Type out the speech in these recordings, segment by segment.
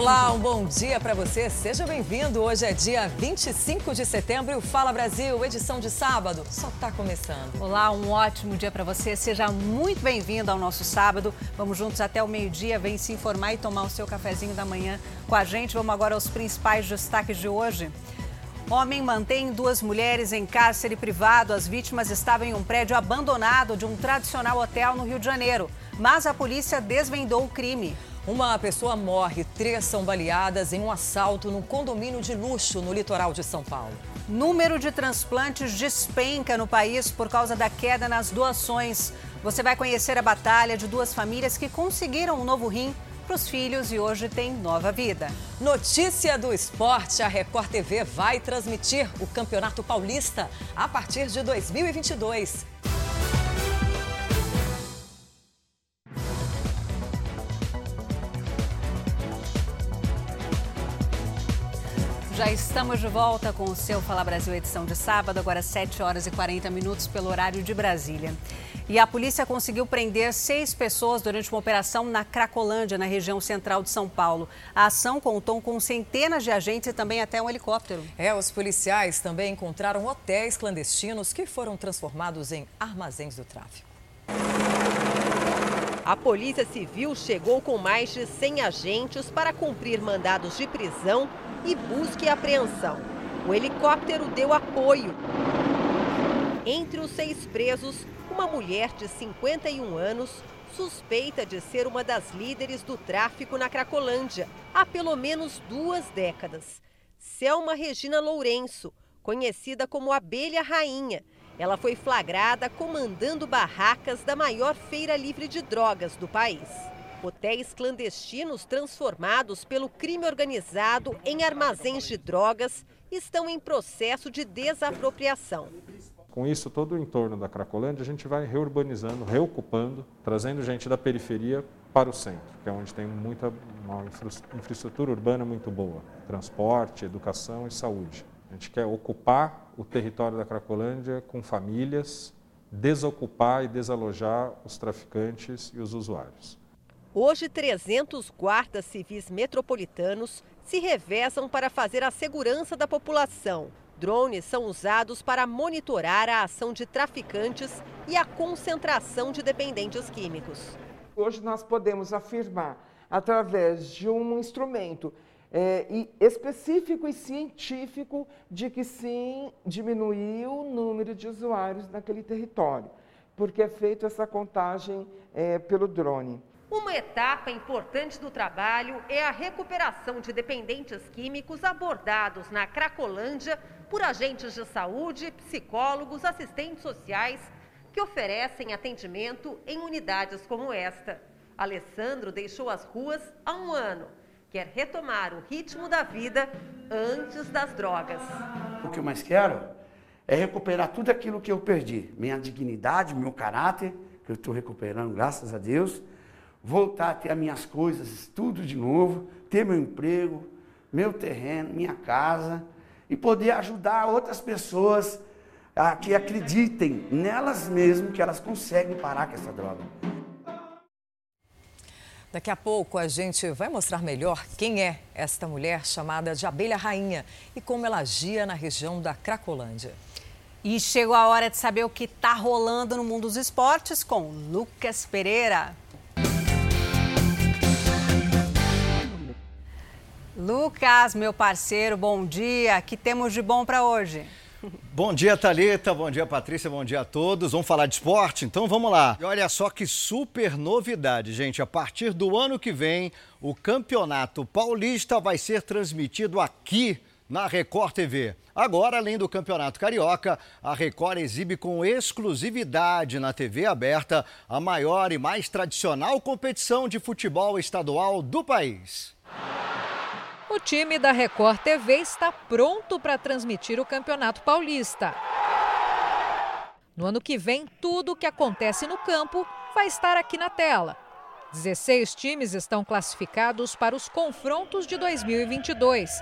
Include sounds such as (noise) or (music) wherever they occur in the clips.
Olá, um bom dia para você. Seja bem-vindo. Hoje é dia 25 de setembro e o Fala Brasil, edição de sábado, só está começando. Olá, um ótimo dia para você. Seja muito bem-vindo ao nosso sábado. Vamos juntos até o meio-dia. Vem se informar e tomar o seu cafezinho da manhã com a gente. Vamos agora aos principais destaques de hoje. Homem mantém duas mulheres em cárcere privado. As vítimas estavam em um prédio abandonado de um tradicional hotel no Rio de Janeiro. Mas a polícia desvendou o crime. Uma pessoa morre, três são baleadas em um assalto num condomínio de luxo no litoral de São Paulo. Número de transplantes despenca no país por causa da queda nas doações. Você vai conhecer a batalha de duas famílias que conseguiram um novo rim para os filhos e hoje tem nova vida. Notícia do esporte: a Record TV vai transmitir o Campeonato Paulista a partir de 2022. Já estamos de volta com o seu Fala Brasil edição de sábado, agora 7 horas e 40 minutos pelo horário de Brasília. E a polícia conseguiu prender seis pessoas durante uma operação na Cracolândia, na região central de São Paulo. A ação contou com centenas de agentes e também até um helicóptero. É, os policiais também encontraram hotéis clandestinos que foram transformados em armazéns do tráfico. A Polícia Civil chegou com mais de 100 agentes para cumprir mandados de prisão e busca e apreensão. O helicóptero deu apoio. Entre os seis presos, uma mulher de 51 anos, suspeita de ser uma das líderes do tráfico na Cracolândia há pelo menos duas décadas. Selma Regina Lourenço, conhecida como Abelha Rainha. Ela foi flagrada comandando barracas da maior feira livre de drogas do país. Hotéis clandestinos transformados pelo crime organizado em armazéns de drogas estão em processo de desapropriação. Com isso, todo o entorno da Cracolândia, a gente vai reurbanizando, reocupando, trazendo gente da periferia para o centro, que é onde tem muita uma infraestrutura urbana muito boa, transporte, educação e saúde. A gente quer ocupar o território da Cracolândia com famílias, desocupar e desalojar os traficantes e os usuários. Hoje, 300 guardas civis metropolitanos se revezam para fazer a segurança da população. Drones são usados para monitorar a ação de traficantes e a concentração de dependentes químicos. Hoje nós podemos afirmar, através de um instrumento é, específico e científico, de que sim, diminuiu o número de usuários naquele território, porque é feita essa contagem é, pelo drone. Uma etapa importante do trabalho é a recuperação de dependentes químicos abordados na Cracolândia por agentes de saúde, psicólogos, assistentes sociais que oferecem atendimento em unidades como esta. Alessandro deixou as ruas há um ano. Quer retomar o ritmo da vida antes das drogas. O que eu mais quero é recuperar tudo aquilo que eu perdi. Minha dignidade, meu caráter, que eu estou recuperando, graças a Deus voltar a ter as minhas coisas, tudo de novo, ter meu emprego, meu terreno, minha casa e poder ajudar outras pessoas a que acreditem nelas mesmas que elas conseguem parar com essa droga. Daqui a pouco a gente vai mostrar melhor quem é esta mulher chamada de Abelha Rainha e como ela agia na região da Cracolândia. E chegou a hora de saber o que está rolando no mundo dos esportes com Lucas Pereira. Lucas, meu parceiro, bom dia. que temos de bom para hoje? Bom dia, Talita. Bom dia, Patrícia. Bom dia a todos. Vamos falar de esporte? Então vamos lá. E olha só que super novidade, gente. A partir do ano que vem, o Campeonato Paulista vai ser transmitido aqui na Record TV. Agora, além do Campeonato Carioca, a Record exibe com exclusividade na TV aberta a maior e mais tradicional competição de futebol estadual do país. O time da Record TV está pronto para transmitir o Campeonato Paulista. No ano que vem, tudo o que acontece no campo vai estar aqui na tela. 16 times estão classificados para os confrontos de 2022.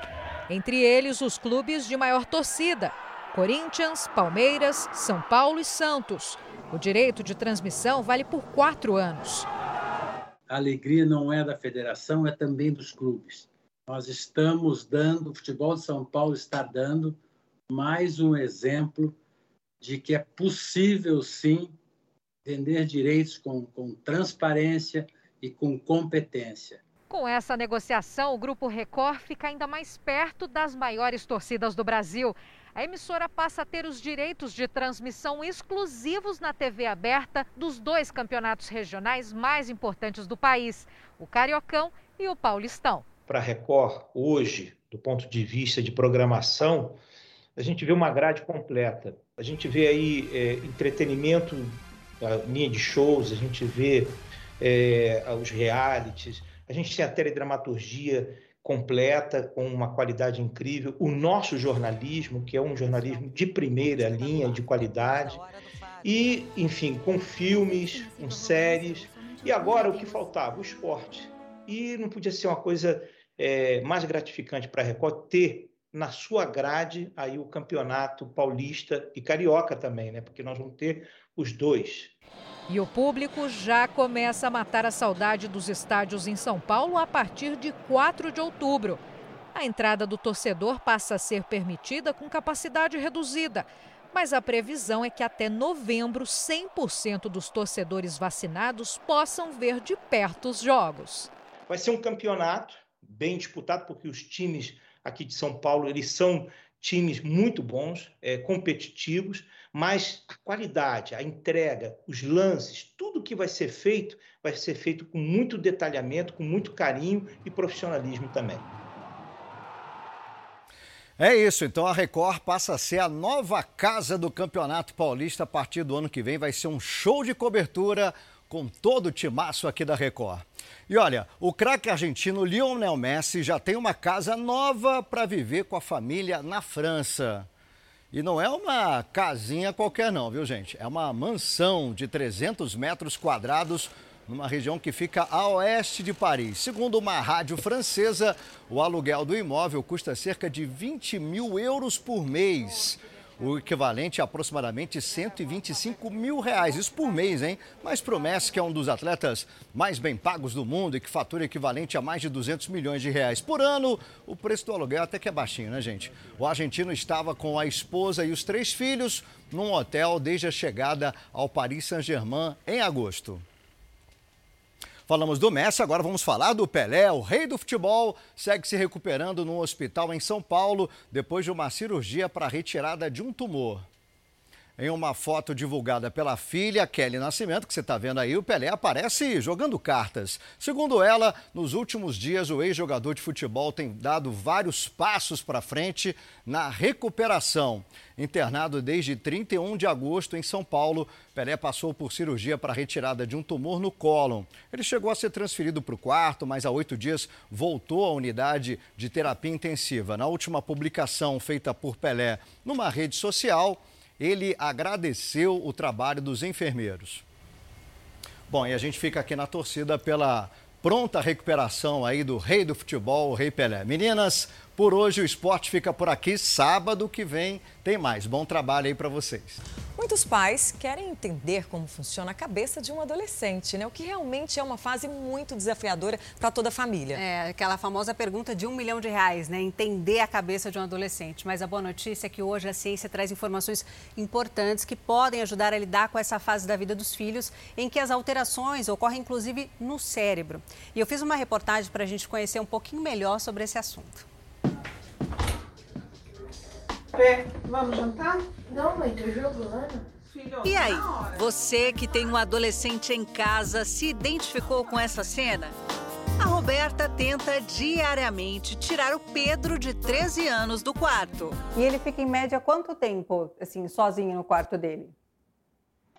Entre eles, os clubes de maior torcida: Corinthians, Palmeiras, São Paulo e Santos. O direito de transmissão vale por quatro anos. A alegria não é da federação, é também dos clubes Nós estamos dando, o futebol de São Paulo está dando mais um exemplo de que é possível, sim, vender direitos com, com transparência e com competência. Com essa negociação, o Grupo Record fica ainda mais perto das maiores torcidas do Brasil. A emissora passa a ter os direitos de transmissão exclusivos na TV aberta dos dois campeonatos regionais mais importantes do país, o Cariocão e o Paulistão. Para a Record, hoje, do ponto de vista de programação, a gente vê uma grade completa. A gente vê aí é, entretenimento, a linha de shows, a gente vê é, os realities, a gente tem a teledramaturgia completa, com uma qualidade incrível, o nosso jornalismo, que é um jornalismo de primeira linha, de qualidade, e, enfim, com filmes, com séries, e agora o que faltava? O esporte. E não podia ser uma coisa é, mais gratificante para a Record ter na sua grade aí o campeonato paulista e carioca também, né? Porque nós vamos ter os dois. E o público já começa a matar a saudade dos estádios em São Paulo a partir de 4 de outubro. A entrada do torcedor passa a ser permitida com capacidade reduzida, mas a previsão é que até novembro 100% dos torcedores vacinados possam ver de perto os jogos. Vai ser um campeonato bem disputado porque os times aqui de São Paulo eles são times muito bons, é, competitivos, mas a qualidade, a entrega, os lances, tudo que vai ser feito, vai ser feito com muito detalhamento, com muito carinho e profissionalismo também. É isso, então a Record passa a ser a nova casa do Campeonato Paulista a partir do ano que vem. Vai ser um show de cobertura com todo o timaço aqui da Record. E olha, o craque argentino Lionel Messi já tem uma casa nova para viver com a família na França. E não é uma casinha qualquer não, viu gente? É uma mansão de 300 metros quadrados numa região que fica a oeste de Paris. Segundo uma rádio francesa, o aluguel do imóvel custa cerca de 20 mil euros por mês o equivalente a aproximadamente 125 mil reais. Isso por mês, hein? Mas promessa que é um dos atletas mais bem pagos do mundo e que fatura equivalente a mais de 200 milhões de reais por ano. O preço do aluguel até que é baixinho, né, gente? O argentino estava com a esposa e os três filhos num hotel desde a chegada ao Paris Saint-Germain em agosto. Falamos do Messi, agora vamos falar do Pelé, o rei do futebol, segue se recuperando no hospital em São Paulo depois de uma cirurgia para retirada de um tumor. Em uma foto divulgada pela filha, Kelly Nascimento, que você está vendo aí, o Pelé aparece jogando cartas. Segundo ela, nos últimos dias, o ex-jogador de futebol tem dado vários passos para frente na recuperação. Internado desde 31 de agosto em São Paulo, Pelé passou por cirurgia para retirada de um tumor no cólon. Ele chegou a ser transferido para o quarto, mas há oito dias voltou à unidade de terapia intensiva. Na última publicação feita por Pelé numa rede social, ele agradeceu o trabalho dos enfermeiros. Bom, e a gente fica aqui na torcida pela pronta recuperação aí do rei do futebol, o Rei Pelé. Meninas, por hoje o esporte fica por aqui. Sábado que vem tem mais. Bom trabalho aí para vocês. Muitos pais querem entender como funciona a cabeça de um adolescente, né? O que realmente é uma fase muito desafiadora para toda a família. É, aquela famosa pergunta de um milhão de reais, né? Entender a cabeça de um adolescente. Mas a boa notícia é que hoje a ciência traz informações importantes que podem ajudar a lidar com essa fase da vida dos filhos, em que as alterações ocorrem inclusive no cérebro. E eu fiz uma reportagem para a gente conhecer um pouquinho melhor sobre esse assunto. Pé, vamos jantar? Não, mãe, tô jogando. E aí, você que tem um adolescente em casa se identificou com essa cena? A Roberta tenta diariamente tirar o Pedro de 13 anos do quarto. E ele fica em média quanto tempo, assim, sozinho no quarto dele?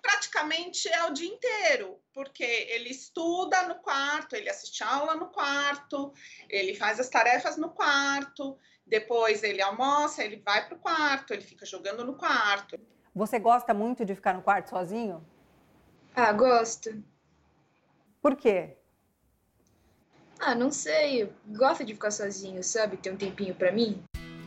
Praticamente é o dia inteiro, porque ele estuda no quarto, ele assiste aula no quarto, ele faz as tarefas no quarto, depois ele almoça, ele vai para o quarto, ele fica jogando no quarto. Você gosta muito de ficar no quarto sozinho? Ah, gosto. Por quê? Ah, não sei. Eu gosto de ficar sozinho, sabe? Ter um tempinho para mim.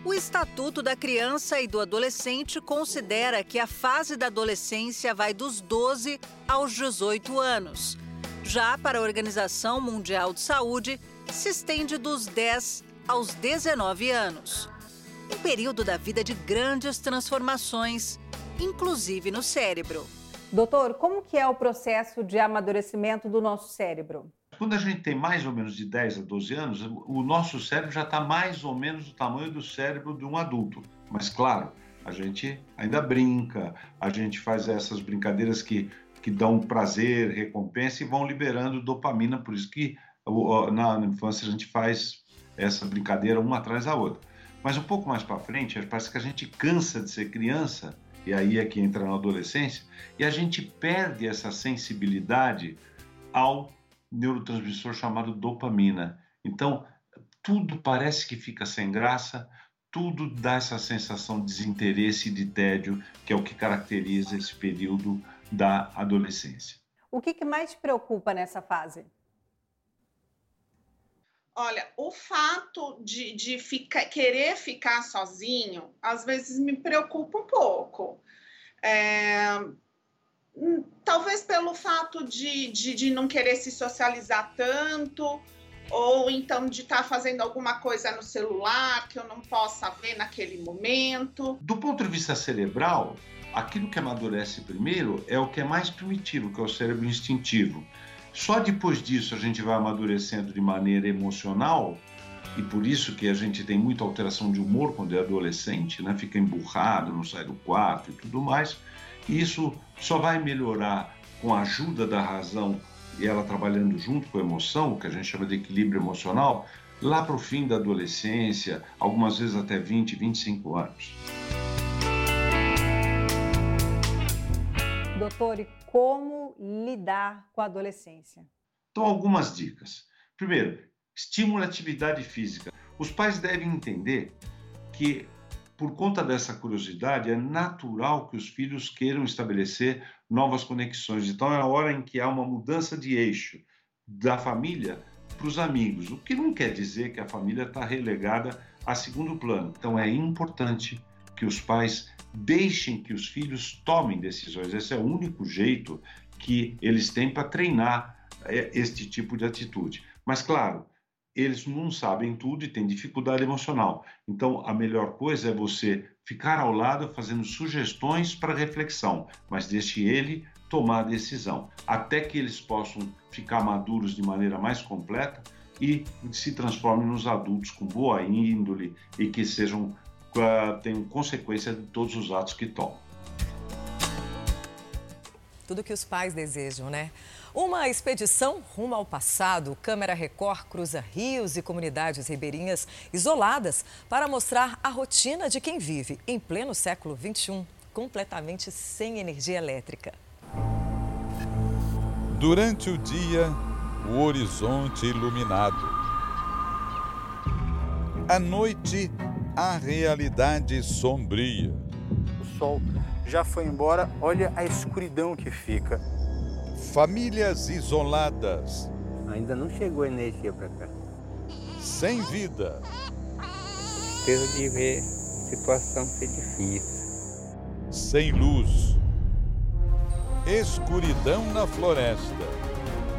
O Estatuto da Criança e do Adolescente considera que a fase da adolescência vai dos 12 aos 18 anos. Já para a Organização Mundial de Saúde, se estende dos 10 aos 19 anos. Um período da vida de grandes transformações, inclusive no cérebro. Doutor, como que é o processo de amadurecimento do nosso cérebro? Quando a gente tem mais ou menos de 10 a 12 anos, o nosso cérebro já está mais ou menos do tamanho do cérebro de um adulto. Mas, claro, a gente ainda brinca, a gente faz essas brincadeiras que, que dão prazer, recompensa e vão liberando dopamina. Por isso que na infância a gente faz essa brincadeira uma atrás da outra. Mas um pouco mais para frente, parece que a gente cansa de ser criança, e aí é que entra na adolescência, e a gente perde essa sensibilidade ao neurotransmissor chamado dopamina. Então, tudo parece que fica sem graça, tudo dá essa sensação de desinteresse e de tédio, que é o que caracteriza esse período da adolescência. O que, que mais te preocupa nessa fase? Olha, o fato de, de ficar, querer ficar sozinho, às vezes me preocupa um pouco. É, talvez pelo fato de, de, de, não querer se socializar tanto, ou então de estar tá fazendo alguma coisa no celular que eu não possa ver naquele momento. Do ponto de vista cerebral, aquilo que amadurece primeiro é o que é mais primitivo, que é o cérebro instintivo. Só depois disso a gente vai amadurecendo de maneira emocional, e por isso que a gente tem muita alteração de humor quando é adolescente, né? Fica emburrado, não sai do quarto e tudo mais. Isso só vai melhorar com a ajuda da razão e ela trabalhando junto com a emoção, que a gente chama de equilíbrio emocional, lá para o fim da adolescência, algumas vezes até 20, 25 anos. Doutor, e como lidar com a adolescência? Então, algumas dicas. Primeiro, estimule a atividade física. Os pais devem entender que, por conta dessa curiosidade, é natural que os filhos queiram estabelecer novas conexões. Então, é a hora em que há uma mudança de eixo da família para os amigos, o que não quer dizer que a família está relegada a segundo plano. Então, é importante que os pais deixem que os filhos tomem decisões. Esse é o único jeito que eles têm para treinar é, este tipo de atitude. Mas, claro, eles não sabem tudo e têm dificuldade emocional. Então, a melhor coisa é você ficar ao lado fazendo sugestões para reflexão, mas deixe ele tomar a decisão, até que eles possam ficar maduros de maneira mais completa e se transformem nos adultos com boa índole e que sejam tem consequência de todos os atos que tomam. Tudo que os pais desejam, né? Uma expedição rumo ao passado, Câmera Record cruza rios e comunidades ribeirinhas isoladas para mostrar a rotina de quem vive em pleno século XXI, completamente sem energia elétrica. Durante o dia, o horizonte iluminado. À noite, a realidade sombria. O sol já foi embora, olha a escuridão que fica. Famílias isoladas. Ainda não chegou energia para cá. Sem vida. Espero de ver situação ser difícil. Sem luz. Escuridão na floresta.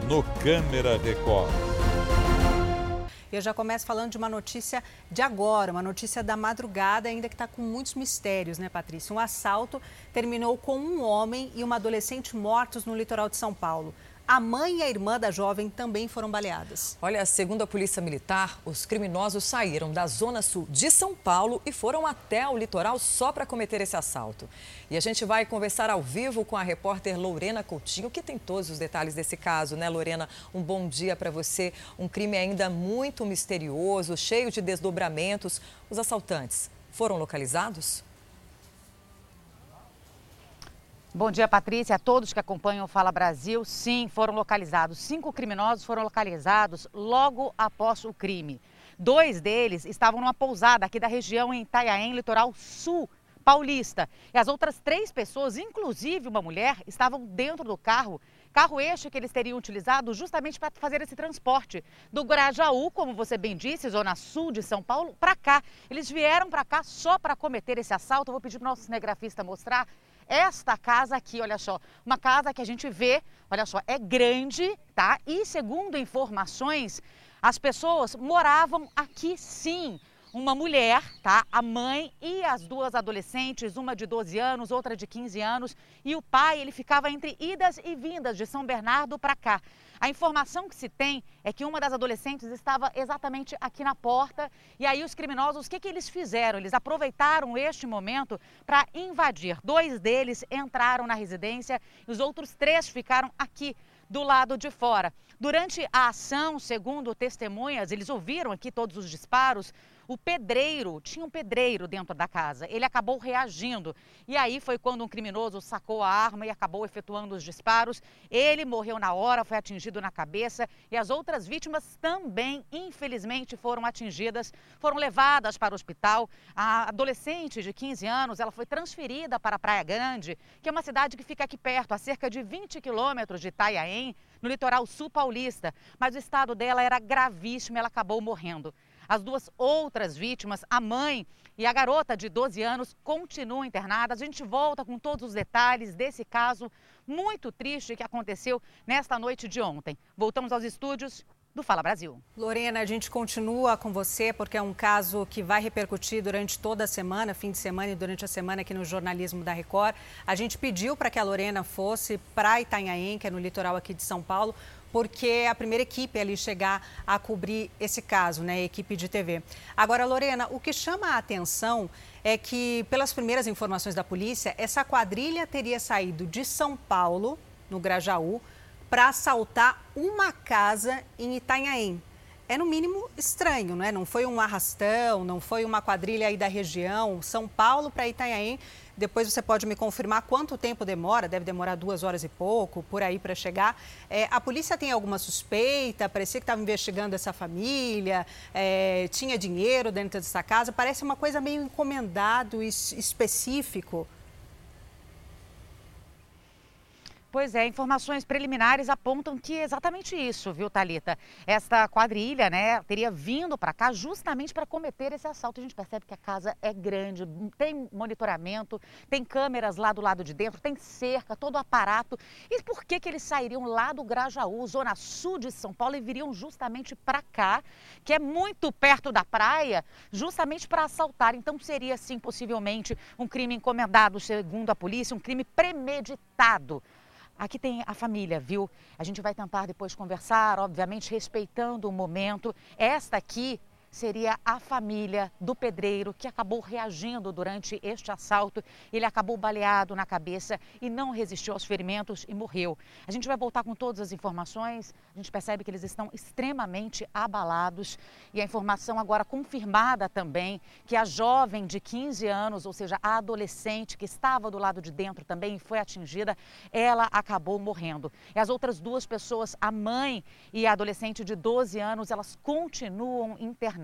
No Câmera Record. Eu já começo falando de uma notícia de agora, uma notícia da madrugada, ainda que está com muitos mistérios, né, Patrícia? Um assalto terminou com um homem e uma adolescente mortos no litoral de São Paulo. A mãe e a irmã da jovem também foram baleadas. Olha, segundo a Polícia Militar, os criminosos saíram da zona sul de São Paulo e foram até o litoral só para cometer esse assalto. E a gente vai conversar ao vivo com a repórter Lorena Coutinho, que tem todos os detalhes desse caso, né, Lorena? Um bom dia para você. Um crime ainda muito misterioso, cheio de desdobramentos. Os assaltantes foram localizados? Bom dia, Patrícia. A todos que acompanham o Fala Brasil, sim, foram localizados. Cinco criminosos foram localizados logo após o crime. Dois deles estavam numa pousada aqui da região em Itanhaém, litoral sul paulista. E as outras três pessoas, inclusive uma mulher, estavam dentro do carro. Carro este que eles teriam utilizado justamente para fazer esse transporte do Grajaú, como você bem disse, zona sul de São Paulo, para cá. Eles vieram para cá só para cometer esse assalto. Eu vou pedir para o nosso cinegrafista mostrar esta casa aqui, olha só, uma casa que a gente vê, olha só, é grande, tá? E segundo informações, as pessoas moravam aqui sim uma mulher, tá? A mãe e as duas adolescentes, uma de 12 anos, outra de 15 anos, e o pai, ele ficava entre idas e vindas de São Bernardo para cá. A informação que se tem é que uma das adolescentes estava exatamente aqui na porta e aí os criminosos, o que, que eles fizeram? Eles aproveitaram este momento para invadir. Dois deles entraram na residência e os outros três ficaram aqui do lado de fora. Durante a ação, segundo testemunhas, eles ouviram aqui todos os disparos. O pedreiro, tinha um pedreiro dentro da casa, ele acabou reagindo. E aí foi quando um criminoso sacou a arma e acabou efetuando os disparos. Ele morreu na hora, foi atingido na cabeça e as outras vítimas também, infelizmente, foram atingidas, foram levadas para o hospital. A adolescente de 15 anos, ela foi transferida para Praia Grande, que é uma cidade que fica aqui perto, a cerca de 20 quilômetros de Itanhaém, no litoral sul paulista. Mas o estado dela era gravíssimo e ela acabou morrendo. As duas outras vítimas, a mãe e a garota de 12 anos, continuam internadas. A gente volta com todos os detalhes desse caso muito triste que aconteceu nesta noite de ontem. Voltamos aos estúdios do Fala Brasil. Lorena, a gente continua com você porque é um caso que vai repercutir durante toda a semana, fim de semana e durante a semana aqui no jornalismo da Record. A gente pediu para que a Lorena fosse para Itanhaém, que é no litoral aqui de São Paulo, porque é a primeira equipe ali chegar a cobrir esse caso, né, equipe de TV. Agora, Lorena, o que chama a atenção é que, pelas primeiras informações da polícia, essa quadrilha teria saído de São Paulo, no Grajaú, para assaltar uma casa em Itanhaém. É no mínimo estranho, não é? Não foi um arrastão, não foi uma quadrilha aí da região, São Paulo para Itanhaém depois você pode me confirmar quanto tempo demora, deve demorar duas horas e pouco, por aí para chegar. É, a polícia tem alguma suspeita? Parecia que estava investigando essa família, é, tinha dinheiro dentro dessa casa. Parece uma coisa meio encomendado, específico. Pois é, informações preliminares apontam que é exatamente isso, viu, Talita? Esta quadrilha, né, teria vindo para cá justamente para cometer esse assalto. A gente percebe que a casa é grande, tem monitoramento, tem câmeras lá do lado de dentro, tem cerca, todo o aparato. E por que que eles sairiam lá do Grajaú, zona sul de São Paulo, e viriam justamente para cá, que é muito perto da praia, justamente para assaltar? Então seria sim possivelmente um crime encomendado, segundo a polícia, um crime premeditado. Aqui tem a família, viu? A gente vai tentar depois conversar, obviamente respeitando o momento. Esta aqui seria a família do pedreiro que acabou reagindo durante este assalto. Ele acabou baleado na cabeça e não resistiu aos ferimentos e morreu. A gente vai voltar com todas as informações. A gente percebe que eles estão extremamente abalados e a informação agora confirmada também que a jovem de 15 anos, ou seja, a adolescente que estava do lado de dentro também foi atingida, ela acabou morrendo. E as outras duas pessoas, a mãe e a adolescente de 12 anos, elas continuam internadas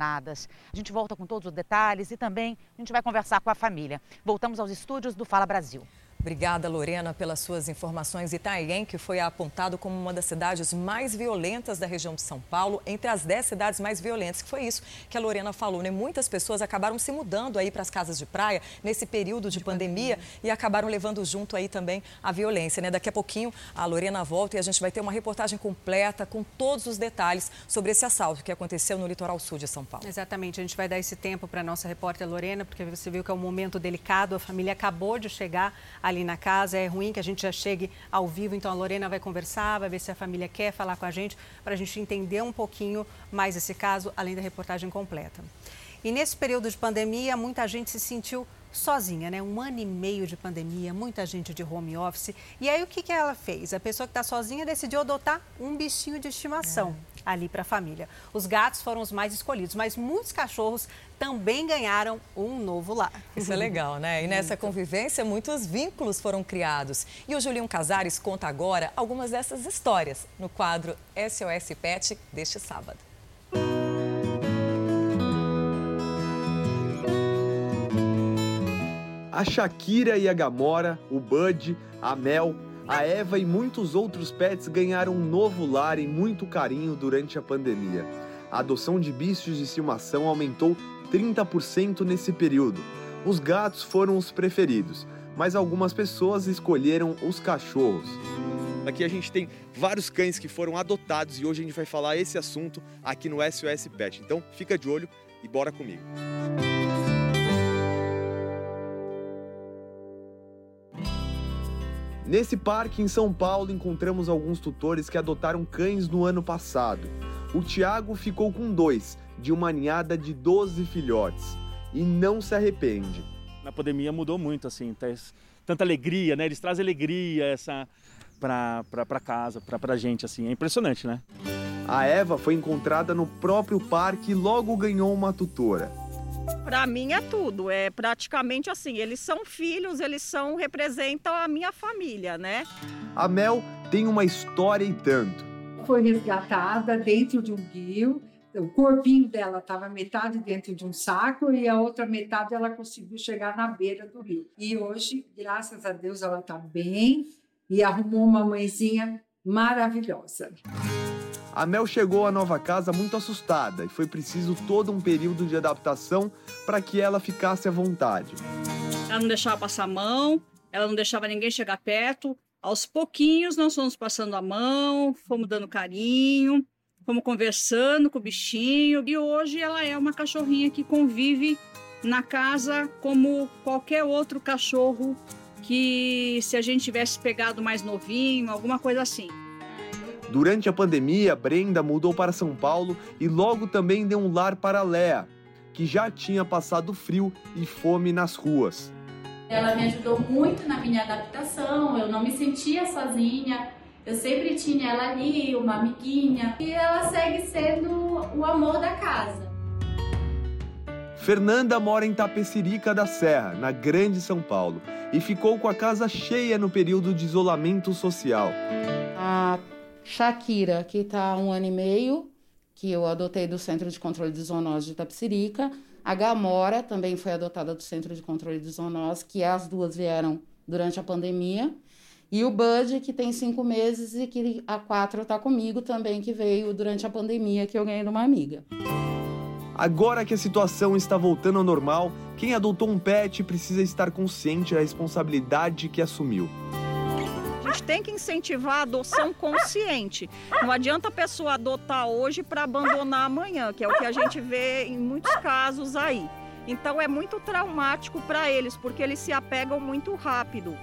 A gente volta com todos os detalhes e também a gente vai conversar com a família. Voltamos aos estúdios do Fala Brasil. Obrigada, Lorena, pelas suas informações. Itaém, que foi apontado como uma das cidades mais violentas da região de São Paulo, entre as 10 cidades mais violentas, que foi isso que a Lorena falou, né? Muitas pessoas acabaram se mudando aí para as casas de praia nesse período de, de pandemia, pandemia, e acabaram levando junto aí também a violência, né? Daqui a pouquinho a Lorena volta e a gente vai ter uma reportagem completa com todos os detalhes sobre esse assalto que aconteceu no litoral sul de São Paulo. Exatamente, a gente vai dar esse tempo para a nossa repórter Lorena, porque você viu que é um momento delicado, a família acabou de chegar ali na casa. É ruim que a gente já chegue ao vivo, então a Lorena vai conversar, vai ver se a família quer falar com a gente, para a gente entender um pouquinho mais esse caso, além da reportagem completa. E nesse período de pandemia, muita gente se sentiu sozinha, né? Um ano e meio de pandemia, muita gente de home office. E aí o que, que ela fez? A pessoa que está sozinha decidiu adotar um bichinho de estimação é. ali para a família. Os gatos foram os mais escolhidos, mas muitos cachorros também ganharam um novo lar. Isso é legal, né? E nessa convivência, muitos vínculos foram criados. E o Julinho Casares conta agora algumas dessas histórias no quadro SOS Pet deste sábado. A Shakira e a Gamora, o Bud, a Mel, a Eva e muitos outros pets ganharam um novo lar e muito carinho durante a pandemia. A adoção de bichos de estimação aumentou 30% nesse período. Os gatos foram os preferidos, mas algumas pessoas escolheram os cachorros. Aqui a gente tem vários cães que foram adotados e hoje a gente vai falar esse assunto aqui no SOS Pet. Então fica de olho e bora comigo. Nesse parque em São Paulo encontramos alguns tutores que adotaram cães no ano passado. O Tiago ficou com dois, de uma ninhada de 12 filhotes, e não se arrepende. Na pandemia mudou muito, assim, tanta alegria, né? Eles trazem alegria essa para casa, para a gente, assim, é impressionante, né? A Eva foi encontrada no próprio parque e logo ganhou uma tutora. Para mim é tudo, é praticamente assim, eles são filhos, eles são representam a minha família, né? A Mel tem uma história e tanto. Foi resgatada dentro de um rio, o corpinho dela estava metade dentro de um saco e a outra metade ela conseguiu chegar na beira do rio. E hoje, graças a Deus, ela está bem e arrumou uma mãezinha maravilhosa. A Mel chegou à nova casa muito assustada e foi preciso todo um período de adaptação para que ela ficasse à vontade. Ela não deixava passar a mão, ela não deixava ninguém chegar perto. Aos pouquinhos nós fomos passando a mão, fomos dando carinho, fomos conversando com o bichinho. E hoje ela é uma cachorrinha que convive na casa como qualquer outro cachorro que se a gente tivesse pegado mais novinho, alguma coisa assim. Durante a pandemia, Brenda mudou para São Paulo e logo também deu um lar para Léa, que já tinha passado frio e fome nas ruas. Ela me ajudou muito na minha adaptação, eu não me sentia sozinha, eu sempre tinha ela ali, uma amiguinha, e ela segue sendo o amor da casa. Fernanda mora em Tapecerica da Serra, na Grande São Paulo, e ficou com a casa cheia no período de isolamento social. A Shakira, que está há um ano e meio, que eu adotei do Centro de Controle de Zoonose de Tapsirica. A Gamora também foi adotada do Centro de Controle de Zoonose, que as duas vieram durante a pandemia. E o Bud, que tem cinco meses e que a quatro está comigo também, que veio durante a pandemia, que eu ganhei de uma amiga. Agora que a situação está voltando ao normal, quem adotou um pet precisa estar consciente da responsabilidade que assumiu gente tem que incentivar a adoção consciente. Não adianta a pessoa adotar hoje para abandonar amanhã, que é o que a gente vê em muitos casos aí. Então é muito traumático para eles, porque eles se apegam muito rápido.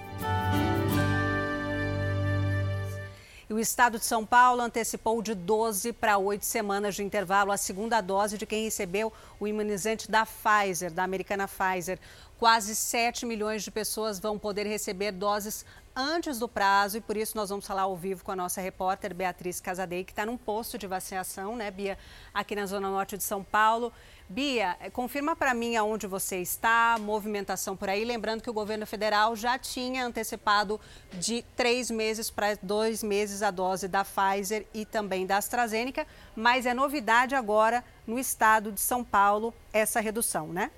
O estado de São Paulo antecipou de 12 para 8 semanas de intervalo a segunda dose de quem recebeu o imunizante da Pfizer, da americana Pfizer. Quase 7 milhões de pessoas vão poder receber doses antes do prazo e por isso nós vamos falar ao vivo com a nossa repórter Beatriz Casadei, que está num posto de vacinação, né, Bia, aqui na Zona Norte de São Paulo. Bia, eh, confirma para mim aonde você está, movimentação por aí. Lembrando que o governo federal já tinha antecipado de três meses para dois meses a dose da Pfizer e também da AstraZeneca, mas é novidade agora no estado de São Paulo essa redução, né?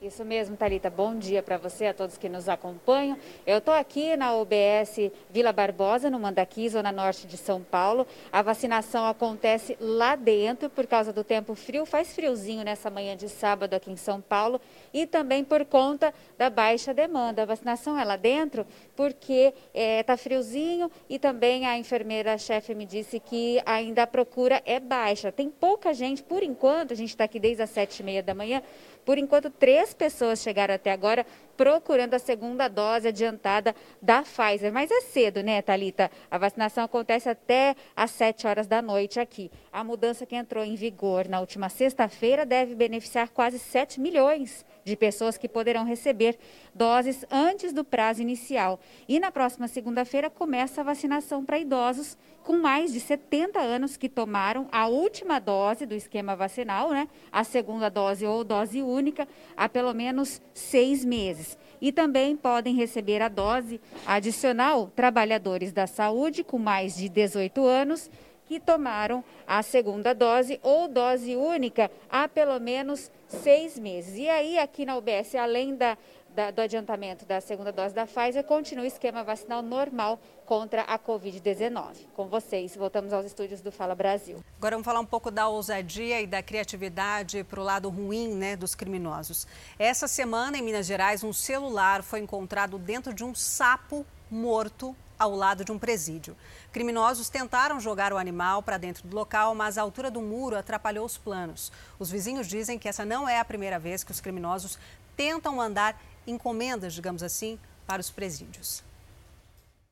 Isso mesmo, Talita. Bom dia para você, a todos que nos acompanham. Eu estou aqui na UBS Vila Barbosa, no Mandaqui, zona norte de São Paulo. A vacinação acontece lá dentro por causa do tempo frio. Faz friozinho nessa manhã de sábado aqui em São Paulo e também por conta da baixa demanda. A vacinação é lá dentro porque está é, tá friozinho e também a enfermeira-chefe me disse que ainda a procura é baixa. Tem pouca gente, por enquanto, a gente está aqui desde as sete e meia da manhã, por enquanto, três pessoas chegaram até agora procurando a segunda dose adiantada da Pfizer. Mas é cedo, né, Talita? A vacinação acontece até às 7 horas da noite aqui. A mudança que entrou em vigor na última sexta-feira deve beneficiar quase 7 milhões de pessoas que poderão receber doses antes do prazo inicial. E na próxima segunda-feira começa a vacinação para idosos com mais de 70 anos que tomaram a última dose do esquema vacinal, né? A segunda dose ou dose única, há pelo menos seis meses. E também podem receber a dose adicional trabalhadores da saúde com mais de 18 anos que tomaram a segunda dose ou dose única há pelo menos seis meses. E aí, aqui na UBS, além da da, do adiantamento da segunda dose da Pfizer, continua o esquema vacinal normal contra a Covid-19. Com vocês, voltamos aos estúdios do Fala Brasil. Agora vamos falar um pouco da ousadia e da criatividade para o lado ruim né, dos criminosos. Essa semana, em Minas Gerais, um celular foi encontrado dentro de um sapo morto ao lado de um presídio. Criminosos tentaram jogar o animal para dentro do local, mas a altura do muro atrapalhou os planos. Os vizinhos dizem que essa não é a primeira vez que os criminosos tentam mandar encomendas, digamos assim, para os presídios.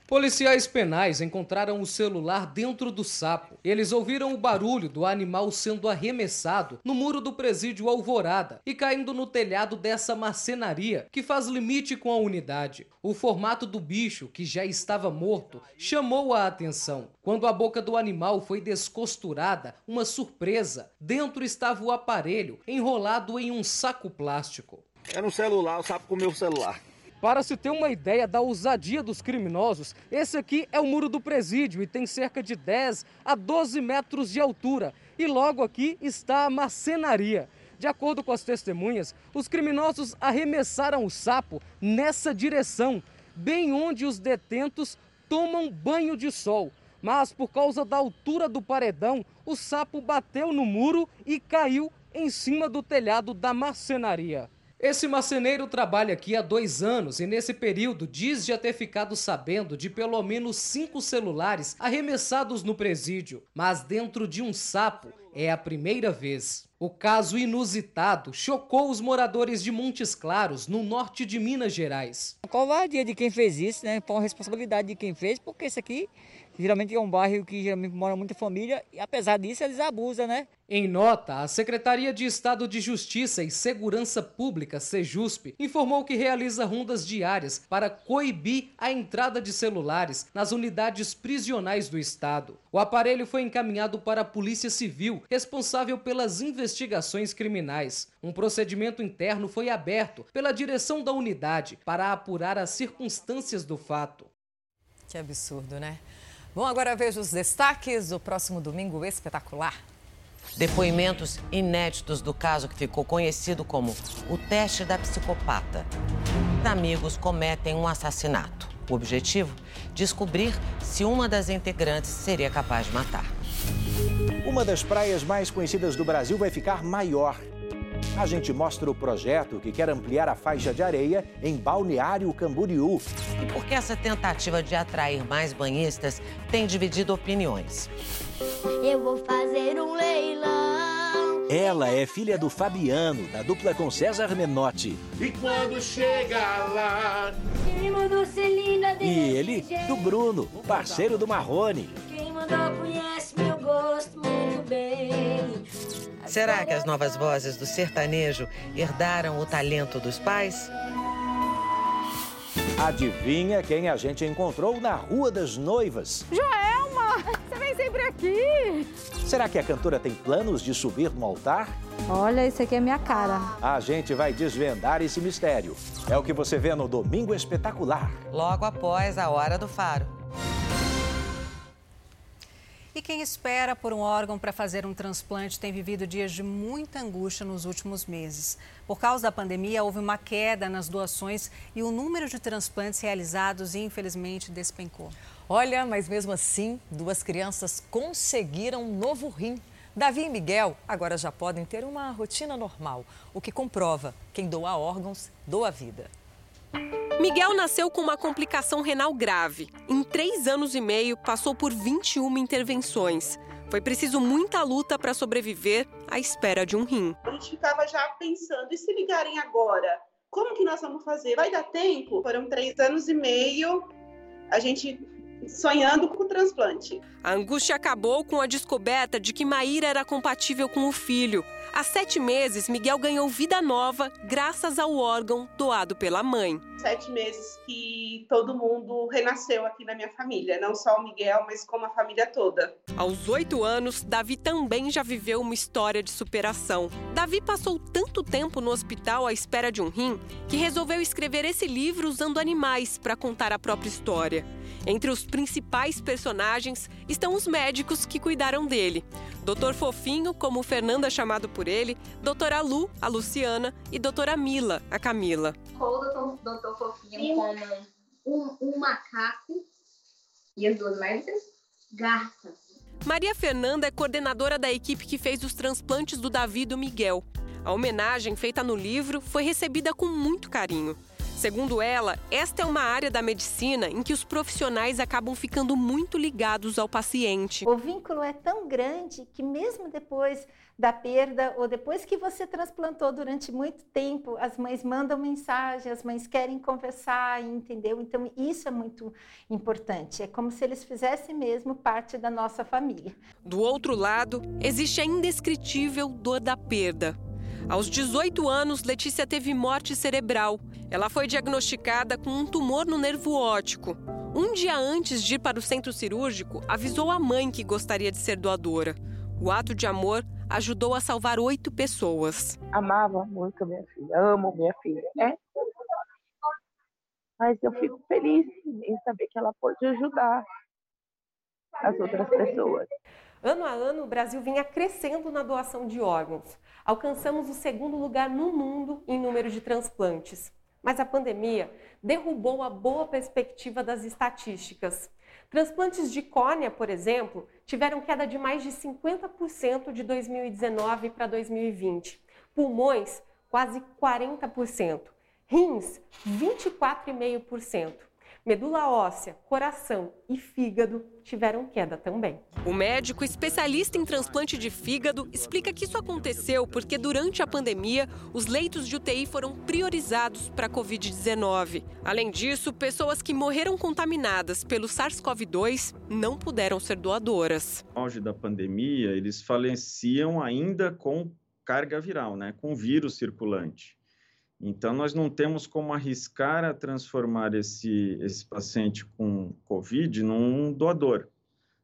Policiais penais encontraram o celular dentro do sapo. Eles ouviram o barulho do animal sendo arremessado no muro do presídio Alvorada e caindo no telhado dessa marcenaria que faz limite com a unidade. O formato do bicho, que já estava morto, chamou a atenção. Quando a boca do animal foi descosturada, uma surpresa. Dentro estava o aparelho enrolado em um saco plástico. Era um celular, o sapo comeu o celular. Para se ter uma ideia da ousadia dos criminosos, esse aqui é o muro do presídio e tem cerca de 10 a 12 metros de altura. E logo aqui está a marcenaria. De acordo com as testemunhas, os criminosos arremessaram o sapo nessa direção, bem onde os detentos tomam banho de sol. Mas por causa da altura do paredão, o sapo bateu no muro e caiu em cima do telhado da marcenaria. Esse marceneiro trabalha aqui há dois anos e, nesse período, diz já ter ficado sabendo de pelo menos cinco celulares arremessados no presídio. Mas dentro de um sapo é a primeira vez. O caso inusitado chocou os moradores de Montes Claros, no norte de Minas Gerais. A covardia de quem fez isso, né? Foi uma responsabilidade de quem fez, porque isso aqui geralmente é um bairro que geralmente mora muita família e apesar disso eles abusam, né? Em nota, a Secretaria de Estado de Justiça e Segurança Pública, Sejusp, informou que realiza rondas diárias para coibir a entrada de celulares nas unidades prisionais do estado. O aparelho foi encaminhado para a Polícia Civil, responsável pelas investigações criminais. Um procedimento interno foi aberto pela direção da unidade para apurar as circunstâncias do fato. Que absurdo, né? Bom, agora veja os destaques do próximo domingo espetacular. Depoimentos inéditos do caso que ficou conhecido como o teste da psicopata. Amigos cometem um assassinato. O objetivo? Descobrir se uma das integrantes seria capaz de matar. Uma das praias mais conhecidas do Brasil vai ficar maior. A gente mostra o projeto que quer ampliar a faixa de areia em Balneário Camboriú. E por que essa tentativa de atrair mais banhistas tem dividido opiniões? Eu vou fazer um leilão. Ela é filha do Fabiano, da dupla com César Menotti. E quando chega lá, E ele, do Bruno, parceiro do Marrone. Mandou conhece meu gosto muito bem. Será que as novas vozes do sertanejo herdaram o talento dos pais? Adivinha quem a gente encontrou na Rua das Noivas? Joelma, (laughs) você vem sempre aqui. Será que a cantora tem planos de subir no altar? Olha, isso aqui é minha cara. A gente vai desvendar esse mistério. É o que você vê no Domingo Espetacular. Logo após a Hora do Faro. E quem espera por um órgão para fazer um transplante tem vivido dias de muita angústia nos últimos meses. Por causa da pandemia, houve uma queda nas doações e o número de transplantes realizados, infelizmente, despencou. Olha, mas mesmo assim, duas crianças conseguiram um novo rim. Davi e Miguel agora já podem ter uma rotina normal, o que comprova quem doa órgãos doa vida. Miguel nasceu com uma complicação renal grave. Em três anos e meio, passou por 21 intervenções. Foi preciso muita luta para sobreviver à espera de um rim. A gente ficava já pensando, e se ligarem agora? Como que nós vamos fazer? Vai dar tempo? Foram três anos e meio, a gente sonhando com o transplante. A angústia acabou com a descoberta de que Maíra era compatível com o filho. Há sete meses, Miguel ganhou vida nova graças ao órgão doado pela mãe. Sete meses que todo mundo renasceu aqui na minha família, não só o Miguel, mas como a família toda. Aos oito anos, Davi também já viveu uma história de superação. Davi passou tanto tempo no hospital à espera de um rim que resolveu escrever esse livro usando animais para contar a própria história. Entre os principais personagens estão os médicos que cuidaram dele. Doutor Fofinho, como Fernando é chamado por ele doutora Lu, a Luciana, e doutora Mila, a Camila. Qual o doutor Fofinho como um, um macaco e as duas médicas, garças. Maria Fernanda é coordenadora da equipe que fez os transplantes do Davi e do Miguel. A homenagem feita no livro foi recebida com muito carinho. Segundo ela, esta é uma área da medicina em que os profissionais acabam ficando muito ligados ao paciente. O vínculo é tão grande que, mesmo depois da perda ou depois que você transplantou durante muito tempo, as mães mandam mensagem, as mães querem conversar, entendeu? Então, isso é muito importante. É como se eles fizessem mesmo parte da nossa família. Do outro lado, existe a indescritível dor da perda. Aos 18 anos, Letícia teve morte cerebral. Ela foi diagnosticada com um tumor no nervo óptico. Um dia antes de ir para o centro cirúrgico, avisou a mãe que gostaria de ser doadora. O ato de amor ajudou a salvar oito pessoas. Amava muito minha filha, amo minha filha, né? Mas eu fico feliz em saber que ela pode ajudar as outras pessoas. Ano a ano, o Brasil vinha crescendo na doação de órgãos. Alcançamos o segundo lugar no mundo em número de transplantes. Mas a pandemia derrubou a boa perspectiva das estatísticas. Transplantes de córnea, por exemplo, tiveram queda de mais de 50% de 2019 para 2020. Pulmões, quase 40%. Rins, 24,5%. Medula óssea, coração e fígado tiveram queda também. O médico especialista em transplante de fígado explica que isso aconteceu porque durante a pandemia os leitos de UTI foram priorizados para a Covid-19. Além disso, pessoas que morreram contaminadas pelo SARS-CoV-2 não puderam ser doadoras. No auge da pandemia, eles faleciam ainda com carga viral, né, com vírus circulante. Então, nós não temos como arriscar a transformar esse, esse paciente com Covid num doador,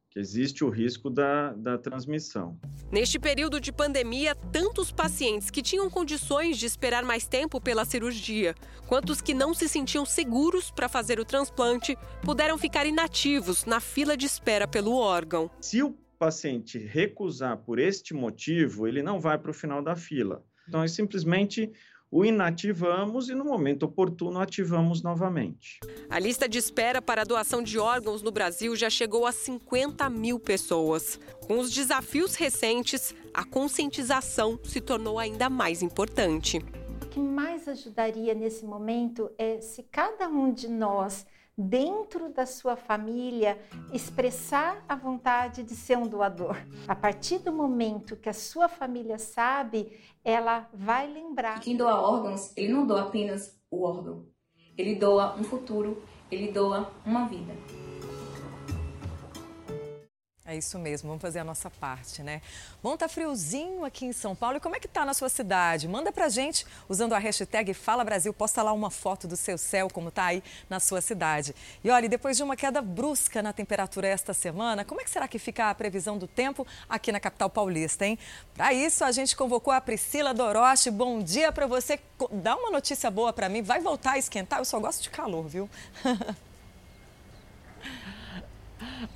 que existe o risco da, da transmissão. Neste período de pandemia, tanto os pacientes que tinham condições de esperar mais tempo pela cirurgia, quanto os que não se sentiam seguros para fazer o transplante, puderam ficar inativos na fila de espera pelo órgão. Se o paciente recusar por este motivo, ele não vai para o final da fila. Então, é simplesmente o inativamos e no momento oportuno ativamos novamente. A lista de espera para a doação de órgãos no Brasil já chegou a 50 mil pessoas. Com os desafios recentes, a conscientização se tornou ainda mais importante. O que mais ajudaria nesse momento é se cada um de nós dentro da sua família, expressar a vontade de ser um doador. A partir do momento que a sua família sabe, ela vai lembrar. Quem doa órgãos, ele não doa apenas o órgão, ele doa um futuro, ele doa uma vida. É isso mesmo, vamos fazer a nossa parte, né? Bom, tá friozinho aqui em São Paulo. E como é que tá na sua cidade? Manda pra gente usando a hashtag Fala Brasil. Posta lá uma foto do seu céu, como tá aí na sua cidade. E olha, depois de uma queda brusca na temperatura esta semana, como é que será que fica a previsão do tempo aqui na capital paulista, hein? Para isso, a gente convocou a Priscila Doroche. Bom dia para você. Dá uma notícia boa para mim. Vai voltar a esquentar? Eu só gosto de calor, viu? (laughs)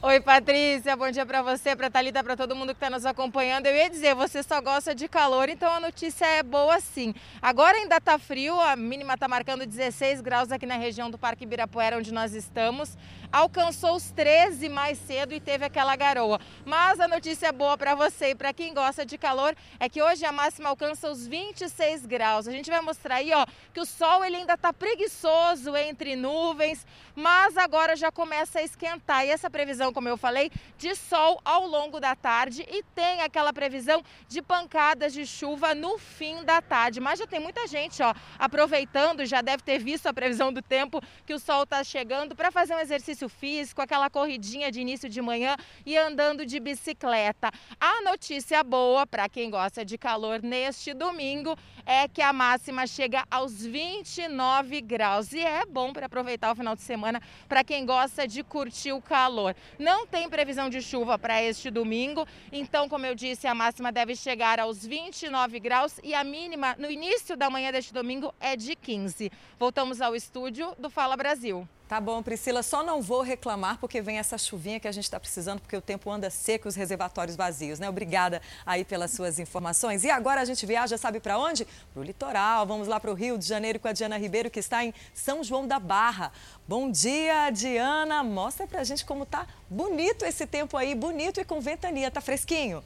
Oi, Patrícia, bom dia para você, para Talita, para todo mundo que está nos acompanhando. Eu ia dizer, você só gosta de calor, então a notícia é boa sim. Agora ainda está frio, a mínima está marcando 16 graus aqui na região do Parque Ibirapuera, onde nós estamos. Alcançou os 13 mais cedo e teve aquela garoa. Mas a notícia boa para você e para quem gosta de calor é que hoje a máxima alcança os 26 graus. A gente vai mostrar aí, ó, que o sol ele ainda está preguiçoso entre nuvens, mas agora já começa a esquentar. E essa previsão, como eu falei, de sol ao longo da tarde e tem aquela previsão de pancadas de chuva no fim da tarde. Mas já tem muita gente, ó, aproveitando, já deve ter visto a previsão do tempo que o sol está chegando para fazer um exercício físico, aquela corridinha de início de manhã e andando de bicicleta. A notícia boa para quem gosta de calor neste domingo é que a máxima chega aos 29 graus e é bom para aproveitar o final de semana para quem gosta de curtir o calor. Não tem previsão de chuva para este domingo, então, como eu disse, a máxima deve chegar aos 29 graus e a mínima no início da manhã deste domingo é de 15. Voltamos ao estúdio do Fala Brasil. Tá bom, Priscila, só não vou reclamar porque vem essa chuvinha que a gente está precisando, porque o tempo anda seco e os reservatórios vazios, né? Obrigada aí pelas suas informações. E agora a gente viaja, sabe para onde? Para o litoral. Vamos lá para o Rio de Janeiro com a Diana Ribeiro, que está em São João da Barra. Bom dia, Diana. Mostra para a gente como tá bonito esse tempo aí, bonito e com ventania. Tá fresquinho?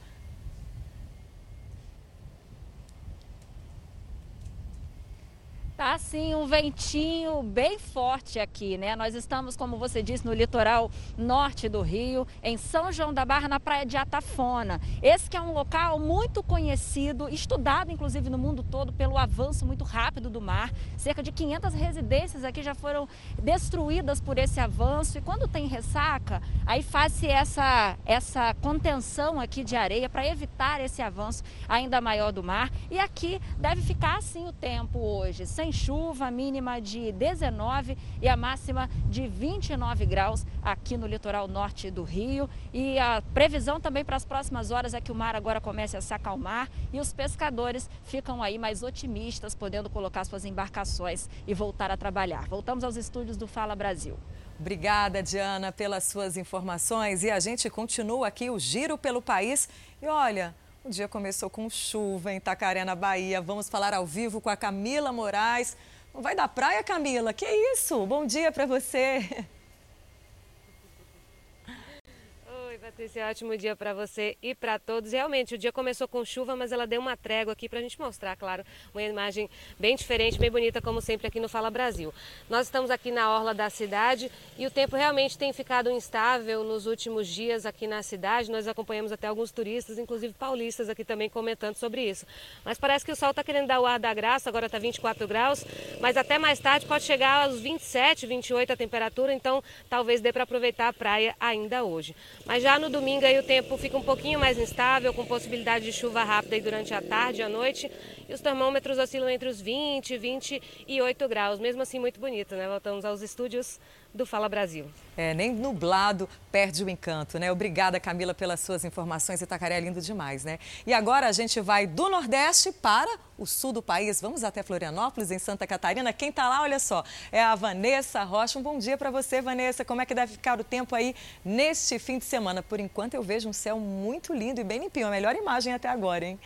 Tá sim, um ventinho bem forte aqui, né? Nós estamos, como você disse, no litoral norte do Rio, em São João da Barra, na praia de Atafona. Esse que é um local muito conhecido, estudado inclusive no mundo todo pelo avanço muito rápido do mar. Cerca de 500 residências aqui já foram destruídas por esse avanço e quando tem ressaca, aí faz-se essa essa contenção aqui de areia para evitar esse avanço ainda maior do mar. E aqui deve ficar assim o tempo hoje, sem chuva, mínima de 19 e a máxima de 29 graus aqui no litoral norte do Rio. E a previsão também para as próximas horas é que o mar agora comece a se acalmar e os pescadores ficam aí mais otimistas, podendo colocar suas embarcações e voltar a trabalhar. Voltamos aos estúdios do Fala Brasil. Obrigada, Diana, pelas suas informações. E a gente continua aqui o giro pelo país. E olha, o dia começou com chuva em Itacaré, na Bahia. Vamos falar ao vivo com a Camila Moraes. Não vai da praia, Camila? Que isso? Bom dia para você. (laughs) Patrícia, ótimo dia para você e para todos. Realmente, o dia começou com chuva, mas ela deu uma trégua aqui para a gente mostrar, claro, uma imagem bem diferente, bem bonita, como sempre aqui no Fala Brasil. Nós estamos aqui na orla da cidade e o tempo realmente tem ficado instável nos últimos dias aqui na cidade. Nós acompanhamos até alguns turistas, inclusive paulistas, aqui também comentando sobre isso. Mas parece que o sol está querendo dar o ar da graça, agora está 24 graus, mas até mais tarde pode chegar aos 27, 28 a temperatura, então talvez dê para aproveitar a praia ainda hoje. Mas já no domingo aí o tempo fica um pouquinho mais instável, com possibilidade de chuva rápida durante a tarde e a noite. E os termômetros oscilam entre os 20 e 28 graus. Mesmo assim, muito bonito, né? Voltamos aos estúdios do Fala Brasil. É, nem nublado perde o encanto, né? Obrigada, Camila, pelas suas informações. Itacaré é lindo demais, né? E agora a gente vai do Nordeste para o sul do país. Vamos até Florianópolis, em Santa Catarina. Quem está lá, olha só, é a Vanessa Rocha. Um bom dia para você, Vanessa. Como é que deve ficar o tempo aí neste fim de semana? Por enquanto, eu vejo um céu muito lindo e bem limpinho. A melhor imagem até agora, hein?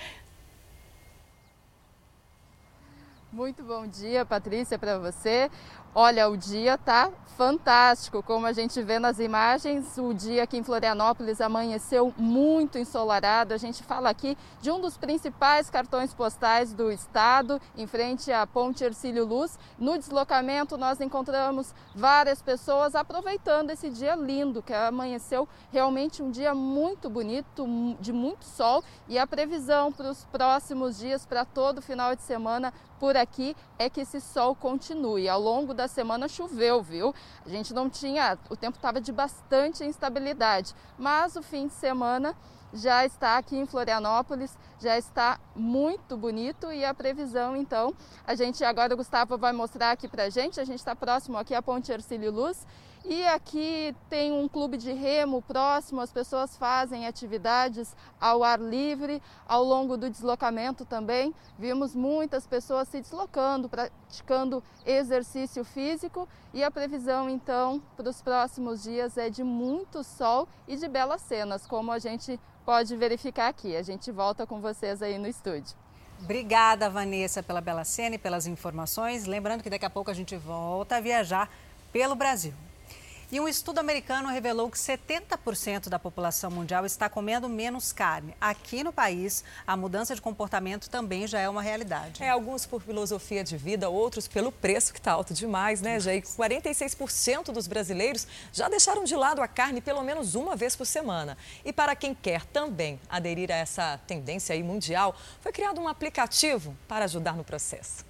Muito bom dia, Patrícia, para você. Olha, o dia tá fantástico, como a gente vê nas imagens. O dia aqui em Florianópolis amanheceu muito ensolarado. A gente fala aqui de um dos principais cartões postais do estado, em frente à Ponte Ercílio Luz. No deslocamento, nós encontramos várias pessoas aproveitando esse dia lindo, que amanheceu realmente um dia muito bonito, de muito sol. E a previsão para os próximos dias, para todo final de semana por aqui, é que esse sol continue. Ao longo da semana choveu, viu? A gente não tinha, o tempo estava de bastante instabilidade, mas o fim de semana já está aqui em Florianópolis, já está muito bonito e a previsão, então, a gente agora o Gustavo vai mostrar aqui pra gente, a gente está próximo aqui à Ponte Ercílio Luz e aqui tem um clube de remo próximo, as pessoas fazem atividades ao ar livre. Ao longo do deslocamento também, vimos muitas pessoas se deslocando, praticando exercício físico. E a previsão, então, para os próximos dias é de muito sol e de belas cenas, como a gente pode verificar aqui. A gente volta com vocês aí no estúdio. Obrigada, Vanessa, pela bela cena e pelas informações. Lembrando que daqui a pouco a gente volta a viajar pelo Brasil. E um estudo americano revelou que 70% da população mundial está comendo menos carne. Aqui no país, a mudança de comportamento também já é uma realidade. É, alguns por filosofia de vida, outros pelo preço que está alto demais, né, Jair? 46% dos brasileiros já deixaram de lado a carne pelo menos uma vez por semana. E para quem quer também aderir a essa tendência aí mundial, foi criado um aplicativo para ajudar no processo.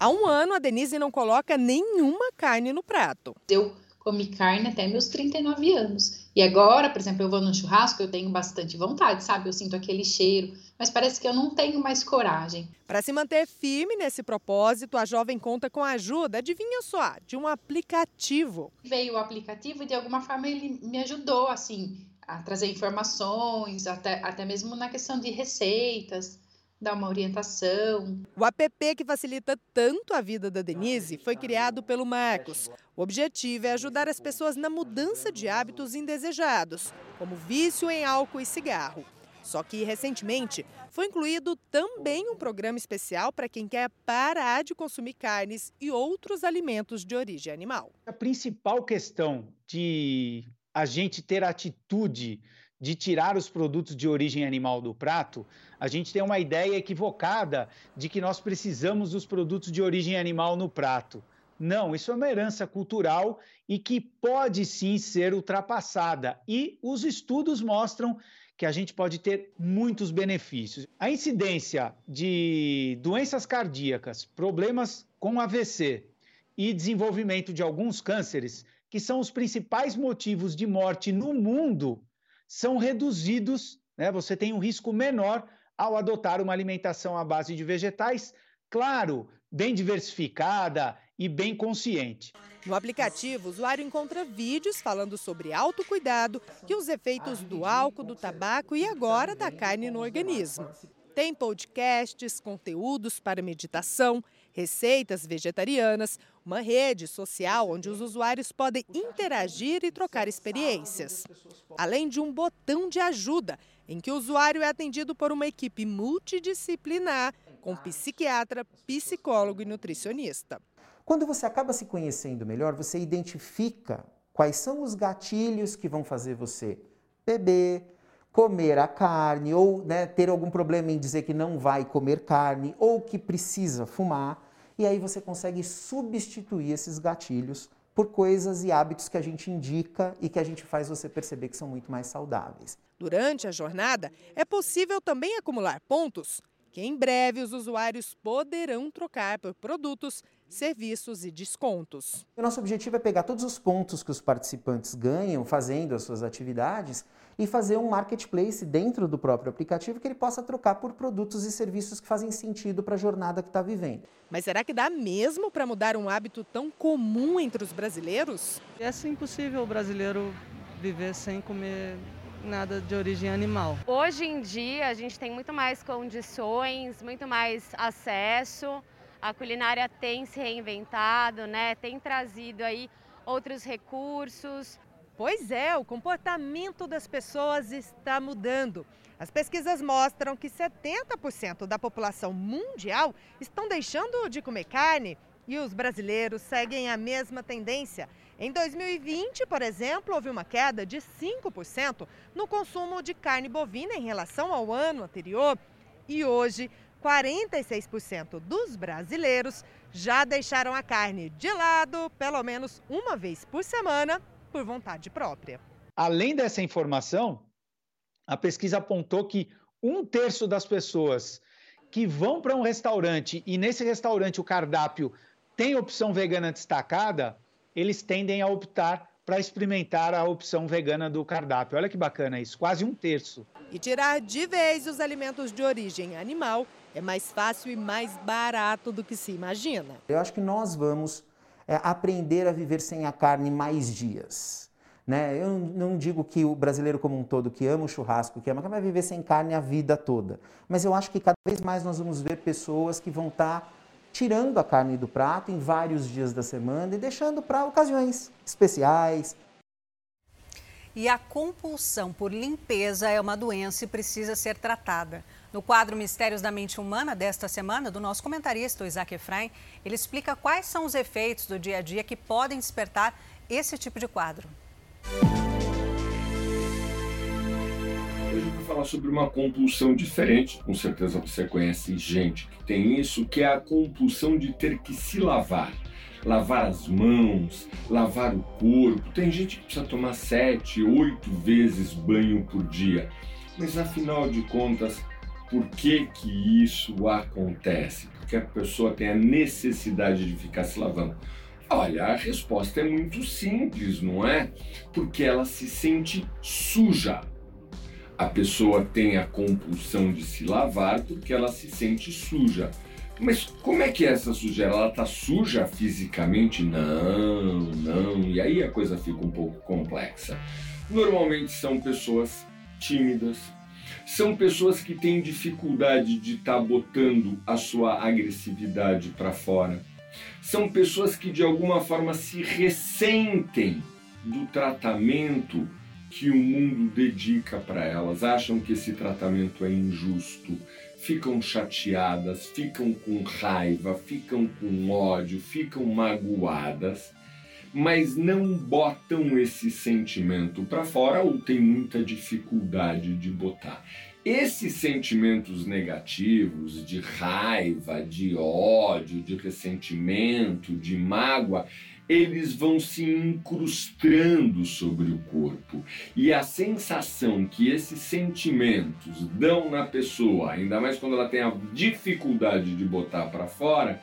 Há um ano, a Denise não coloca nenhuma carne no prato. Eu comi carne até meus 39 anos. E agora, por exemplo, eu vou no churrasco, eu tenho bastante vontade, sabe? Eu sinto aquele cheiro, mas parece que eu não tenho mais coragem. Para se manter firme nesse propósito, a jovem conta com a ajuda, adivinha só, de um aplicativo. Veio o aplicativo e de alguma forma ele me ajudou, assim, a trazer informações, até, até mesmo na questão de receitas dar uma orientação. O app que facilita tanto a vida da Denise foi criado pelo Marcos. O objetivo é ajudar as pessoas na mudança de hábitos indesejados, como vício em álcool e cigarro. Só que, recentemente, foi incluído também um programa especial para quem quer parar de consumir carnes e outros alimentos de origem animal. A principal questão de a gente ter atitude de tirar os produtos de origem animal do prato, a gente tem uma ideia equivocada de que nós precisamos dos produtos de origem animal no prato. Não, isso é uma herança cultural e que pode sim ser ultrapassada. E os estudos mostram que a gente pode ter muitos benefícios. A incidência de doenças cardíacas, problemas com AVC e desenvolvimento de alguns cânceres, que são os principais motivos de morte no mundo, são reduzidos, né? Você tem um risco menor ao adotar uma alimentação à base de vegetais, claro, bem diversificada e bem consciente. No aplicativo, o usuário encontra vídeos falando sobre autocuidado e os efeitos do álcool, do tabaco e agora da carne no organismo. Tem podcasts, conteúdos para meditação, receitas vegetarianas, uma rede social onde os usuários podem interagir e trocar experiências. Além de um botão de ajuda, em que o usuário é atendido por uma equipe multidisciplinar, com psiquiatra, psicólogo e nutricionista. Quando você acaba se conhecendo melhor, você identifica quais são os gatilhos que vão fazer você beber, comer a carne, ou né, ter algum problema em dizer que não vai comer carne, ou que precisa fumar. E aí você consegue substituir esses gatilhos por coisas e hábitos que a gente indica e que a gente faz você perceber que são muito mais saudáveis. Durante a jornada, é possível também acumular pontos que em breve os usuários poderão trocar por produtos, serviços e descontos. O nosso objetivo é pegar todos os pontos que os participantes ganham fazendo as suas atividades e fazer um marketplace dentro do próprio aplicativo que ele possa trocar por produtos e serviços que fazem sentido para a jornada que está vivendo. Mas será que dá mesmo para mudar um hábito tão comum entre os brasileiros? É impossível o brasileiro viver sem comer nada de origem animal. Hoje em dia a gente tem muito mais condições, muito mais acesso. A culinária tem se reinventado, né? Tem trazido aí outros recursos. Pois é, o comportamento das pessoas está mudando. As pesquisas mostram que 70% da população mundial estão deixando de comer carne e os brasileiros seguem a mesma tendência. Em 2020, por exemplo, houve uma queda de 5% no consumo de carne bovina em relação ao ano anterior. E hoje, 46% dos brasileiros já deixaram a carne de lado pelo menos uma vez por semana por vontade própria. Além dessa informação, a pesquisa apontou que um terço das pessoas que vão para um restaurante e nesse restaurante o cardápio tem opção vegana destacada, eles tendem a optar para experimentar a opção vegana do cardápio. Olha que bacana isso, quase um terço. E tirar de vez os alimentos de origem animal é mais fácil e mais barato do que se imagina. Eu acho que nós vamos é, aprender a viver sem a carne mais dias. Né? Eu não digo que o brasileiro como um todo que ama o churrasco, que ama, que vai viver sem carne a vida toda. Mas eu acho que cada vez mais nós vamos ver pessoas que vão estar tá tirando a carne do prato em vários dias da semana e deixando para ocasiões especiais. E a compulsão por limpeza é uma doença e precisa ser tratada. No quadro Mistérios da Mente Humana desta semana, do nosso comentarista, Isaac Efraim, ele explica quais são os efeitos do dia a dia que podem despertar esse tipo de quadro. Hoje eu vou falar sobre uma compulsão diferente. Com certeza você conhece gente que tem isso, que é a compulsão de ter que se lavar. Lavar as mãos, lavar o corpo. Tem gente que precisa tomar sete, oito vezes banho por dia. Mas afinal de contas, por que, que isso acontece? Porque a pessoa tem a necessidade de ficar se lavando. Olha, a resposta é muito simples, não é? Porque ela se sente suja. A pessoa tem a compulsão de se lavar porque ela se sente suja. Mas como é que é essa sujeira? Ela está suja fisicamente? Não, não. E aí a coisa fica um pouco complexa. Normalmente são pessoas tímidas, São pessoas que têm dificuldade de estar tá botando a sua agressividade para fora. São pessoas que de alguma forma se ressentem do tratamento que o mundo dedica para elas, acham que esse tratamento é injusto, ficam chateadas, ficam com raiva, ficam com ódio, ficam magoadas, mas não botam esse sentimento para fora ou têm muita dificuldade de botar. Esses sentimentos negativos de raiva, de ódio, de ressentimento, de mágoa, eles vão se incrustando sobre o corpo. E a sensação que esses sentimentos dão na pessoa, ainda mais quando ela tem a dificuldade de botar para fora,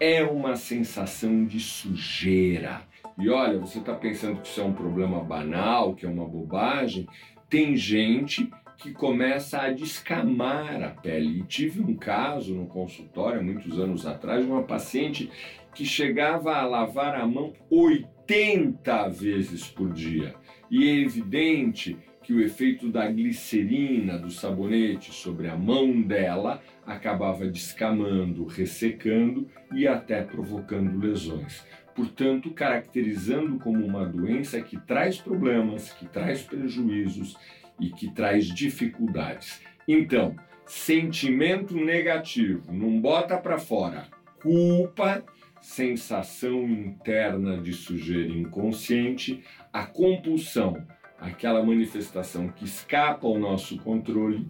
é uma sensação de sujeira. E olha, você está pensando que isso é um problema banal, que é uma bobagem? Tem gente que começa a descamar a pele. E tive um caso no consultório, muitos anos atrás, de uma paciente que chegava a lavar a mão 80 vezes por dia. E é evidente que o efeito da glicerina do sabonete sobre a mão dela acabava descamando, ressecando e até provocando lesões. Portanto, caracterizando como uma doença que traz problemas, que traz prejuízos e que traz dificuldades. Então, sentimento negativo, não bota para fora. Culpa sensação interna de sujeira inconsciente, a compulsão, aquela manifestação que escapa ao nosso controle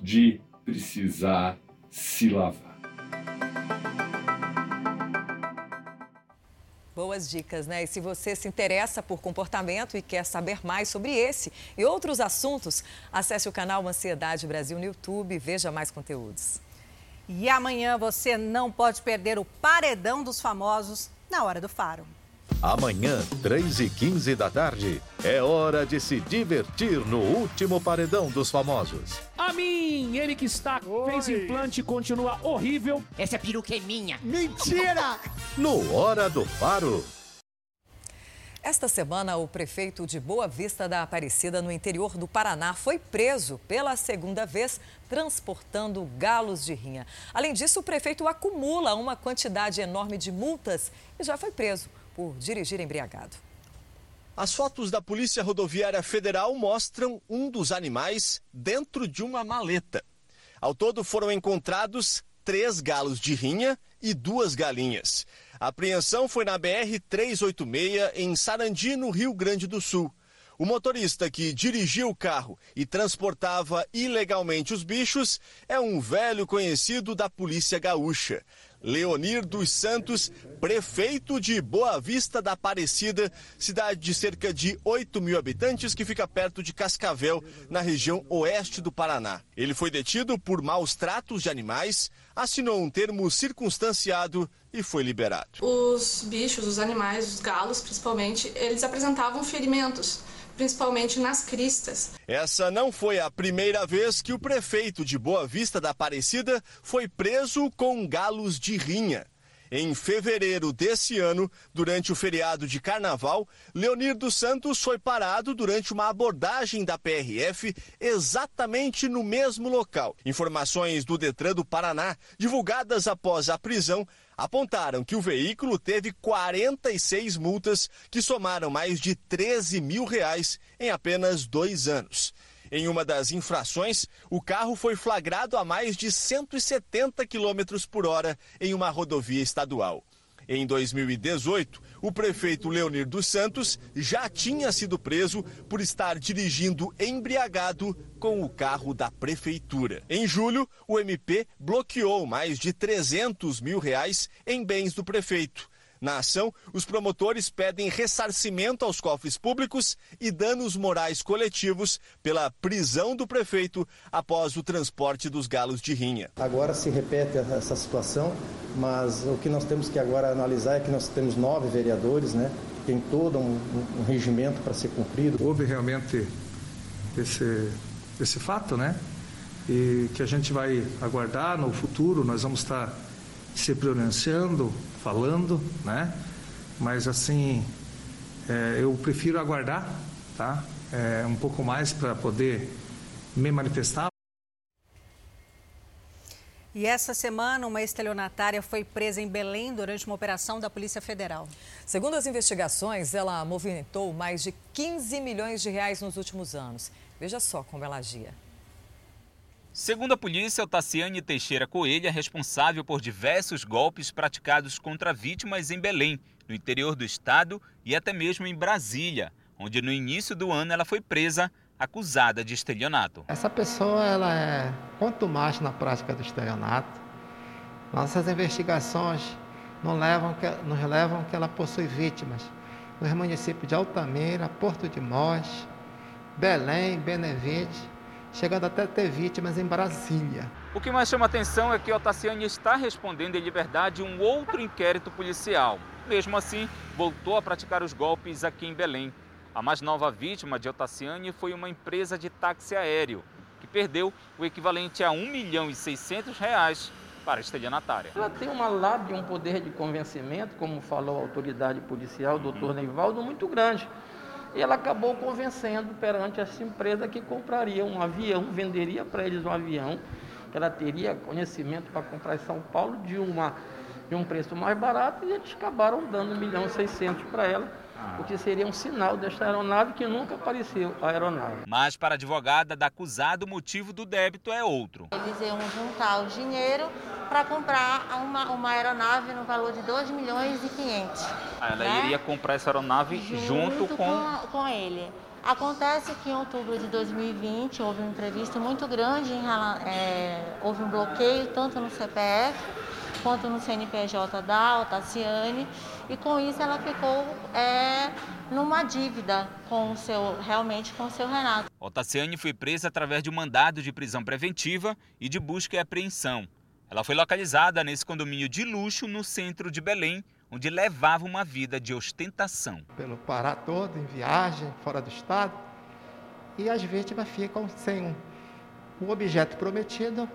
de precisar se lavar. Boas dicas, né? E se você se interessa por comportamento e quer saber mais sobre esse e outros assuntos, acesse o canal Ansiedade Brasil no YouTube e veja mais conteúdos. E amanhã você não pode perder o paredão dos famosos na hora do faro. Amanhã, 3 e 15 da tarde, é hora de se divertir no último paredão dos famosos. A mim, ele que está, Oi. fez implante e continua horrível. Essa peruca é minha. Mentira! (laughs) no Hora do Faro. Esta semana, o prefeito de Boa Vista da Aparecida, no interior do Paraná, foi preso pela segunda vez transportando galos de rinha. Além disso, o prefeito acumula uma quantidade enorme de multas e já foi preso por dirigir embriagado. As fotos da Polícia Rodoviária Federal mostram um dos animais dentro de uma maleta. Ao todo foram encontrados três galos de rinha e duas galinhas. A apreensão foi na BR-386, em Sarandi, no Rio Grande do Sul. O motorista que dirigiu o carro e transportava ilegalmente os bichos é um velho conhecido da Polícia Gaúcha. Leonir dos Santos, prefeito de Boa Vista da Aparecida, cidade de cerca de 8 mil habitantes que fica perto de Cascavel, na região oeste do Paraná. Ele foi detido por maus tratos de animais, assinou um termo circunstanciado e foi liberado. Os bichos, os animais, os galos principalmente, eles apresentavam ferimentos principalmente nas cristas. Essa não foi a primeira vez que o prefeito de Boa Vista da Aparecida foi preso com galos de rinha. Em fevereiro desse ano, durante o feriado de carnaval, Leonir dos Santos foi parado durante uma abordagem da PRF exatamente no mesmo local. Informações do Detran do Paraná, divulgadas após a prisão, apontaram que o veículo teve 46 multas que somaram mais de 13 mil reais em apenas dois anos. Em uma das infrações, o carro foi flagrado a mais de 170 km por hora em uma rodovia estadual. Em 2018, o prefeito Leonir dos Santos já tinha sido preso por estar dirigindo embriagado com o carro da prefeitura. Em julho, o MP bloqueou mais de 300 mil reais em bens do prefeito. Na ação, os promotores pedem ressarcimento aos cofres públicos e danos morais coletivos pela prisão do prefeito após o transporte dos galos de rinha. Agora se repete essa situação, mas o que nós temos que agora analisar é que nós temos nove vereadores, né? Tem todo um, um regimento para ser cumprido. Houve realmente esse, esse fato, né? E que a gente vai aguardar no futuro, nós vamos estar se pronunciando, falando, né? Mas assim, é, eu prefiro aguardar, tá? É, um pouco mais para poder me manifestar. E essa semana, uma estelionatária foi presa em Belém durante uma operação da Polícia Federal. Segundo as investigações, ela movimentou mais de 15 milhões de reais nos últimos anos. Veja só como ela agia. Segundo a polícia, Tassiane Teixeira Coelho é responsável por diversos golpes praticados contra vítimas em Belém, no interior do estado e até mesmo em Brasília, onde no início do ano ela foi presa acusada de estelionato. Essa pessoa ela é quanto mais na prática do estelionato. Nossas investigações não levam que, nos levam que ela possui vítimas nos municípios de Altamira, Porto de Mós, Belém, Benevide, chegando até ter vítimas em Brasília. O que mais chama atenção é que Otaciane está respondendo em liberdade um outro inquérito policial. Mesmo assim, voltou a praticar os golpes aqui em Belém. A mais nova vítima de Otaciane foi uma empresa de táxi aéreo, que perdeu o equivalente a 1 milhão e 600 reais para a estelionatária. Ela tem uma lábia, um poder de convencimento, como falou a autoridade policial, o doutor Neivaldo, muito grande. E ela acabou convencendo perante essa empresa que compraria um avião, venderia para eles um avião, que ela teria conhecimento para comprar em São Paulo de, uma, de um preço mais barato, e eles acabaram dando 1 milhão e 600 para ela o que seria um sinal desta aeronave que nunca apareceu a aeronave. Mas para a advogada da acusada, o motivo do débito é outro. Eles iam juntar o dinheiro para comprar uma, uma aeronave no valor de 2 milhões e 500. Ela né? iria comprar essa aeronave junto, junto com... com... com ele. Acontece que em outubro de 2020 houve um imprevisto muito grande, em, é, houve um bloqueio tanto no CPF quanto no CNPJ da Altaciane e com isso ela ficou é, numa dívida com o seu, realmente com o seu Renato. Altaciane foi presa através de um mandado de prisão preventiva e de busca e apreensão. Ela foi localizada nesse condomínio de luxo no centro de Belém, onde levava uma vida de ostentação. Pelo Pará todo, em viagem, fora do estado, e as vítimas ficam sem o objeto prometido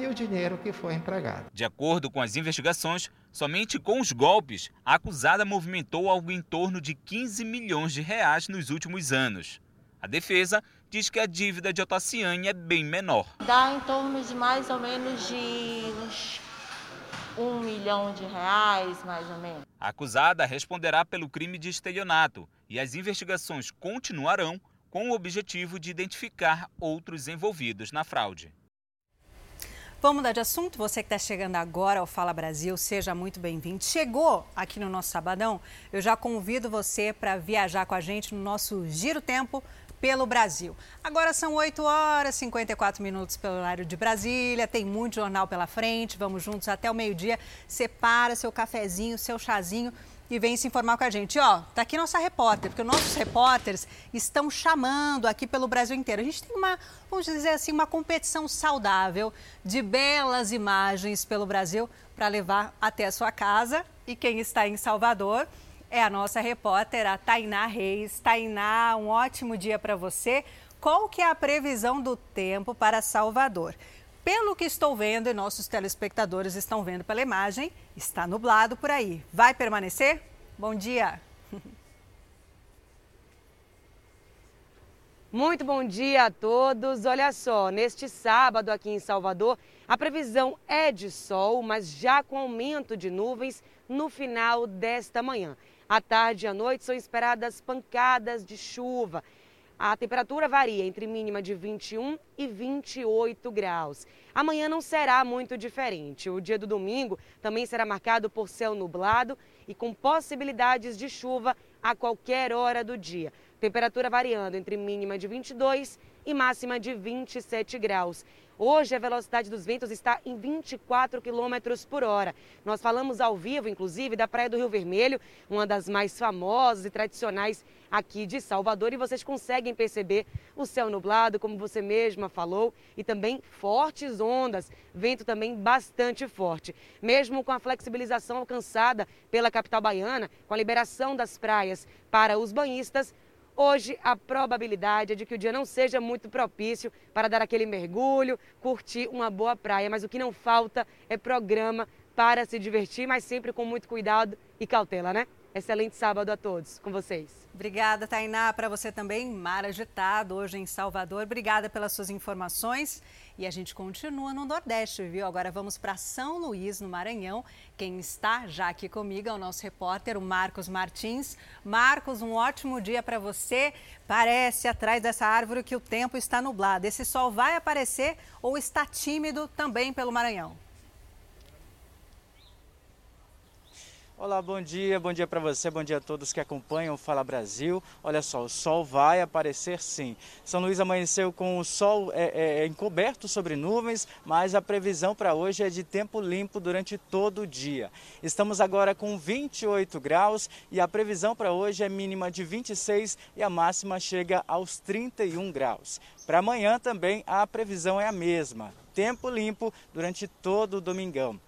e o dinheiro que foi empregado. De acordo com as investigações, somente com os golpes, a acusada movimentou algo em torno de 15 milhões de reais nos últimos anos. A defesa diz que a dívida de Otaciane é bem menor. Dá em torno de mais ou menos de uns um milhão de reais, mais ou menos. A acusada responderá pelo crime de estelionato e as investigações continuarão com o objetivo de identificar outros envolvidos na fraude. Vamos mudar de assunto? Você que está chegando agora ao Fala Brasil, seja muito bem-vindo. Chegou aqui no nosso Sabadão, eu já convido você para viajar com a gente no nosso Giro Tempo pelo Brasil. Agora são 8 horas e 54 minutos pelo horário de Brasília, tem muito jornal pela frente, vamos juntos até o meio-dia. Separa seu cafezinho, seu chazinho e vem se informar com a gente. Ó, tá aqui nossa repórter, porque nossos repórteres estão chamando aqui pelo Brasil inteiro. A gente tem uma, vamos dizer assim, uma competição saudável de belas imagens pelo Brasil para levar até a sua casa. E quem está em Salvador é a nossa repórter, a Tainá Reis. Tainá, um ótimo dia para você. Qual que é a previsão do tempo para Salvador? Pelo que estou vendo e nossos telespectadores estão vendo pela imagem, está nublado por aí. Vai permanecer? Bom dia! (laughs) Muito bom dia a todos. Olha só, neste sábado aqui em Salvador, a previsão é de sol, mas já com aumento de nuvens no final desta manhã. À tarde e à noite são esperadas pancadas de chuva. A temperatura varia entre mínima de 21 e 28 graus. Amanhã não será muito diferente. O dia do domingo também será marcado por céu nublado e com possibilidades de chuva a qualquer hora do dia. Temperatura variando entre mínima de 22 e máxima de 27 graus. Hoje a velocidade dos ventos está em 24 km por hora. Nós falamos ao vivo, inclusive, da Praia do Rio Vermelho, uma das mais famosas e tradicionais aqui de Salvador. E vocês conseguem perceber o céu nublado, como você mesma falou, e também fortes ondas, vento também bastante forte. Mesmo com a flexibilização alcançada pela capital baiana, com a liberação das praias para os banhistas, Hoje, a probabilidade é de que o dia não seja muito propício para dar aquele mergulho, curtir uma boa praia, mas o que não falta é programa para se divertir, mas sempre com muito cuidado e cautela, né? Excelente sábado a todos com vocês. Obrigada, Tainá. Para você também, mar agitado hoje em Salvador. Obrigada pelas suas informações. E a gente continua no Nordeste, viu? Agora vamos para São Luís, no Maranhão. Quem está já aqui comigo é o nosso repórter, o Marcos Martins. Marcos, um ótimo dia para você. Parece atrás dessa árvore que o tempo está nublado. Esse sol vai aparecer ou está tímido também pelo Maranhão? Olá, bom dia, bom dia para você, bom dia a todos que acompanham o Fala Brasil. Olha só, o sol vai aparecer sim. São Luís amanheceu com o sol é, é, é encoberto sobre nuvens, mas a previsão para hoje é de tempo limpo durante todo o dia. Estamos agora com 28 graus e a previsão para hoje é mínima de 26 e a máxima chega aos 31 graus. Para amanhã também a previsão é a mesma, tempo limpo durante todo o domingão.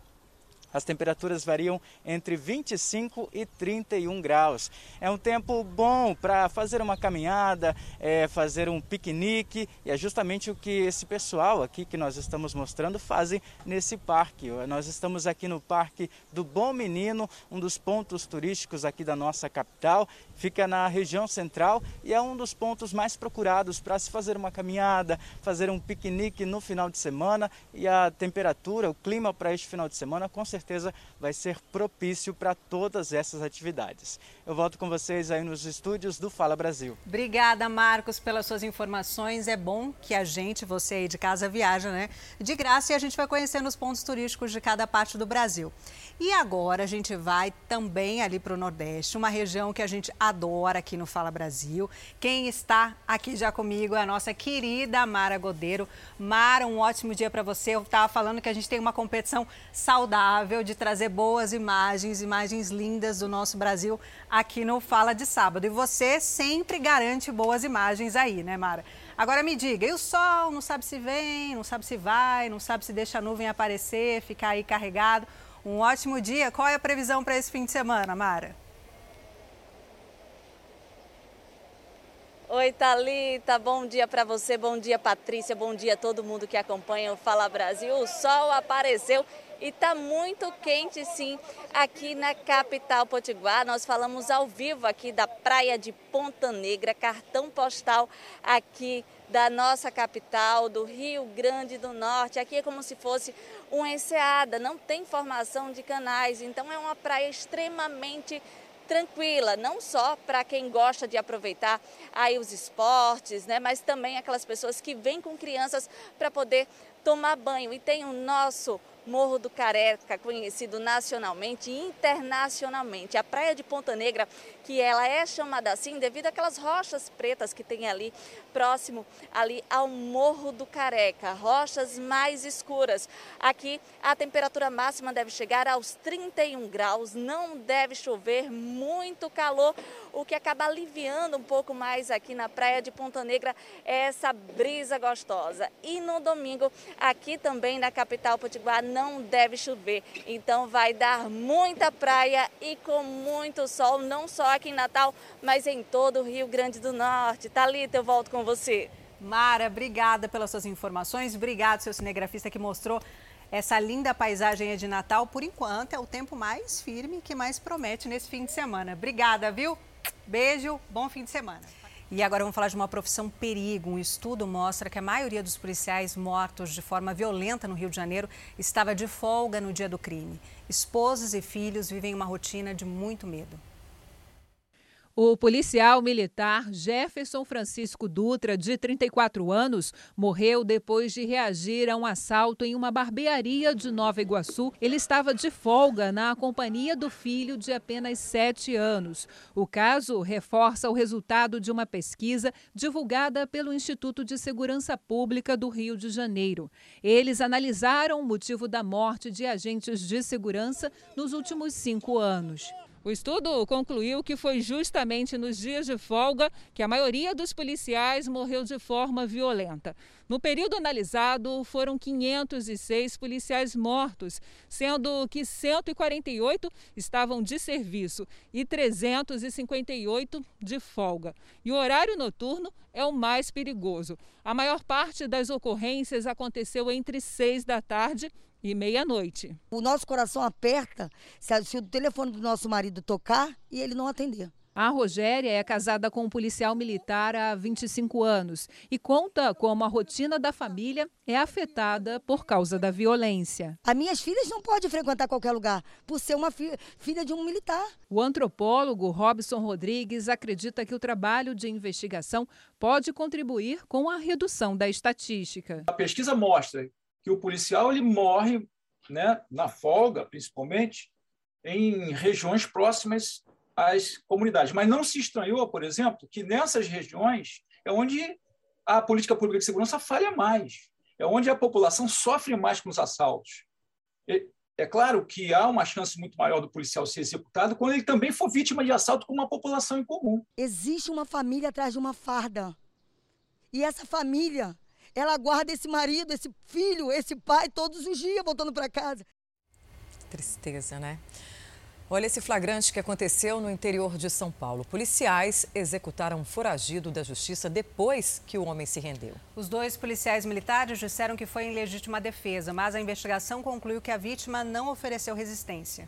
As temperaturas variam entre 25 e 31 graus. É um tempo bom para fazer uma caminhada, é, fazer um piquenique e é justamente o que esse pessoal aqui que nós estamos mostrando fazem nesse parque. Nós estamos aqui no Parque do Bom Menino, um dos pontos turísticos aqui da nossa capital. Fica na região central e é um dos pontos mais procurados para se fazer uma caminhada, fazer um piquenique no final de semana e a temperatura, o clima para este final de semana com certeza certeza vai ser propício para todas essas atividades. Eu volto com vocês aí nos estúdios do Fala Brasil. Obrigada, Marcos, pelas suas informações. É bom que a gente, você aí de casa, viaja, né? De graça e a gente vai conhecendo os pontos turísticos de cada parte do Brasil. E agora a gente vai também ali para o Nordeste, uma região que a gente adora aqui no Fala Brasil. Quem está aqui já comigo é a nossa querida Mara Godeiro. Mara, um ótimo dia para você. Eu estava falando que a gente tem uma competição saudável de trazer boas imagens, imagens lindas do nosso Brasil aqui no Fala de Sábado. E você sempre garante boas imagens aí, né, Mara? Agora me diga, e o sol não sabe se vem, não sabe se vai, não sabe se deixa a nuvem aparecer, ficar aí carregado. Um ótimo dia. Qual é a previsão para esse fim de semana, Mara? Oi, Thalita, bom dia para você, bom dia, Patrícia, bom dia a todo mundo que acompanha o Fala Brasil. O sol apareceu e está muito quente, sim, aqui na capital potiguar. Nós falamos ao vivo aqui da praia de Ponta Negra, cartão postal aqui da nossa capital, do Rio Grande do Norte. Aqui é como se fosse uma enseada, não tem formação de canais, então é uma praia extremamente tranquila, não só para quem gosta de aproveitar aí os esportes, né, mas também aquelas pessoas que vêm com crianças para poder tomar banho. E tem o nosso Morro do Careca, conhecido nacionalmente e internacionalmente. A Praia de Ponta Negra, que ela é chamada assim devido àquelas rochas pretas que tem ali próximo ali ao Morro do Careca, rochas mais escuras. Aqui a temperatura máxima deve chegar aos 31 graus, não deve chover, muito calor, o que acaba aliviando um pouco mais aqui na Praia de Ponta Negra essa brisa gostosa. E no domingo, aqui também na capital potiguar, não deve chover. Então vai dar muita praia e com muito sol, não só aqui em Natal, mas em todo o Rio Grande do Norte. Thalita, eu volto com você. Mara, obrigada pelas suas informações. Obrigado, seu cinegrafista, que mostrou essa linda paisagem de Natal. Por enquanto, é o tempo mais firme que mais promete nesse fim de semana. Obrigada, viu? Beijo, bom fim de semana. E agora vamos falar de uma profissão perigo. Um estudo mostra que a maioria dos policiais mortos de forma violenta no Rio de Janeiro estava de folga no dia do crime. Esposas e filhos vivem uma rotina de muito medo. O policial militar Jefferson Francisco Dutra, de 34 anos, morreu depois de reagir a um assalto em uma barbearia de Nova Iguaçu. Ele estava de folga na companhia do filho de apenas 7 anos. O caso reforça o resultado de uma pesquisa divulgada pelo Instituto de Segurança Pública do Rio de Janeiro. Eles analisaram o motivo da morte de agentes de segurança nos últimos cinco anos. O estudo concluiu que foi justamente nos dias de folga que a maioria dos policiais morreu de forma violenta. No período analisado, foram 506 policiais mortos, sendo que 148 estavam de serviço e 358 de folga. E o horário noturno é o mais perigoso. A maior parte das ocorrências aconteceu entre seis da tarde e meia-noite. O nosso coração aperta se o telefone do nosso marido tocar e ele não atender. A Rogéria é casada com um policial militar há 25 anos e conta como a rotina da família é afetada por causa da violência. As minhas filhas não podem frequentar qualquer lugar por ser uma fi filha de um militar. O antropólogo Robson Rodrigues acredita que o trabalho de investigação pode contribuir com a redução da estatística. A pesquisa mostra que o policial ele morre né, na folga, principalmente, em regiões próximas às comunidades. Mas não se estranhou, por exemplo, que nessas regiões é onde a política pública de segurança falha mais, é onde a população sofre mais com os assaltos. É claro que há uma chance muito maior do policial ser executado quando ele também for vítima de assalto com uma população em comum. Existe uma família atrás de uma farda. E essa família ela guarda esse marido, esse filho, esse pai todos os dias voltando para casa. Tristeza, né? Olha esse flagrante que aconteceu no interior de São Paulo. Policiais executaram um foragido da justiça depois que o homem se rendeu. Os dois policiais militares disseram que foi em legítima defesa, mas a investigação concluiu que a vítima não ofereceu resistência.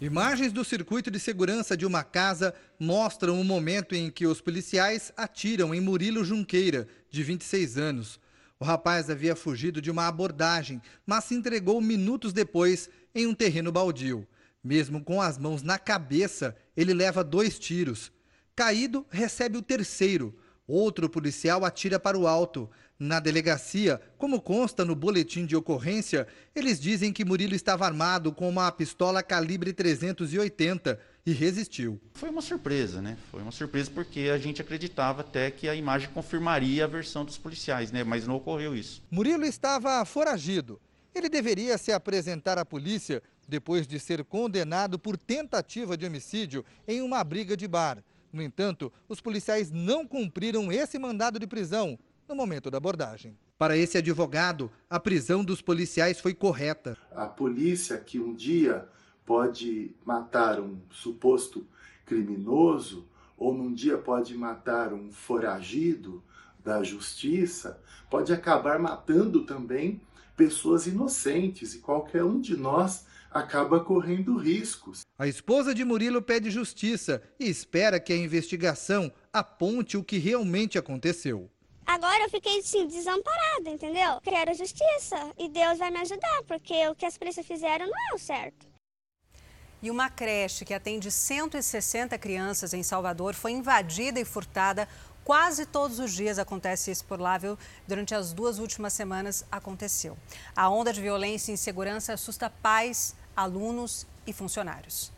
Imagens do circuito de segurança de uma casa mostram o momento em que os policiais atiram em Murilo Junqueira, de 26 anos. O rapaz havia fugido de uma abordagem, mas se entregou minutos depois em um terreno baldio. Mesmo com as mãos na cabeça, ele leva dois tiros. Caído, recebe o terceiro. Outro policial atira para o alto. Na delegacia, como consta no boletim de ocorrência, eles dizem que Murilo estava armado com uma pistola calibre 380 e resistiu. Foi uma surpresa, né? Foi uma surpresa porque a gente acreditava até que a imagem confirmaria a versão dos policiais, né? Mas não ocorreu isso. Murilo estava foragido. Ele deveria se apresentar à polícia depois de ser condenado por tentativa de homicídio em uma briga de bar. No entanto, os policiais não cumpriram esse mandado de prisão no momento da abordagem. Para esse advogado, a prisão dos policiais foi correta. A polícia que um dia pode matar um suposto criminoso ou num dia pode matar um foragido da justiça, pode acabar matando também pessoas inocentes e qualquer um de nós acaba correndo riscos. A esposa de Murilo pede justiça e espera que a investigação aponte o que realmente aconteceu. Agora eu fiquei assim, desamparada, entendeu? Quero justiça e Deus vai me ajudar, porque o que as polícias fizeram não é o certo. E uma creche que atende 160 crianças em Salvador foi invadida e furtada. Quase todos os dias acontece isso por lá, viu? Durante as duas últimas semanas aconteceu. A onda de violência e insegurança assusta pais, alunos e funcionários.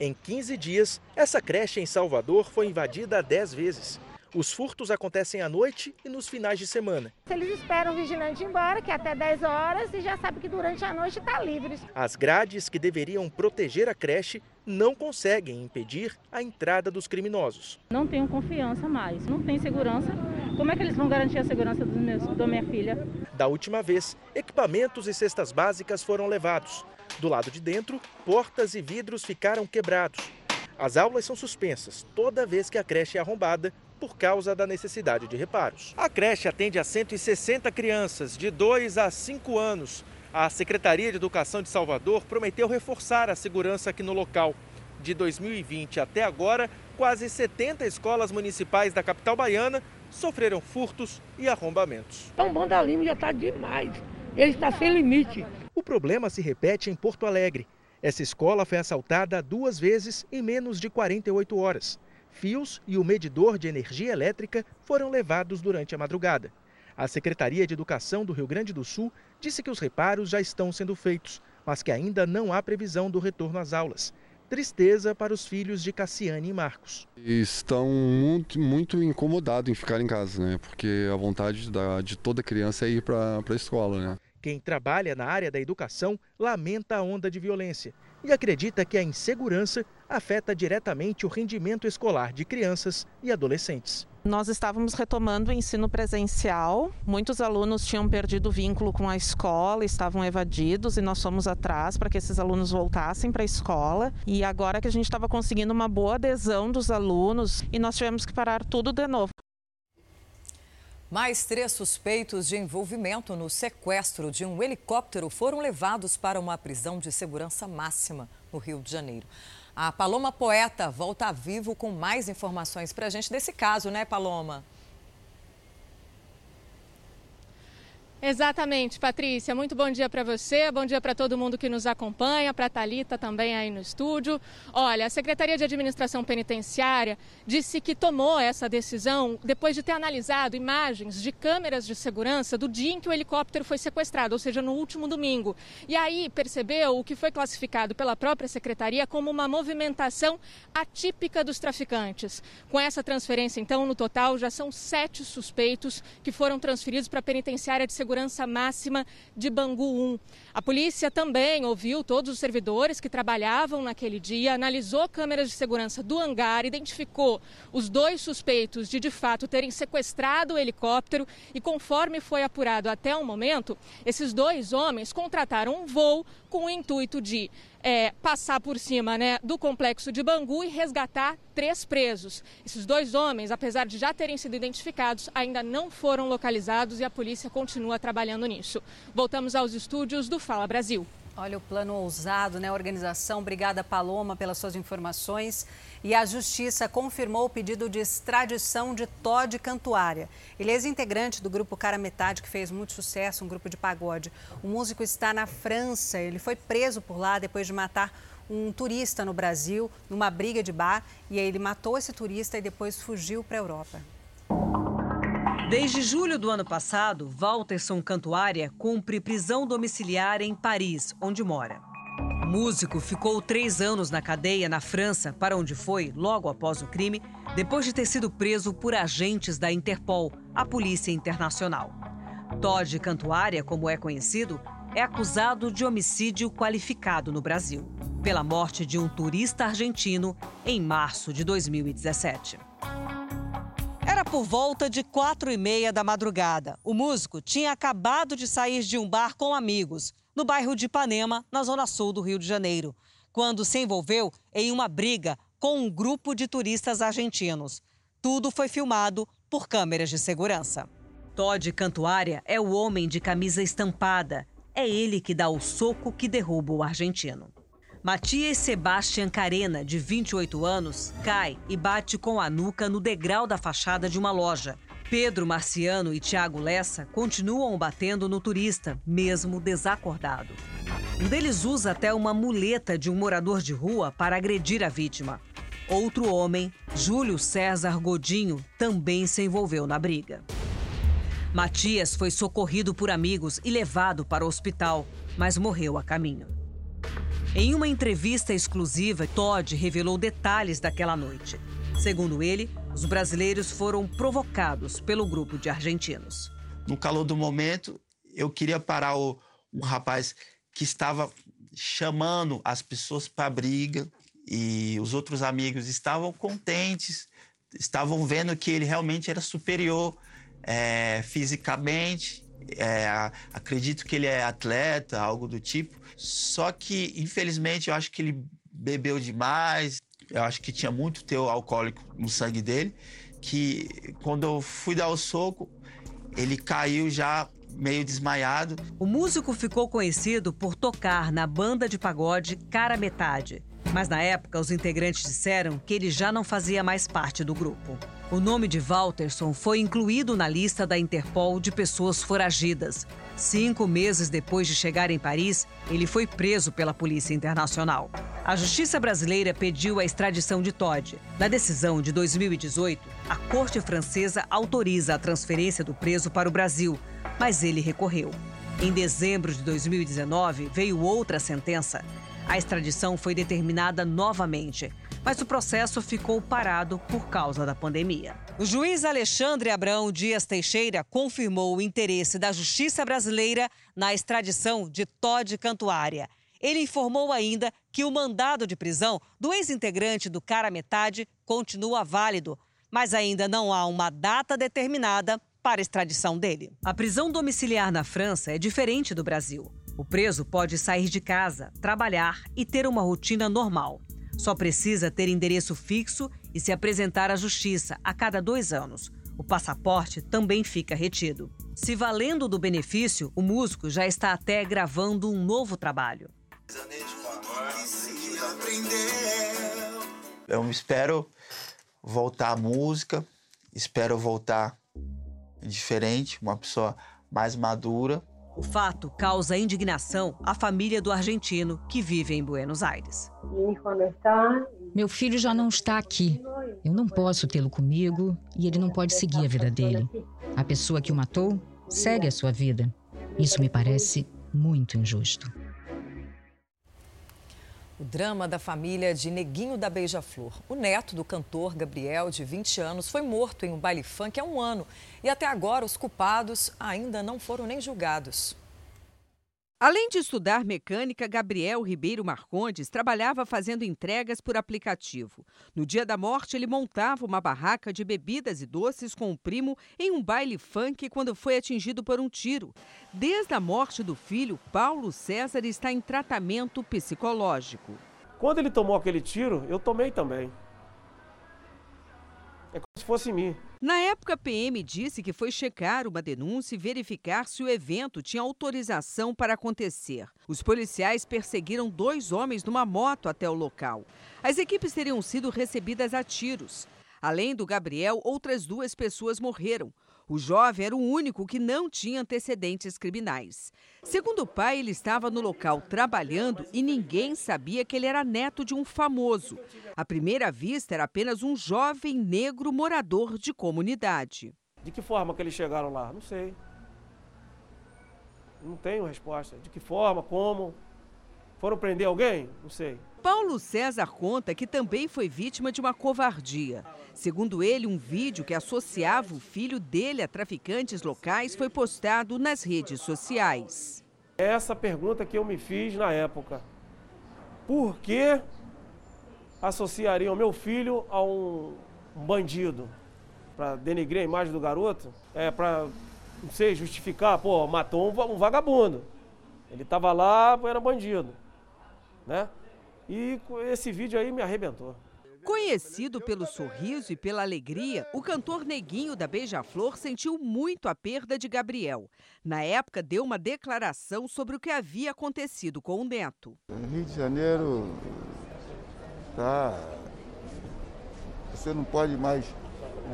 Em 15 dias, essa creche em Salvador foi invadida 10 vezes. Os furtos acontecem à noite e nos finais de semana. Eles esperam o vigilante ir embora, que é até 10 horas, e já sabe que durante a noite está livre. As grades que deveriam proteger a creche não conseguem impedir a entrada dos criminosos. Não tenho confiança mais, não tem segurança. Como é que eles vão garantir a segurança dos meus, da minha filha? Da última vez, equipamentos e cestas básicas foram levados. Do lado de dentro, portas e vidros ficaram quebrados. As aulas são suspensas toda vez que a creche é arrombada por causa da necessidade de reparos. A creche atende a 160 crianças de 2 a 5 anos. A Secretaria de Educação de Salvador prometeu reforçar a segurança aqui no local. De 2020 até agora, quase 70 escolas municipais da capital baiana sofreram furtos e arrombamentos. Então, o Banda Lima já está demais. Ele está sem limite. O problema se repete em Porto Alegre. Essa escola foi assaltada duas vezes em menos de 48 horas fios e o medidor de energia elétrica foram levados durante a madrugada. A Secretaria de Educação do Rio Grande do Sul disse que os reparos já estão sendo feitos, mas que ainda não há previsão do retorno às aulas. Tristeza para os filhos de Cassiane e Marcos. Estão muito, muito incomodados em ficar em casa, né? Porque a vontade da, de toda criança é ir para a escola, né? Quem trabalha na área da educação lamenta a onda de violência e acredita que a insegurança afeta diretamente o rendimento escolar de crianças e adolescentes. Nós estávamos retomando o ensino presencial, muitos alunos tinham perdido o vínculo com a escola, estavam evadidos e nós fomos atrás para que esses alunos voltassem para a escola. E agora que a gente estava conseguindo uma boa adesão dos alunos e nós tivemos que parar tudo de novo. Mais três suspeitos de envolvimento no sequestro de um helicóptero foram levados para uma prisão de segurança máxima no Rio de Janeiro. A Paloma Poeta volta vivo com mais informações para a gente desse caso, né, Paloma? Exatamente, Patrícia. Muito bom dia para você, bom dia para todo mundo que nos acompanha, para a Thalita também aí no estúdio. Olha, a Secretaria de Administração Penitenciária disse que tomou essa decisão depois de ter analisado imagens de câmeras de segurança do dia em que o helicóptero foi sequestrado, ou seja, no último domingo. E aí percebeu o que foi classificado pela própria Secretaria como uma movimentação atípica dos traficantes. Com essa transferência, então, no total já são sete suspeitos que foram transferidos para a Penitenciária de Segurança segurança máxima de Bangu 1. A polícia também ouviu todos os servidores que trabalhavam naquele dia, analisou câmeras de segurança do hangar, identificou os dois suspeitos de de fato terem sequestrado o helicóptero e, conforme foi apurado até o momento, esses dois homens contrataram um voo com o intuito de é, passar por cima né, do complexo de Bangu e resgatar três presos. Esses dois homens, apesar de já terem sido identificados, ainda não foram localizados e a polícia continua trabalhando nisso. Voltamos aos estúdios do Fala Brasil. Olha o plano ousado, né? Organização. Obrigada, Paloma, pelas suas informações. E a Justiça confirmou o pedido de extradição de Todd Cantuária. Ele é ex-integrante do grupo Cara Metade, que fez muito sucesso, um grupo de pagode. O músico está na França. Ele foi preso por lá depois de matar um turista no Brasil, numa briga de bar. E aí ele matou esse turista e depois fugiu para a Europa. Desde julho do ano passado, Walterson Cantuária cumpre prisão domiciliar em Paris, onde mora. O músico ficou três anos na cadeia na França, para onde foi, logo após o crime, depois de ter sido preso por agentes da Interpol, a Polícia Internacional. Todd Cantuária, como é conhecido, é acusado de homicídio qualificado no Brasil, pela morte de um turista argentino em março de 2017. Era por volta de quatro e meia da madrugada. O músico tinha acabado de sair de um bar com amigos, no bairro de Ipanema, na zona sul do Rio de Janeiro, quando se envolveu em uma briga com um grupo de turistas argentinos. Tudo foi filmado por câmeras de segurança. Todd Cantuária é o homem de camisa estampada. É ele que dá o soco que derruba o argentino. Matias Sebastian Carena, de 28 anos, cai e bate com a nuca no degrau da fachada de uma loja. Pedro Marciano e Tiago Lessa continuam batendo no turista, mesmo desacordado. Um deles usa até uma muleta de um morador de rua para agredir a vítima. Outro homem, Júlio César Godinho, também se envolveu na briga. Matias foi socorrido por amigos e levado para o hospital, mas morreu a caminho. Em uma entrevista exclusiva, Todd revelou detalhes daquela noite. Segundo ele, os brasileiros foram provocados pelo grupo de argentinos. No calor do momento, eu queria parar o, rapaz que estava chamando as pessoas para briga e os outros amigos estavam contentes, estavam vendo que ele realmente era superior é, fisicamente. É, acredito que ele é atleta, algo do tipo. Só que, infelizmente, eu acho que ele bebeu demais. Eu acho que tinha muito teu alcoólico no sangue dele. Que quando eu fui dar o soco, ele caiu já meio desmaiado. O músico ficou conhecido por tocar na banda de pagode Cara Metade. Mas na época, os integrantes disseram que ele já não fazia mais parte do grupo. O nome de Walterson foi incluído na lista da Interpol de pessoas foragidas. Cinco meses depois de chegar em Paris, ele foi preso pela Polícia Internacional. A justiça brasileira pediu a extradição de Todd. Na decisão de 2018, a corte francesa autoriza a transferência do preso para o Brasil, mas ele recorreu. Em dezembro de 2019, veio outra sentença. A extradição foi determinada novamente, mas o processo ficou parado por causa da pandemia. O juiz Alexandre Abrão Dias Teixeira confirmou o interesse da justiça brasileira na extradição de Todd Cantuária. Ele informou ainda que o mandado de prisão do ex-integrante do Cara Metade continua válido, mas ainda não há uma data determinada para a extradição dele. A prisão domiciliar na França é diferente do Brasil. O preso pode sair de casa, trabalhar e ter uma rotina normal. Só precisa ter endereço fixo e se apresentar à justiça a cada dois anos. O passaporte também fica retido. Se valendo do benefício, o músico já está até gravando um novo trabalho. Eu espero voltar à música, espero voltar diferente, uma pessoa mais madura. O fato causa indignação à família do argentino que vive em Buenos Aires. Meu filho já não está aqui. Eu não posso tê-lo comigo e ele não pode seguir a vida dele. A pessoa que o matou segue a sua vida. Isso me parece muito injusto. O drama da família de Neguinho da Beija-Flor. O neto do cantor Gabriel, de 20 anos, foi morto em um baile funk há um ano. E até agora os culpados ainda não foram nem julgados. Além de estudar mecânica, Gabriel Ribeiro Marcondes trabalhava fazendo entregas por aplicativo. No dia da morte, ele montava uma barraca de bebidas e doces com o primo em um baile funk quando foi atingido por um tiro. Desde a morte do filho, Paulo César está em tratamento psicológico. Quando ele tomou aquele tiro, eu tomei também. É como se fosse mim. Na época, a PM disse que foi checar uma denúncia e verificar se o evento tinha autorização para acontecer. Os policiais perseguiram dois homens numa moto até o local. As equipes teriam sido recebidas a tiros. Além do Gabriel, outras duas pessoas morreram. O jovem era o único que não tinha antecedentes criminais. Segundo o pai, ele estava no local trabalhando e ninguém sabia que ele era neto de um famoso. À primeira vista, era apenas um jovem negro morador de comunidade. De que forma que eles chegaram lá? Não sei. Não tenho resposta. De que forma, como? Foram prender alguém? Não sei. Paulo César conta que também foi vítima de uma covardia. Segundo ele, um vídeo que associava o filho dele a traficantes locais foi postado nas redes sociais. Essa pergunta que eu me fiz na época. Por que associariam meu filho a um, um bandido? Para denegrir a imagem do garoto? É para, não sei, justificar, pô, matou um vagabundo. Ele estava lá, era bandido, né? E esse vídeo aí me arrebentou. Conhecido pelo sorriso e pela alegria, o cantor Neguinho da Beija-Flor sentiu muito a perda de Gabriel. Na época, deu uma declaração sobre o que havia acontecido com o neto. Rio de Janeiro, tá. Você não pode mais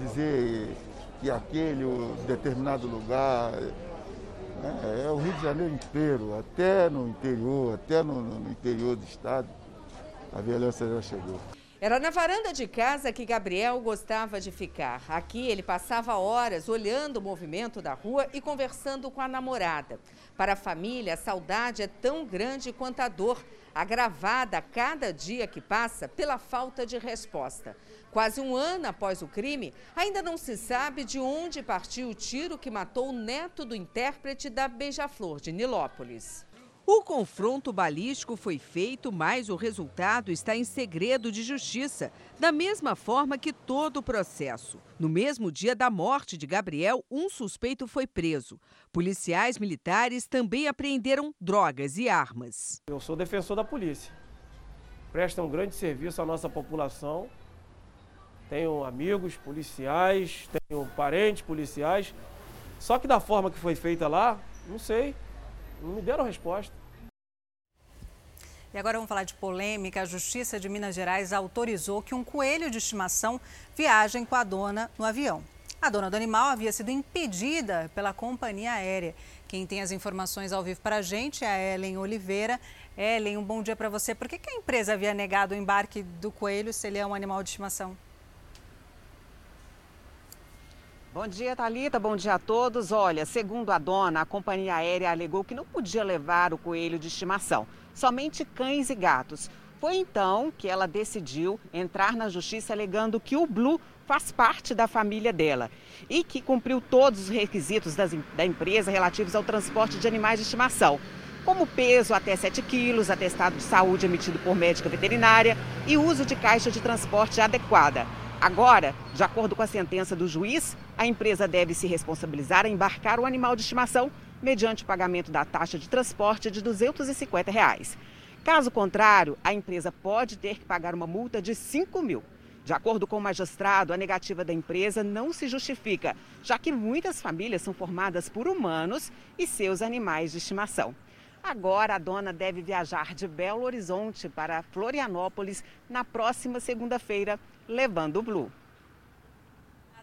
dizer que aquele determinado lugar. Né? É o Rio de Janeiro inteiro, até no interior, até no, no interior do estado a violência já chegou. Era na varanda de casa que Gabriel gostava de ficar. Aqui ele passava horas olhando o movimento da rua e conversando com a namorada. Para a família, a saudade é tão grande quanto a dor, agravada a cada dia que passa pela falta de resposta. Quase um ano após o crime, ainda não se sabe de onde partiu o tiro que matou o neto do intérprete da Beija-Flor de Nilópolis. O confronto balístico foi feito, mas o resultado está em segredo de justiça, da mesma forma que todo o processo. No mesmo dia da morte de Gabriel, um suspeito foi preso. Policiais militares também apreenderam drogas e armas. Eu sou defensor da polícia. Presta um grande serviço à nossa população. Tenho amigos policiais, tenho parentes policiais. Só que da forma que foi feita lá, não sei, não me deram resposta. E agora vamos falar de polêmica. A Justiça de Minas Gerais autorizou que um coelho de estimação viaje com a dona no avião. A dona do animal havia sido impedida pela companhia aérea. Quem tem as informações ao vivo para a gente é a Ellen Oliveira. Ellen, um bom dia para você. Por que, que a empresa havia negado o embarque do coelho se ele é um animal de estimação? Bom dia, Talita. Bom dia a todos. Olha, segundo a dona, a companhia aérea alegou que não podia levar o coelho de estimação, somente cães e gatos. Foi então que ela decidiu entrar na justiça alegando que o Blue faz parte da família dela e que cumpriu todos os requisitos das, da empresa relativos ao transporte de animais de estimação, como peso até 7 quilos, atestado de saúde emitido por médica veterinária e uso de caixa de transporte adequada. Agora, de acordo com a sentença do juiz, a empresa deve se responsabilizar a embarcar o animal de estimação mediante o pagamento da taxa de transporte de 250 reais. Caso contrário, a empresa pode ter que pagar uma multa de 5 mil. De acordo com o magistrado, a negativa da empresa não se justifica, já que muitas famílias são formadas por humanos e seus animais de estimação. Agora, a dona deve viajar de Belo Horizonte para Florianópolis na próxima segunda-feira, levando o Blue.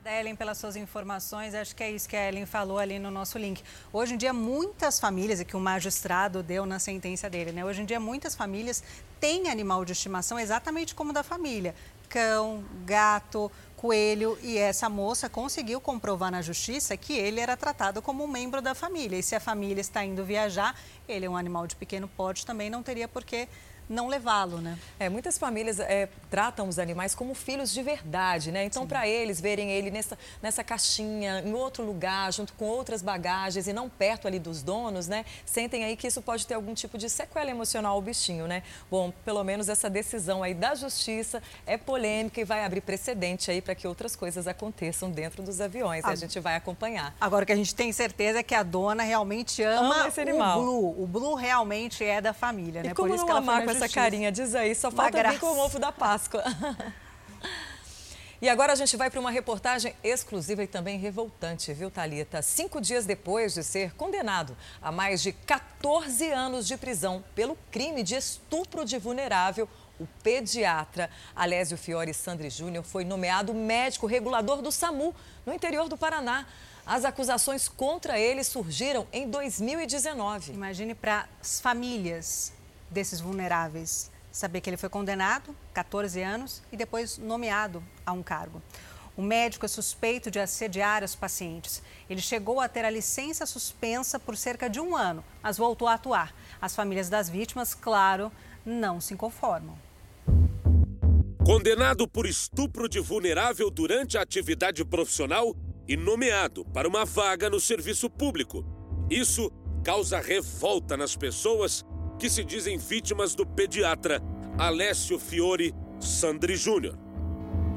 Obrigada, Ellen, pelas suas informações. Acho que é isso que a Ellen falou ali no nosso link. Hoje em dia, muitas famílias, e que o magistrado deu na sentença dele, né? Hoje em dia, muitas famílias têm animal de estimação exatamente como da família cão, gato, coelho e essa moça conseguiu comprovar na justiça que ele era tratado como um membro da família. E se a família está indo viajar, ele é um animal de pequeno porte, também não teria por que não levá-lo, né? É, muitas famílias é, tratam os animais como filhos de verdade, né? Então, para eles verem ele nessa, nessa caixinha, em outro lugar, junto com outras bagagens e não perto ali dos donos, né? Sentem aí que isso pode ter algum tipo de sequela emocional ao bichinho, né? Bom, pelo menos essa decisão aí da justiça é polêmica e vai abrir precedente aí para que outras coisas aconteçam dentro dos aviões. Ah, a gente vai acompanhar. Agora, que a gente tem certeza é que a dona realmente ama, ama esse animal. o Blue. O Blue realmente é da família, e né? Como Por isso não que ela com essa carinha, diz aí, só falta vir com o ovo da Páscoa. (laughs) E agora a gente vai para uma reportagem exclusiva e também revoltante, viu, Talita? Cinco dias depois de ser condenado a mais de 14 anos de prisão pelo crime de estupro de vulnerável, o pediatra Alésio Fiore Sandri Júnior foi nomeado médico regulador do SAMU, no interior do Paraná. As acusações contra ele surgiram em 2019. Imagine para as famílias desses vulneráveis. Saber que ele foi condenado, 14 anos, e depois nomeado a um cargo. O médico é suspeito de assediar os pacientes. Ele chegou a ter a licença suspensa por cerca de um ano, mas voltou a atuar. As famílias das vítimas, claro, não se conformam. Condenado por estupro de vulnerável durante a atividade profissional e nomeado para uma vaga no serviço público. Isso causa revolta nas pessoas que se dizem vítimas do pediatra Alessio Fiore Sandri Júnior.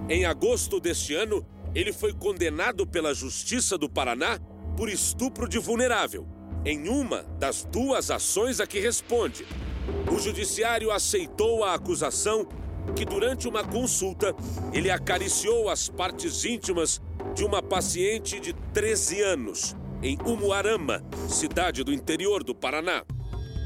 Em agosto deste ano, ele foi condenado pela Justiça do Paraná por estupro de vulnerável, em uma das duas ações a que responde. O judiciário aceitou a acusação que, durante uma consulta, ele acariciou as partes íntimas de uma paciente de 13 anos, em Umuarama, cidade do interior do Paraná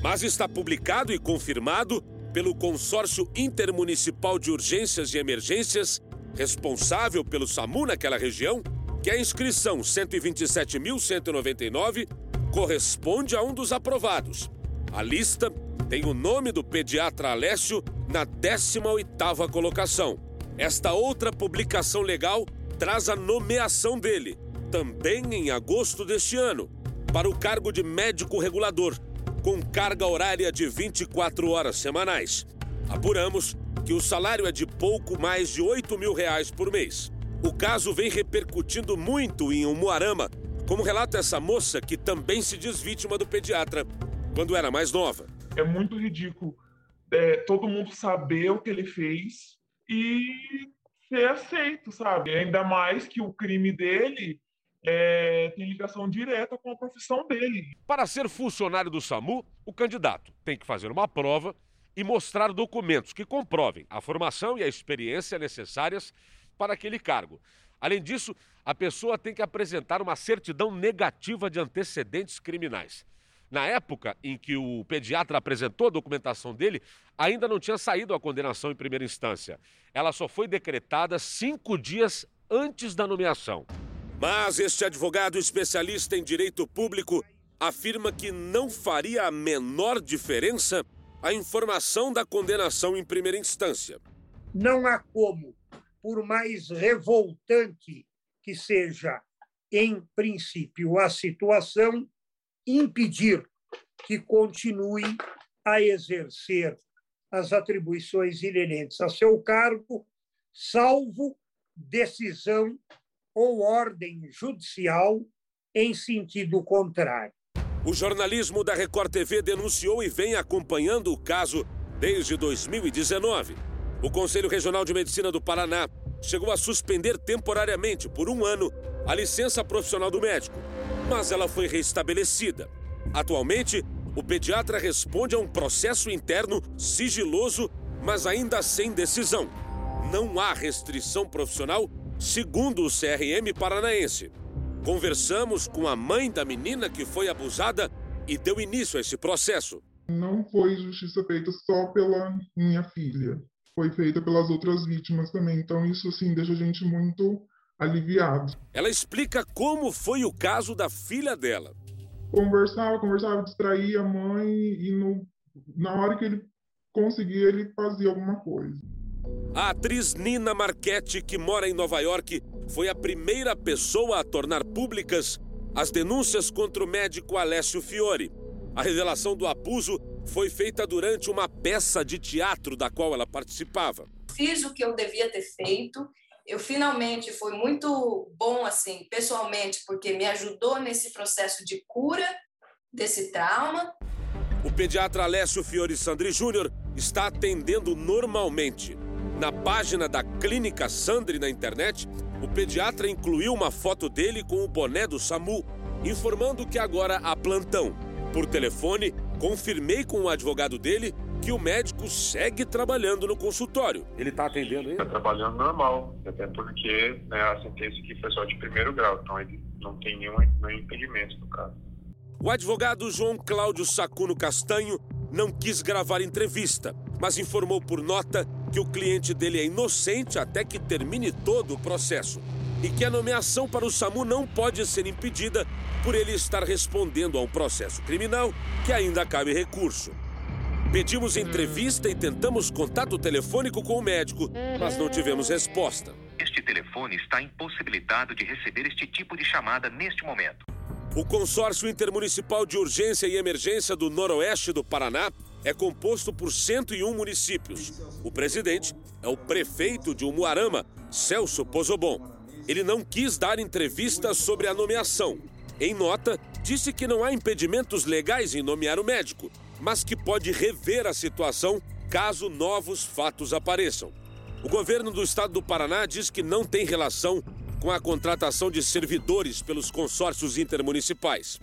mas está publicado e confirmado pelo Consórcio Intermunicipal de Urgências e Emergências, responsável pelo SAMU naquela região, que a inscrição 127.199 corresponde a um dos aprovados. A lista tem o nome do pediatra Alessio na 18ª colocação. Esta outra publicação legal traz a nomeação dele, também em agosto deste ano, para o cargo de médico regulador, com carga horária de 24 horas semanais. Apuramos que o salário é de pouco mais de 8 mil reais por mês. O caso vem repercutindo muito em Umuarama, como relata essa moça que também se diz vítima do pediatra quando era mais nova. É muito ridículo é, todo mundo saber o que ele fez e ser aceito, sabe? Ainda mais que o crime dele é, tem ligação direta com a profissão dele. Para ser funcionário do SAMU, o candidato tem que fazer uma prova e mostrar documentos que comprovem a formação e a experiência necessárias para aquele cargo. Além disso, a pessoa tem que apresentar uma certidão negativa de antecedentes criminais. Na época em que o pediatra apresentou a documentação dele, ainda não tinha saído a condenação em primeira instância. Ela só foi decretada cinco dias antes da nomeação. Mas este advogado especialista em direito público afirma que não faria a menor diferença a informação da condenação em primeira instância. Não há como, por mais revoltante que seja, em princípio, a situação, impedir que continue a exercer as atribuições inerentes a seu cargo, salvo decisão ou ordem judicial em sentido contrário. O jornalismo da Record TV denunciou e vem acompanhando o caso desde 2019. O Conselho Regional de Medicina do Paraná chegou a suspender temporariamente, por um ano, a licença profissional do médico, mas ela foi restabelecida. Atualmente, o pediatra responde a um processo interno sigiloso, mas ainda sem decisão não há restrição profissional, segundo o CRM paranaense. Conversamos com a mãe da menina que foi abusada e deu início a esse processo. Não foi justiça feita só pela minha filha, foi feita pelas outras vítimas também. Então isso assim deixa a gente muito aliviado. Ela explica como foi o caso da filha dela. Conversava, conversava, distraía a mãe e no, na hora que ele conseguia, ele fazia alguma coisa. A atriz Nina Marchetti, que mora em Nova York, foi a primeira pessoa a tornar públicas as denúncias contra o médico Alessio Fiore. A revelação do abuso foi feita durante uma peça de teatro da qual ela participava. Fiz o que eu devia ter feito. Eu finalmente foi muito bom assim, pessoalmente, porque me ajudou nesse processo de cura desse trauma. O pediatra Alessio Fiore Sandri Júnior está atendendo normalmente. Na página da Clínica Sandri na internet, o pediatra incluiu uma foto dele com o boné do SAMU, informando que agora há plantão. Por telefone, confirmei com o advogado dele que o médico segue trabalhando no consultório. Ele está atendendo aí? Está trabalhando normal, até porque né, a sentença aqui foi só de primeiro grau, então ele não tem nenhum, nenhum impedimento no caso. O advogado João Cláudio Sacuno Castanho não quis gravar entrevista, mas informou por nota que o cliente dele é inocente até que termine todo o processo e que a nomeação para o SAMU não pode ser impedida por ele estar respondendo a um processo criminal que ainda cabe recurso. Pedimos entrevista e tentamos contato telefônico com o médico, mas não tivemos resposta. Este telefone está impossibilitado de receber este tipo de chamada neste momento. O Consórcio Intermunicipal de Urgência e Emergência do Noroeste do Paraná é composto por 101 municípios. O presidente é o prefeito de Umuarama, Celso Pozobon. Ele não quis dar entrevista sobre a nomeação. Em nota, disse que não há impedimentos legais em nomear o médico, mas que pode rever a situação caso novos fatos apareçam. O governo do estado do Paraná diz que não tem relação com a contratação de servidores pelos consórcios intermunicipais.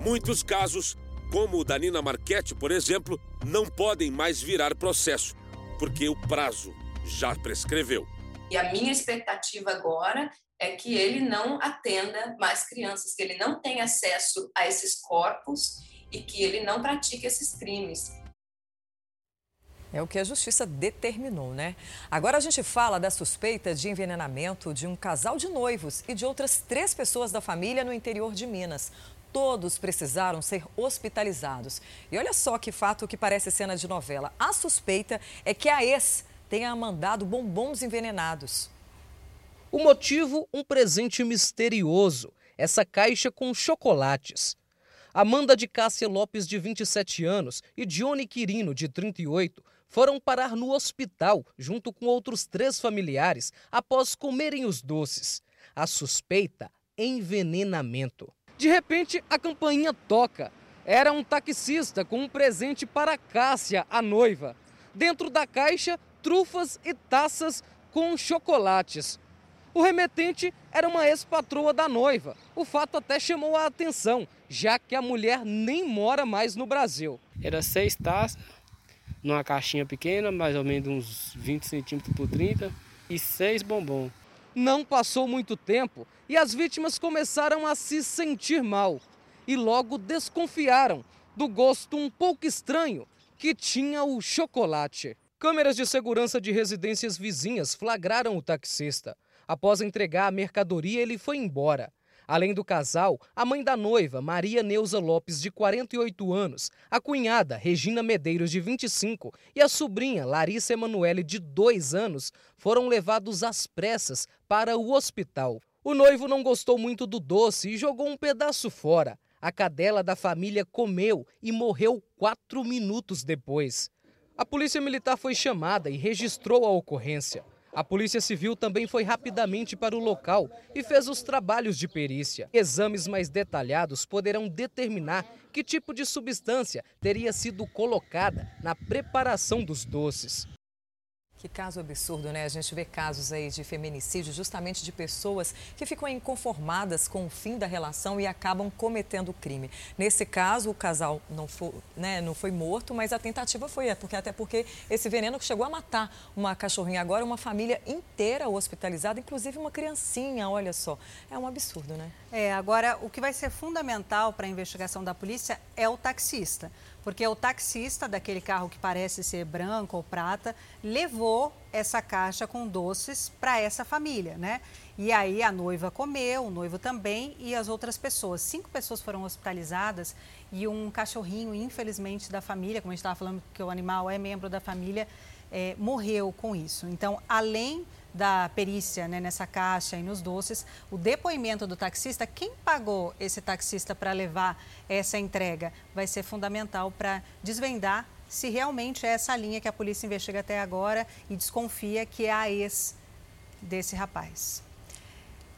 Muitos casos como o da Nina Marchetti, por exemplo, não podem mais virar processo, porque o prazo já prescreveu. E a minha expectativa agora é que ele não atenda mais crianças, que ele não tenha acesso a esses corpos e que ele não pratique esses crimes. É o que a justiça determinou, né? Agora a gente fala da suspeita de envenenamento de um casal de noivos e de outras três pessoas da família no interior de Minas. Todos precisaram ser hospitalizados. E olha só que fato que parece cena de novela. A suspeita é que a ex tenha mandado bombons envenenados. O motivo, um presente misterioso. Essa caixa com chocolates. Amanda de Cássia Lopes, de 27 anos, e Johnny Quirino, de 38, foram parar no hospital junto com outros três familiares após comerem os doces. A suspeita: envenenamento. De repente, a campainha toca. Era um taxista com um presente para Cássia, a noiva. Dentro da caixa, trufas e taças com chocolates. O remetente era uma ex-patroa da noiva. O fato até chamou a atenção, já que a mulher nem mora mais no Brasil. Era seis taças, numa caixinha pequena, mais ou menos uns 20 centímetros por 30, e seis bombons. Não passou muito tempo e as vítimas começaram a se sentir mal e logo desconfiaram do gosto um pouco estranho que tinha o chocolate. Câmeras de segurança de residências vizinhas flagraram o taxista. Após entregar a mercadoria, ele foi embora. Além do casal, a mãe da noiva, Maria Neuza Lopes, de 48 anos, a cunhada, Regina Medeiros, de 25, e a sobrinha, Larissa Emanuele, de 2 anos, foram levados às pressas para o hospital. O noivo não gostou muito do doce e jogou um pedaço fora. A cadela da família comeu e morreu quatro minutos depois. A polícia militar foi chamada e registrou a ocorrência. A Polícia Civil também foi rapidamente para o local e fez os trabalhos de perícia. Exames mais detalhados poderão determinar que tipo de substância teria sido colocada na preparação dos doces. Que caso absurdo, né? A gente vê casos aí de feminicídio justamente de pessoas que ficam inconformadas com o fim da relação e acabam cometendo crime. Nesse caso, o casal não foi, né, não foi morto, mas a tentativa foi, porque, até porque esse veneno chegou a matar uma cachorrinha. Agora, uma família inteira hospitalizada, inclusive uma criancinha, olha só. É um absurdo, né? É, agora, o que vai ser fundamental para a investigação da polícia é o taxista. Porque o taxista daquele carro que parece ser branco ou prata levou essa caixa com doces para essa família, né? E aí a noiva comeu, o noivo também e as outras pessoas. Cinco pessoas foram hospitalizadas e um cachorrinho, infelizmente, da família, como a gente estava falando que o animal é membro da família, é, morreu com isso. Então, além da perícia né, nessa caixa e nos doces, o depoimento do taxista, quem pagou esse taxista para levar essa entrega, vai ser fundamental para desvendar se realmente é essa linha que a polícia investiga até agora e desconfia que é a ex desse rapaz.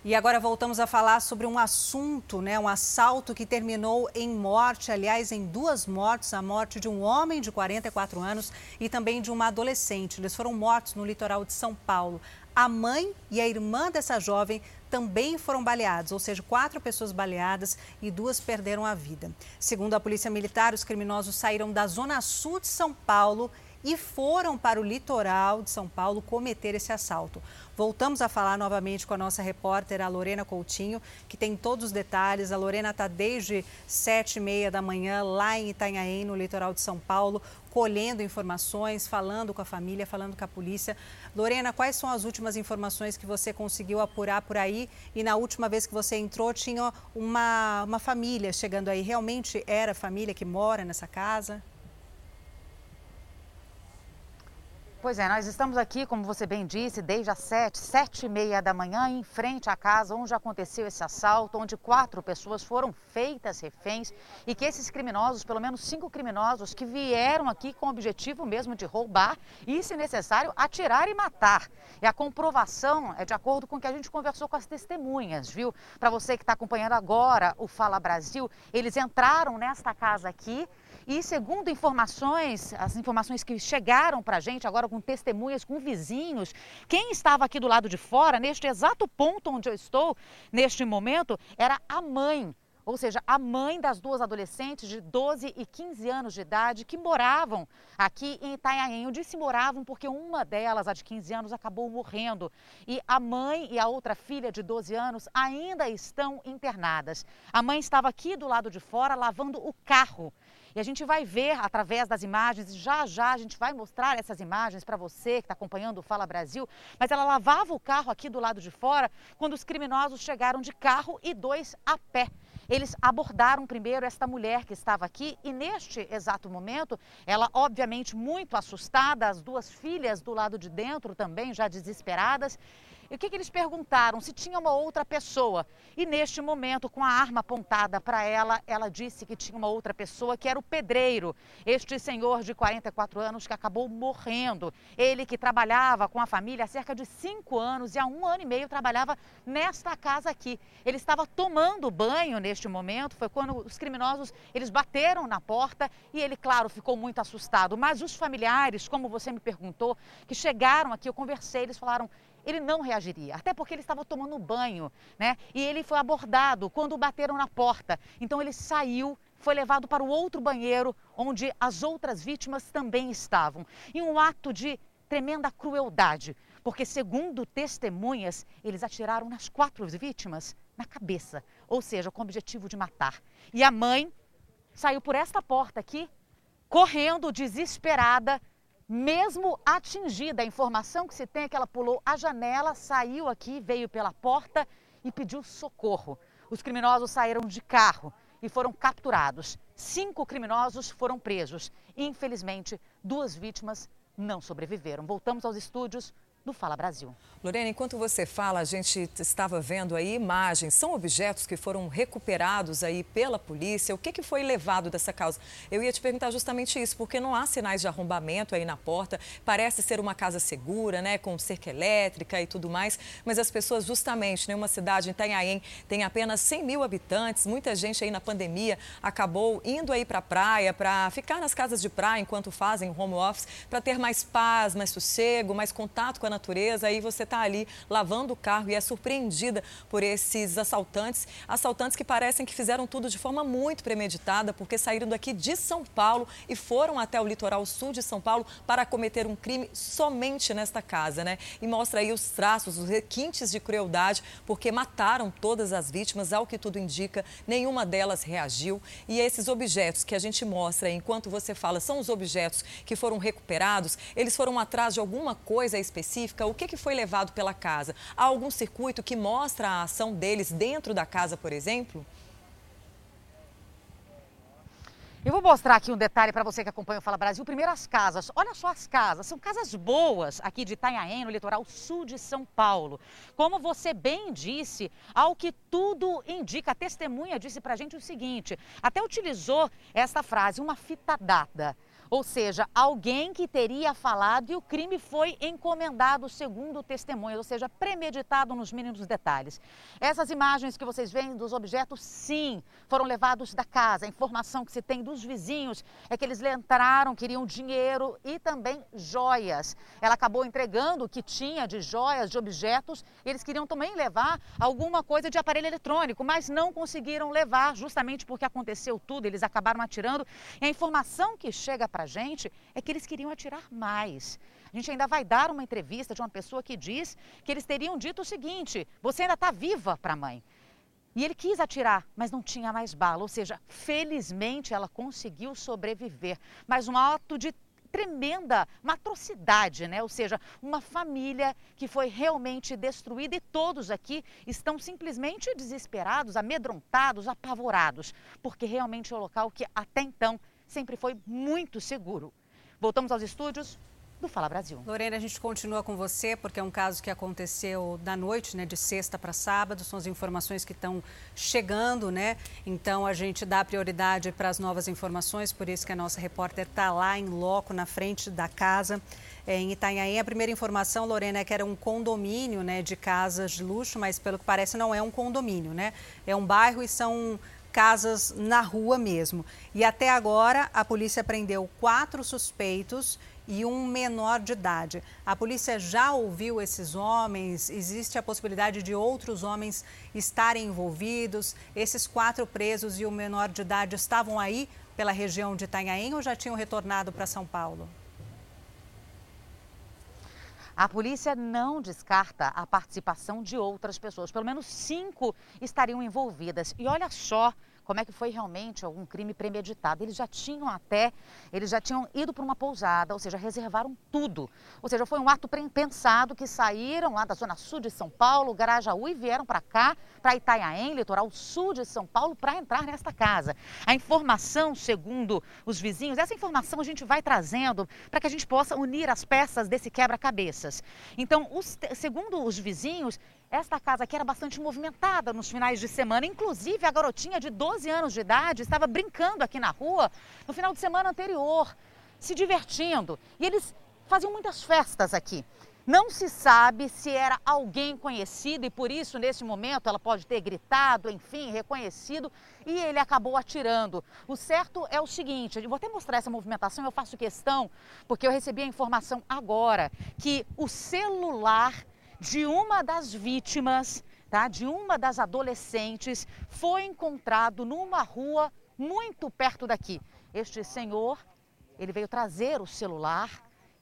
E agora voltamos a falar sobre um assunto, né, um assalto que terminou em morte, aliás, em duas mortes, a morte de um homem de 44 anos e também de uma adolescente. Eles foram mortos no litoral de São Paulo. A mãe e a irmã dessa jovem também foram baleados, ou seja, quatro pessoas baleadas e duas perderam a vida. Segundo a Polícia Militar, os criminosos saíram da zona sul de São Paulo e foram para o litoral de São Paulo cometer esse assalto. Voltamos a falar novamente com a nossa repórter, a Lorena Coutinho, que tem todos os detalhes. A Lorena está desde sete e meia da manhã lá em Itanhaém, no litoral de São Paulo, colhendo informações, falando com a família, falando com a polícia. Lorena, quais são as últimas informações que você conseguiu apurar por aí? E na última vez que você entrou, tinha uma, uma família chegando aí. Realmente era a família que mora nessa casa? Pois é, nós estamos aqui, como você bem disse, desde as sete, sete e meia da manhã, em frente à casa onde aconteceu esse assalto, onde quatro pessoas foram feitas reféns e que esses criminosos, pelo menos cinco criminosos, que vieram aqui com o objetivo mesmo de roubar e, se necessário, atirar e matar. E a comprovação é de acordo com o que a gente conversou com as testemunhas, viu? Para você que está acompanhando agora o Fala Brasil, eles entraram nesta casa aqui e segundo informações, as informações que chegaram para a gente agora com testemunhas, com vizinhos, quem estava aqui do lado de fora, neste exato ponto onde eu estou, neste momento, era a mãe ou seja, a mãe das duas adolescentes de 12 e 15 anos de idade que moravam aqui em Itanhaém. Eu disse moravam porque uma delas, a de 15 anos, acabou morrendo. E a mãe e a outra filha de 12 anos ainda estão internadas. A mãe estava aqui do lado de fora lavando o carro. E a gente vai ver através das imagens, já já a gente vai mostrar essas imagens para você que está acompanhando o Fala Brasil. Mas ela lavava o carro aqui do lado de fora quando os criminosos chegaram de carro e dois a pé. Eles abordaram primeiro esta mulher que estava aqui e neste exato momento, ela obviamente muito assustada, as duas filhas do lado de dentro também já desesperadas, e o que, que eles perguntaram? Se tinha uma outra pessoa. E neste momento, com a arma apontada para ela, ela disse que tinha uma outra pessoa, que era o pedreiro, este senhor de 44 anos que acabou morrendo. Ele que trabalhava com a família há cerca de cinco anos e há um ano e meio trabalhava nesta casa aqui. Ele estava tomando banho neste momento, foi quando os criminosos eles bateram na porta e ele, claro, ficou muito assustado. Mas os familiares, como você me perguntou, que chegaram aqui, eu conversei, eles falaram ele não reagiria, até porque ele estava tomando banho, né? E ele foi abordado quando bateram na porta. Então ele saiu, foi levado para o outro banheiro, onde as outras vítimas também estavam. Em um ato de tremenda crueldade, porque segundo testemunhas, eles atiraram nas quatro vítimas na cabeça, ou seja, com o objetivo de matar. E a mãe saiu por esta porta aqui, correndo desesperada, mesmo atingida. A informação que se tem é que ela pulou a janela, saiu aqui, veio pela porta e pediu socorro. Os criminosos saíram de carro e foram capturados. Cinco criminosos foram presos. Infelizmente, duas vítimas não sobreviveram. Voltamos aos estúdios do Fala Brasil. Lorena, enquanto você fala, a gente estava vendo aí imagens, são objetos que foram recuperados aí pela polícia. O que, que foi levado dessa causa? Eu ia te perguntar justamente isso, porque não há sinais de arrombamento aí na porta. Parece ser uma casa segura, né, com cerca elétrica e tudo mais, mas as pessoas justamente, né, uma cidade em Itanhaém tem apenas 100 mil habitantes, muita gente aí na pandemia acabou indo aí para a praia, para ficar nas casas de praia enquanto fazem home office, para ter mais paz, mais sossego, mais contato com a natureza. Aí você está ali lavando o carro e é surpreendida por esses assaltantes. Assaltantes que parecem que fizeram tudo de forma muito premeditada, porque saíram daqui de São Paulo e foram até o litoral sul de São Paulo para cometer um crime somente nesta casa, né? E mostra aí os traços, os requintes de crueldade, porque mataram todas as vítimas, ao que tudo indica, nenhuma delas reagiu. E esses objetos que a gente mostra enquanto você fala são os objetos que foram recuperados, eles foram atrás de alguma coisa específica? O que, que foi levado pela casa. Há algum circuito que mostra a ação deles dentro da casa, por exemplo? Eu vou mostrar aqui um detalhe para você que acompanha o Fala Brasil. Primeiro as casas. Olha só as casas. São casas boas aqui de Itanhaém, no litoral sul de São Paulo. Como você bem disse, ao que tudo indica, a testemunha disse para a gente o seguinte, até utilizou esta frase, uma fita dada. Ou seja, alguém que teria falado e o crime foi encomendado segundo testemunhas, ou seja, premeditado nos mínimos detalhes. Essas imagens que vocês veem dos objetos, sim, foram levados da casa. A informação que se tem dos vizinhos é que eles entraram, queriam dinheiro e também joias. Ela acabou entregando o que tinha de joias, de objetos, e eles queriam também levar alguma coisa de aparelho eletrônico, mas não conseguiram levar, justamente porque aconteceu tudo, eles acabaram atirando. E a informação que chega para a gente é que eles queriam atirar mais. A gente ainda vai dar uma entrevista de uma pessoa que diz que eles teriam dito o seguinte: você ainda está viva para a mãe. E ele quis atirar, mas não tinha mais bala. Ou seja, felizmente ela conseguiu sobreviver. Mas um ato de tremenda, uma atrocidade, né? Ou seja, uma família que foi realmente destruída e todos aqui estão simplesmente desesperados, amedrontados, apavorados, porque realmente é o local que até então sempre foi muito seguro. Voltamos aos estúdios do Fala Brasil. Lorena, a gente continua com você porque é um caso que aconteceu da noite, né, de sexta para sábado. São as informações que estão chegando, né? Então a gente dá prioridade para as novas informações, por isso que a nossa repórter está lá em loco, na frente da casa. É, em Itanhaém, a primeira informação, Lorena, é que era um condomínio né, de casas de luxo, mas pelo que parece não é um condomínio, né? É um bairro e são casas na rua mesmo. E até agora a polícia prendeu quatro suspeitos e um menor de idade. A polícia já ouviu esses homens? Existe a possibilidade de outros homens estarem envolvidos? Esses quatro presos e o menor de idade estavam aí pela região de Itanhaém ou já tinham retornado para São Paulo? A polícia não descarta a participação de outras pessoas. Pelo menos cinco estariam envolvidas. E olha só como é que foi realmente algum crime premeditado. Eles já tinham até, eles já tinham ido para uma pousada, ou seja, reservaram tudo. Ou seja, foi um ato pensado que saíram lá da zona sul de São Paulo, Garajaú, e vieram para cá, para Itanhaém, litoral sul de São Paulo, para entrar nesta casa. A informação, segundo os vizinhos, essa informação a gente vai trazendo para que a gente possa unir as peças desse quebra-cabeças. Então, os, segundo os vizinhos, esta casa aqui era bastante movimentada nos finais de semana. Inclusive, a garotinha de 12 anos de idade estava brincando aqui na rua no final de semana anterior, se divertindo. E eles faziam muitas festas aqui. Não se sabe se era alguém conhecido e por isso, nesse momento, ela pode ter gritado, enfim, reconhecido e ele acabou atirando. O certo é o seguinte: eu vou até mostrar essa movimentação, eu faço questão, porque eu recebi a informação agora que o celular de uma das vítimas, tá? De uma das adolescentes foi encontrado numa rua muito perto daqui. Este senhor, ele veio trazer o celular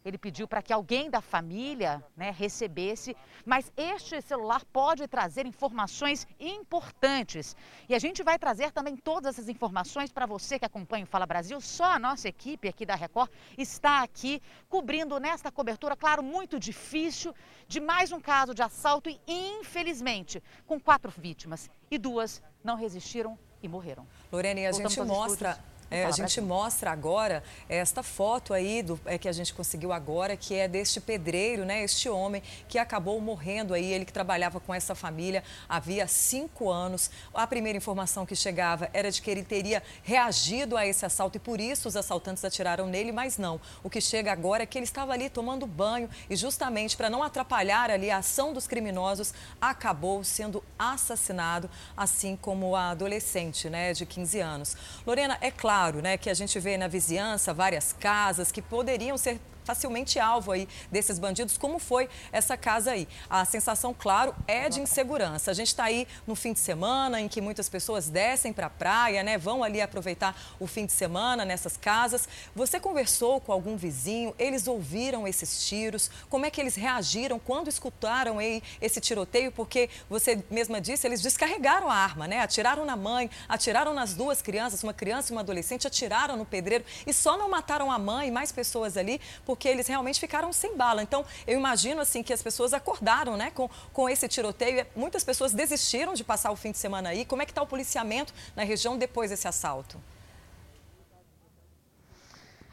ele pediu para que alguém da família né, recebesse, mas este celular pode trazer informações importantes. E a gente vai trazer também todas essas informações para você que acompanha o Fala Brasil. Só a nossa equipe aqui da Record está aqui cobrindo nesta cobertura, claro, muito difícil, de mais um caso de assalto e, infelizmente, com quatro vítimas. E duas não resistiram e morreram. Lorena, e a Voltamos gente mostra É, a gente mostra agora esta foto aí do, é, que a gente conseguiu agora, que é deste pedreiro, né? Este homem que acabou morrendo aí, ele que trabalhava com essa família havia cinco anos. A primeira informação que chegava era de que ele teria reagido a esse assalto e por isso os assaltantes atiraram nele, mas não. O que chega agora é que ele estava ali tomando banho e justamente para não atrapalhar ali a ação dos criminosos, acabou sendo assassinado, assim como a adolescente, né, de 15 anos. Lorena, é claro, né, que a gente vê na vizinhança várias casas que poderiam ser facilmente alvo aí desses bandidos, como foi essa casa aí. A sensação, claro, é de insegurança. A gente está aí no fim de semana em que muitas pessoas descem para a praia, né? Vão ali aproveitar o fim de semana nessas casas. Você conversou com algum vizinho? Eles ouviram esses tiros? Como é que eles reagiram quando escutaram aí esse tiroteio? Porque você mesma disse, eles descarregaram a arma, né? Atiraram na mãe, atiraram nas duas crianças, uma criança e uma adolescente, atiraram no pedreiro e só não mataram a mãe e mais pessoas ali porque eles realmente ficaram sem bala. Então, eu imagino assim que as pessoas acordaram né, com, com esse tiroteio. Muitas pessoas desistiram de passar o fim de semana aí. Como é que está o policiamento na região depois desse assalto?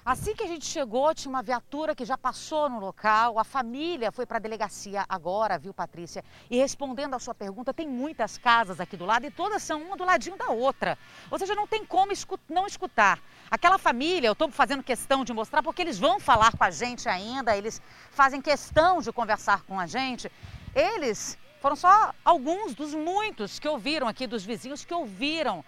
Assim que a gente chegou, tinha uma viatura que já passou no local, a família foi para a delegacia agora, viu, Patrícia? E respondendo à sua pergunta, tem muitas casas aqui do lado e todas são uma do ladinho da outra. Ou seja, não tem como não escutar. Aquela família, eu estou fazendo questão de mostrar porque eles vão falar com a gente ainda, eles fazem questão de conversar com a gente. Eles foram só alguns dos muitos que ouviram aqui, dos vizinhos que ouviram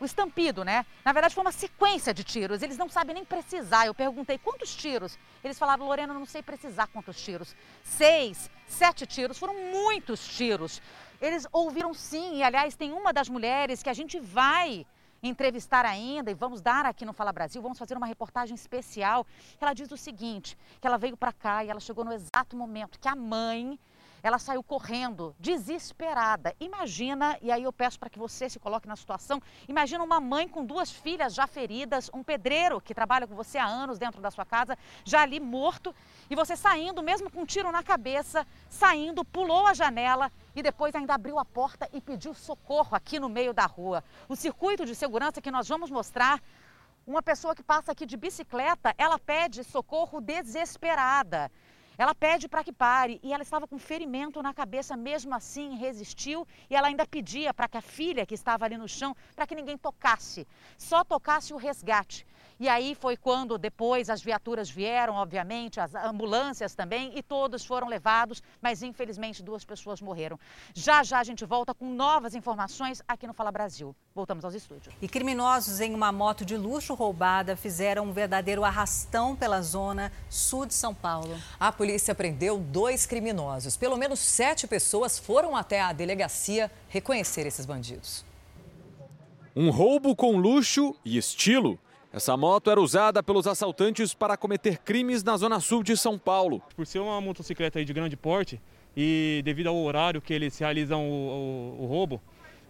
o estampido, né? Na verdade, foi uma sequência de tiros. Eles não sabem nem precisar. Eu perguntei quantos tiros. Eles falaram, Lorena, não sei precisar quantos tiros. Seis, sete tiros. Foram muitos tiros. Eles ouviram sim. E, aliás, tem uma das mulheres que a gente vai entrevistar ainda e vamos dar aqui no Fala Brasil, vamos fazer uma reportagem especial. Ela diz o seguinte, que ela veio para cá e ela chegou no exato momento que a mãe ela saiu correndo, desesperada. Imagina, e aí eu peço para que você se coloque na situação, imagina uma mãe com duas filhas já feridas, um pedreiro que trabalha com você há anos dentro da sua casa, já ali morto, e você saindo, mesmo com um tiro na cabeça, saindo, pulou a janela e depois ainda abriu a porta e pediu socorro aqui no meio da rua. O circuito de segurança que nós vamos mostrar uma pessoa que passa aqui de bicicleta, ela pede socorro desesperada. Ela pede para que pare e ela estava com ferimento na cabeça, mesmo assim resistiu e ela ainda pedia para que a filha que estava ali no chão, para que ninguém tocasse, só tocasse o resgate. E aí foi quando depois as viaturas vieram, obviamente, as ambulâncias também, e todos foram levados, mas infelizmente duas pessoas morreram. Já já a gente volta com novas informações aqui no Fala Brasil. Voltamos aos estúdios. E criminosos em uma moto de luxo roubada fizeram um verdadeiro arrastão pela zona sul de São Paulo. A polícia prendeu dois criminosos. Pelo menos sete pessoas foram até a delegacia reconhecer esses bandidos. Um roubo com luxo e estilo. Essa moto era usada pelos assaltantes para cometer crimes na zona sul de São Paulo. Por ser uma motocicleta de grande porte e devido ao horário que eles realizam o, o, o roubo,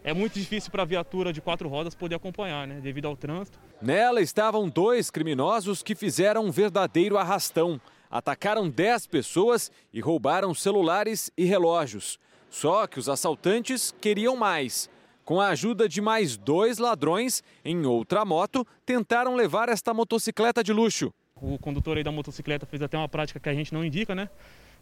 é muito difícil para a viatura de quatro rodas poder acompanhar, né, devido ao trânsito. Nela estavam dois criminosos que fizeram um verdadeiro arrastão. Atacaram dez pessoas e roubaram celulares e relógios. Só que os assaltantes queriam mais. Com a ajuda de mais dois ladrões, em outra moto, tentaram levar esta motocicleta de luxo. O condutor aí da motocicleta fez até uma prática que a gente não indica, né?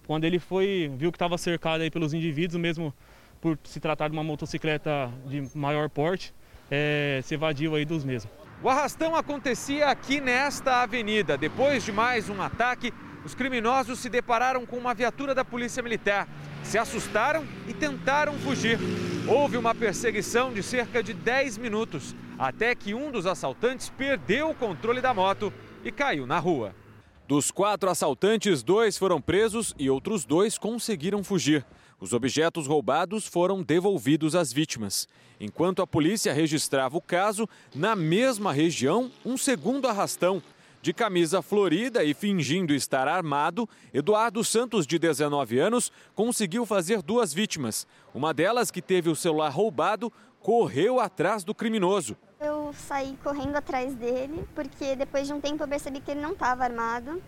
Quando ele foi, viu que estava cercado aí pelos indivíduos, mesmo por se tratar de uma motocicleta de maior porte, é, se evadiu aí dos mesmos. O arrastão acontecia aqui nesta avenida. Depois de mais um ataque, os criminosos se depararam com uma viatura da Polícia Militar se assustaram e tentaram fugir. Houve uma perseguição de cerca de 10 minutos, até que um dos assaltantes perdeu o controle da moto e caiu na rua. Dos quatro assaltantes, dois foram presos e outros dois conseguiram fugir. Os objetos roubados foram devolvidos às vítimas. Enquanto a polícia registrava o caso, na mesma região, um segundo arrastão de camisa florida e fingindo estar armado, Eduardo Santos, de 19 anos, conseguiu fazer duas vítimas. Uma delas, que teve o celular roubado, correu atrás do criminoso. Eu saí correndo atrás dele, porque depois de um tempo eu percebi que ele não estava armado.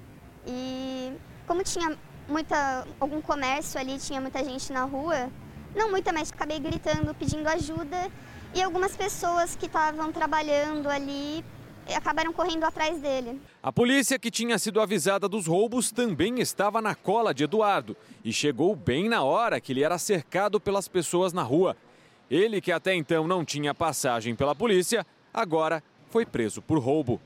E como tinha muita, algum comércio ali, tinha muita gente na rua, não muita, mas acabei gritando, pedindo ajuda. E algumas pessoas que estavam trabalhando ali acabaram correndo atrás dele. A polícia, que tinha sido avisada dos roubos, também estava na cola de Eduardo e chegou bem na hora que ele era cercado pelas pessoas na rua. Ele, que até então não tinha passagem pela polícia, agora foi preso por roubo.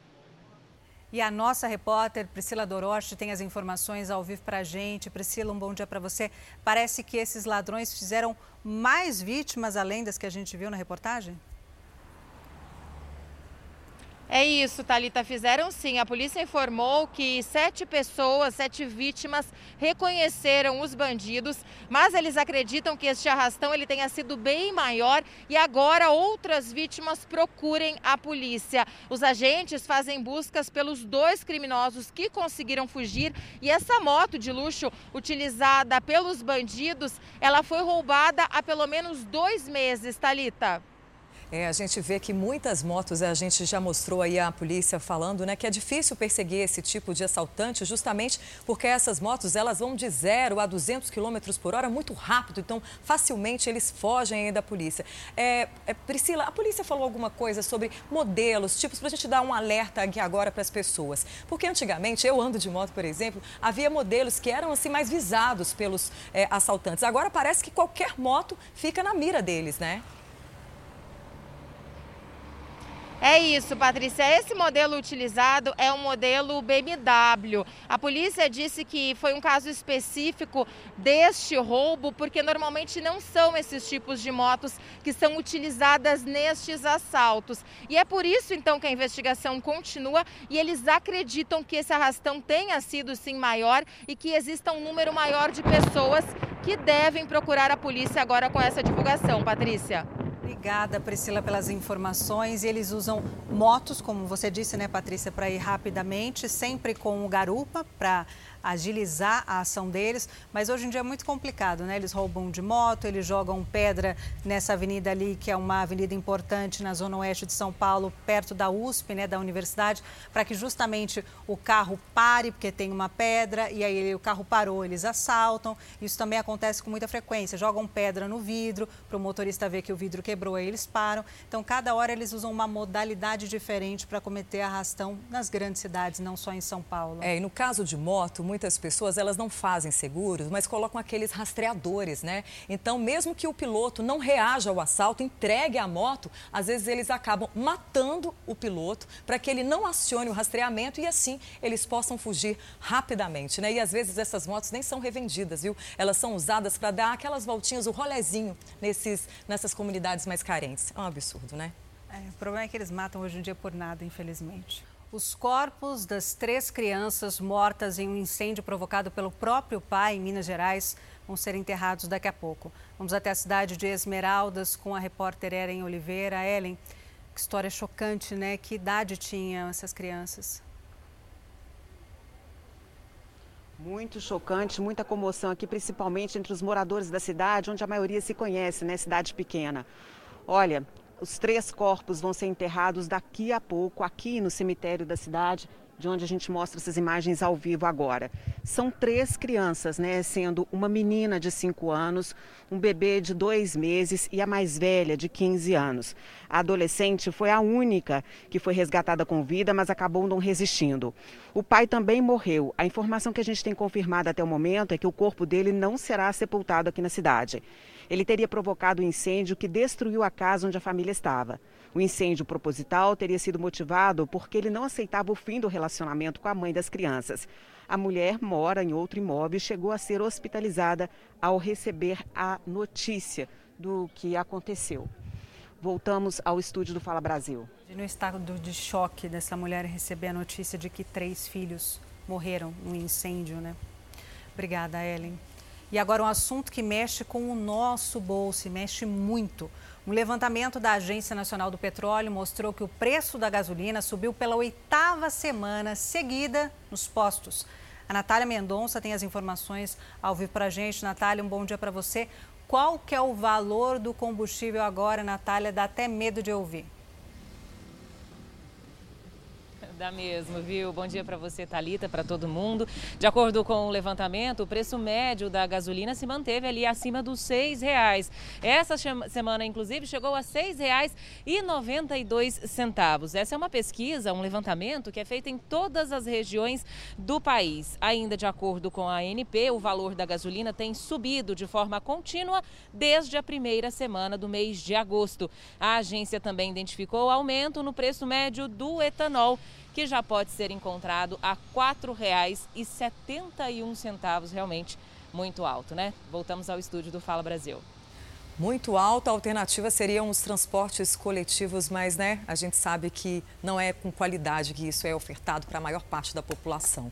E a nossa repórter Priscila Doroche tem as informações ao vivo para a gente. Priscila, um bom dia para você. Parece que esses ladrões fizeram mais vítimas além das que a gente viu na reportagem? É isso, Talita. Fizeram sim. A polícia informou que sete pessoas, sete vítimas, reconheceram os bandidos, mas eles acreditam que este arrastão ele tenha sido bem maior e agora outras vítimas procurem a polícia. Os agentes fazem buscas pelos dois criminosos que conseguiram fugir e essa moto de luxo utilizada pelos bandidos, ela foi roubada há pelo menos dois meses, Talita. É, a gente vê que muitas motos, a gente já mostrou aí a polícia falando, né, que é difícil perseguir esse tipo de assaltante, justamente porque essas motos, elas vão de 0 a 200 km por hora muito rápido, então facilmente eles fogem aí da polícia. É, é, Priscila, a polícia falou alguma coisa sobre modelos, tipos, para a gente dar um alerta aqui agora para as pessoas. Porque antigamente, eu ando de moto, por exemplo, havia modelos que eram assim mais visados pelos é, assaltantes. Agora parece que qualquer moto fica na mira deles, né? É isso, Patrícia. Esse modelo utilizado é um modelo BMW. A polícia disse que foi um caso específico deste roubo, porque normalmente não são esses tipos de motos que são utilizadas nestes assaltos. E é por isso, então, que a investigação continua e eles acreditam que esse arrastão tenha sido, sim, maior e que exista um número maior de pessoas que devem procurar a polícia agora com essa divulgação. Patrícia. Obrigada, Priscila, pelas informações. Eles usam motos, como você disse, né, Patrícia, para ir rapidamente, sempre com o garupa para agilizar a ação deles, mas hoje em dia é muito complicado, né? Eles roubam de moto, eles jogam pedra nessa avenida ali, que é uma avenida importante na zona oeste de São Paulo, perto da USP, né, da universidade, para que justamente o carro pare, porque tem uma pedra, e aí o carro parou, eles assaltam. Isso também acontece com muita frequência. Jogam pedra no vidro, para o motorista ver que o vidro quebrou, aí eles param. Então, cada hora eles usam uma modalidade diferente para cometer arrastão nas grandes cidades, não só em São Paulo. É, e no caso de moto, muitas pessoas elas não fazem seguros, mas colocam aqueles rastreadores, né? Então, mesmo que o piloto não reaja ao assalto, entregue a moto, às vezes eles acabam matando o piloto para que ele não acione o rastreamento e assim eles possam fugir rapidamente, né? E às vezes essas motos nem são revendidas, viu? Elas são usadas para dar aquelas voltinhas, o rolezinho nesses, nessas comunidades mais carentes. É um absurdo, né? É, o problema é que eles matam hoje em dia por nada, infelizmente. Os corpos das três crianças mortas em um incêndio provocado pelo próprio pai em Minas Gerais vão ser enterrados daqui a pouco. Vamos até a cidade de Esmeraldas com a repórter Ellen Oliveira. Ellen, que história chocante, né? Que idade tinham essas crianças? Muito chocante, muita comoção aqui, principalmente entre os moradores da cidade, onde a maioria se conhece, né? Cidade pequena. Olha, os três corpos vão ser enterrados daqui a pouco, aqui no cemitério da cidade, de onde a gente mostra essas imagens ao vivo agora. São três crianças, né? Sendo uma menina de 5 anos, um bebê de dois meses e a mais velha, de 15 anos. A adolescente foi a única que foi resgatada com vida, mas acabou não resistindo. O pai também morreu. A informação que a gente tem confirmado até o momento é que o corpo dele não será sepultado aqui na cidade. Ele teria provocado um incêndio que destruiu a casa onde a família estava. O incêndio proposital teria sido motivado porque ele não aceitava o fim do relacionamento com a mãe das crianças. A mulher mora em outro imóvel e chegou a ser hospitalizada ao receber a notícia do que aconteceu. Voltamos ao estúdio do Fala Brasil. No estado de choque dessa mulher receber a notícia de que três filhos morreram no incêndio, né? Obrigada, Ellen. E agora um assunto que mexe com o nosso bolso, e mexe muito. Um levantamento da Agência Nacional do Petróleo mostrou que o preço da gasolina subiu pela oitava semana seguida nos postos. A Natália Mendonça tem as informações ao vivo para a gente. Natália, um bom dia para você. Qual que é o valor do combustível agora, Natália? Dá até medo de ouvir. Dá mesmo, viu? Bom dia para você, Talita, para todo mundo. De acordo com o levantamento, o preço médio da gasolina se manteve ali acima dos seis reais. Essa semana, inclusive, chegou a dois centavos. Essa é uma pesquisa, um levantamento que é feito em todas as regiões do país. Ainda de acordo com a ANP, o valor da gasolina tem subido de forma contínua desde a primeira semana do mês de agosto. A agência também identificou aumento no preço médio do etanol que já pode ser encontrado a R$ 4,71, realmente muito alto, né? Voltamos ao estúdio do Fala Brasil. Muito alto, a alternativa seriam os transportes coletivos, mas né, a gente sabe que não é com qualidade que isso é ofertado para a maior parte da população.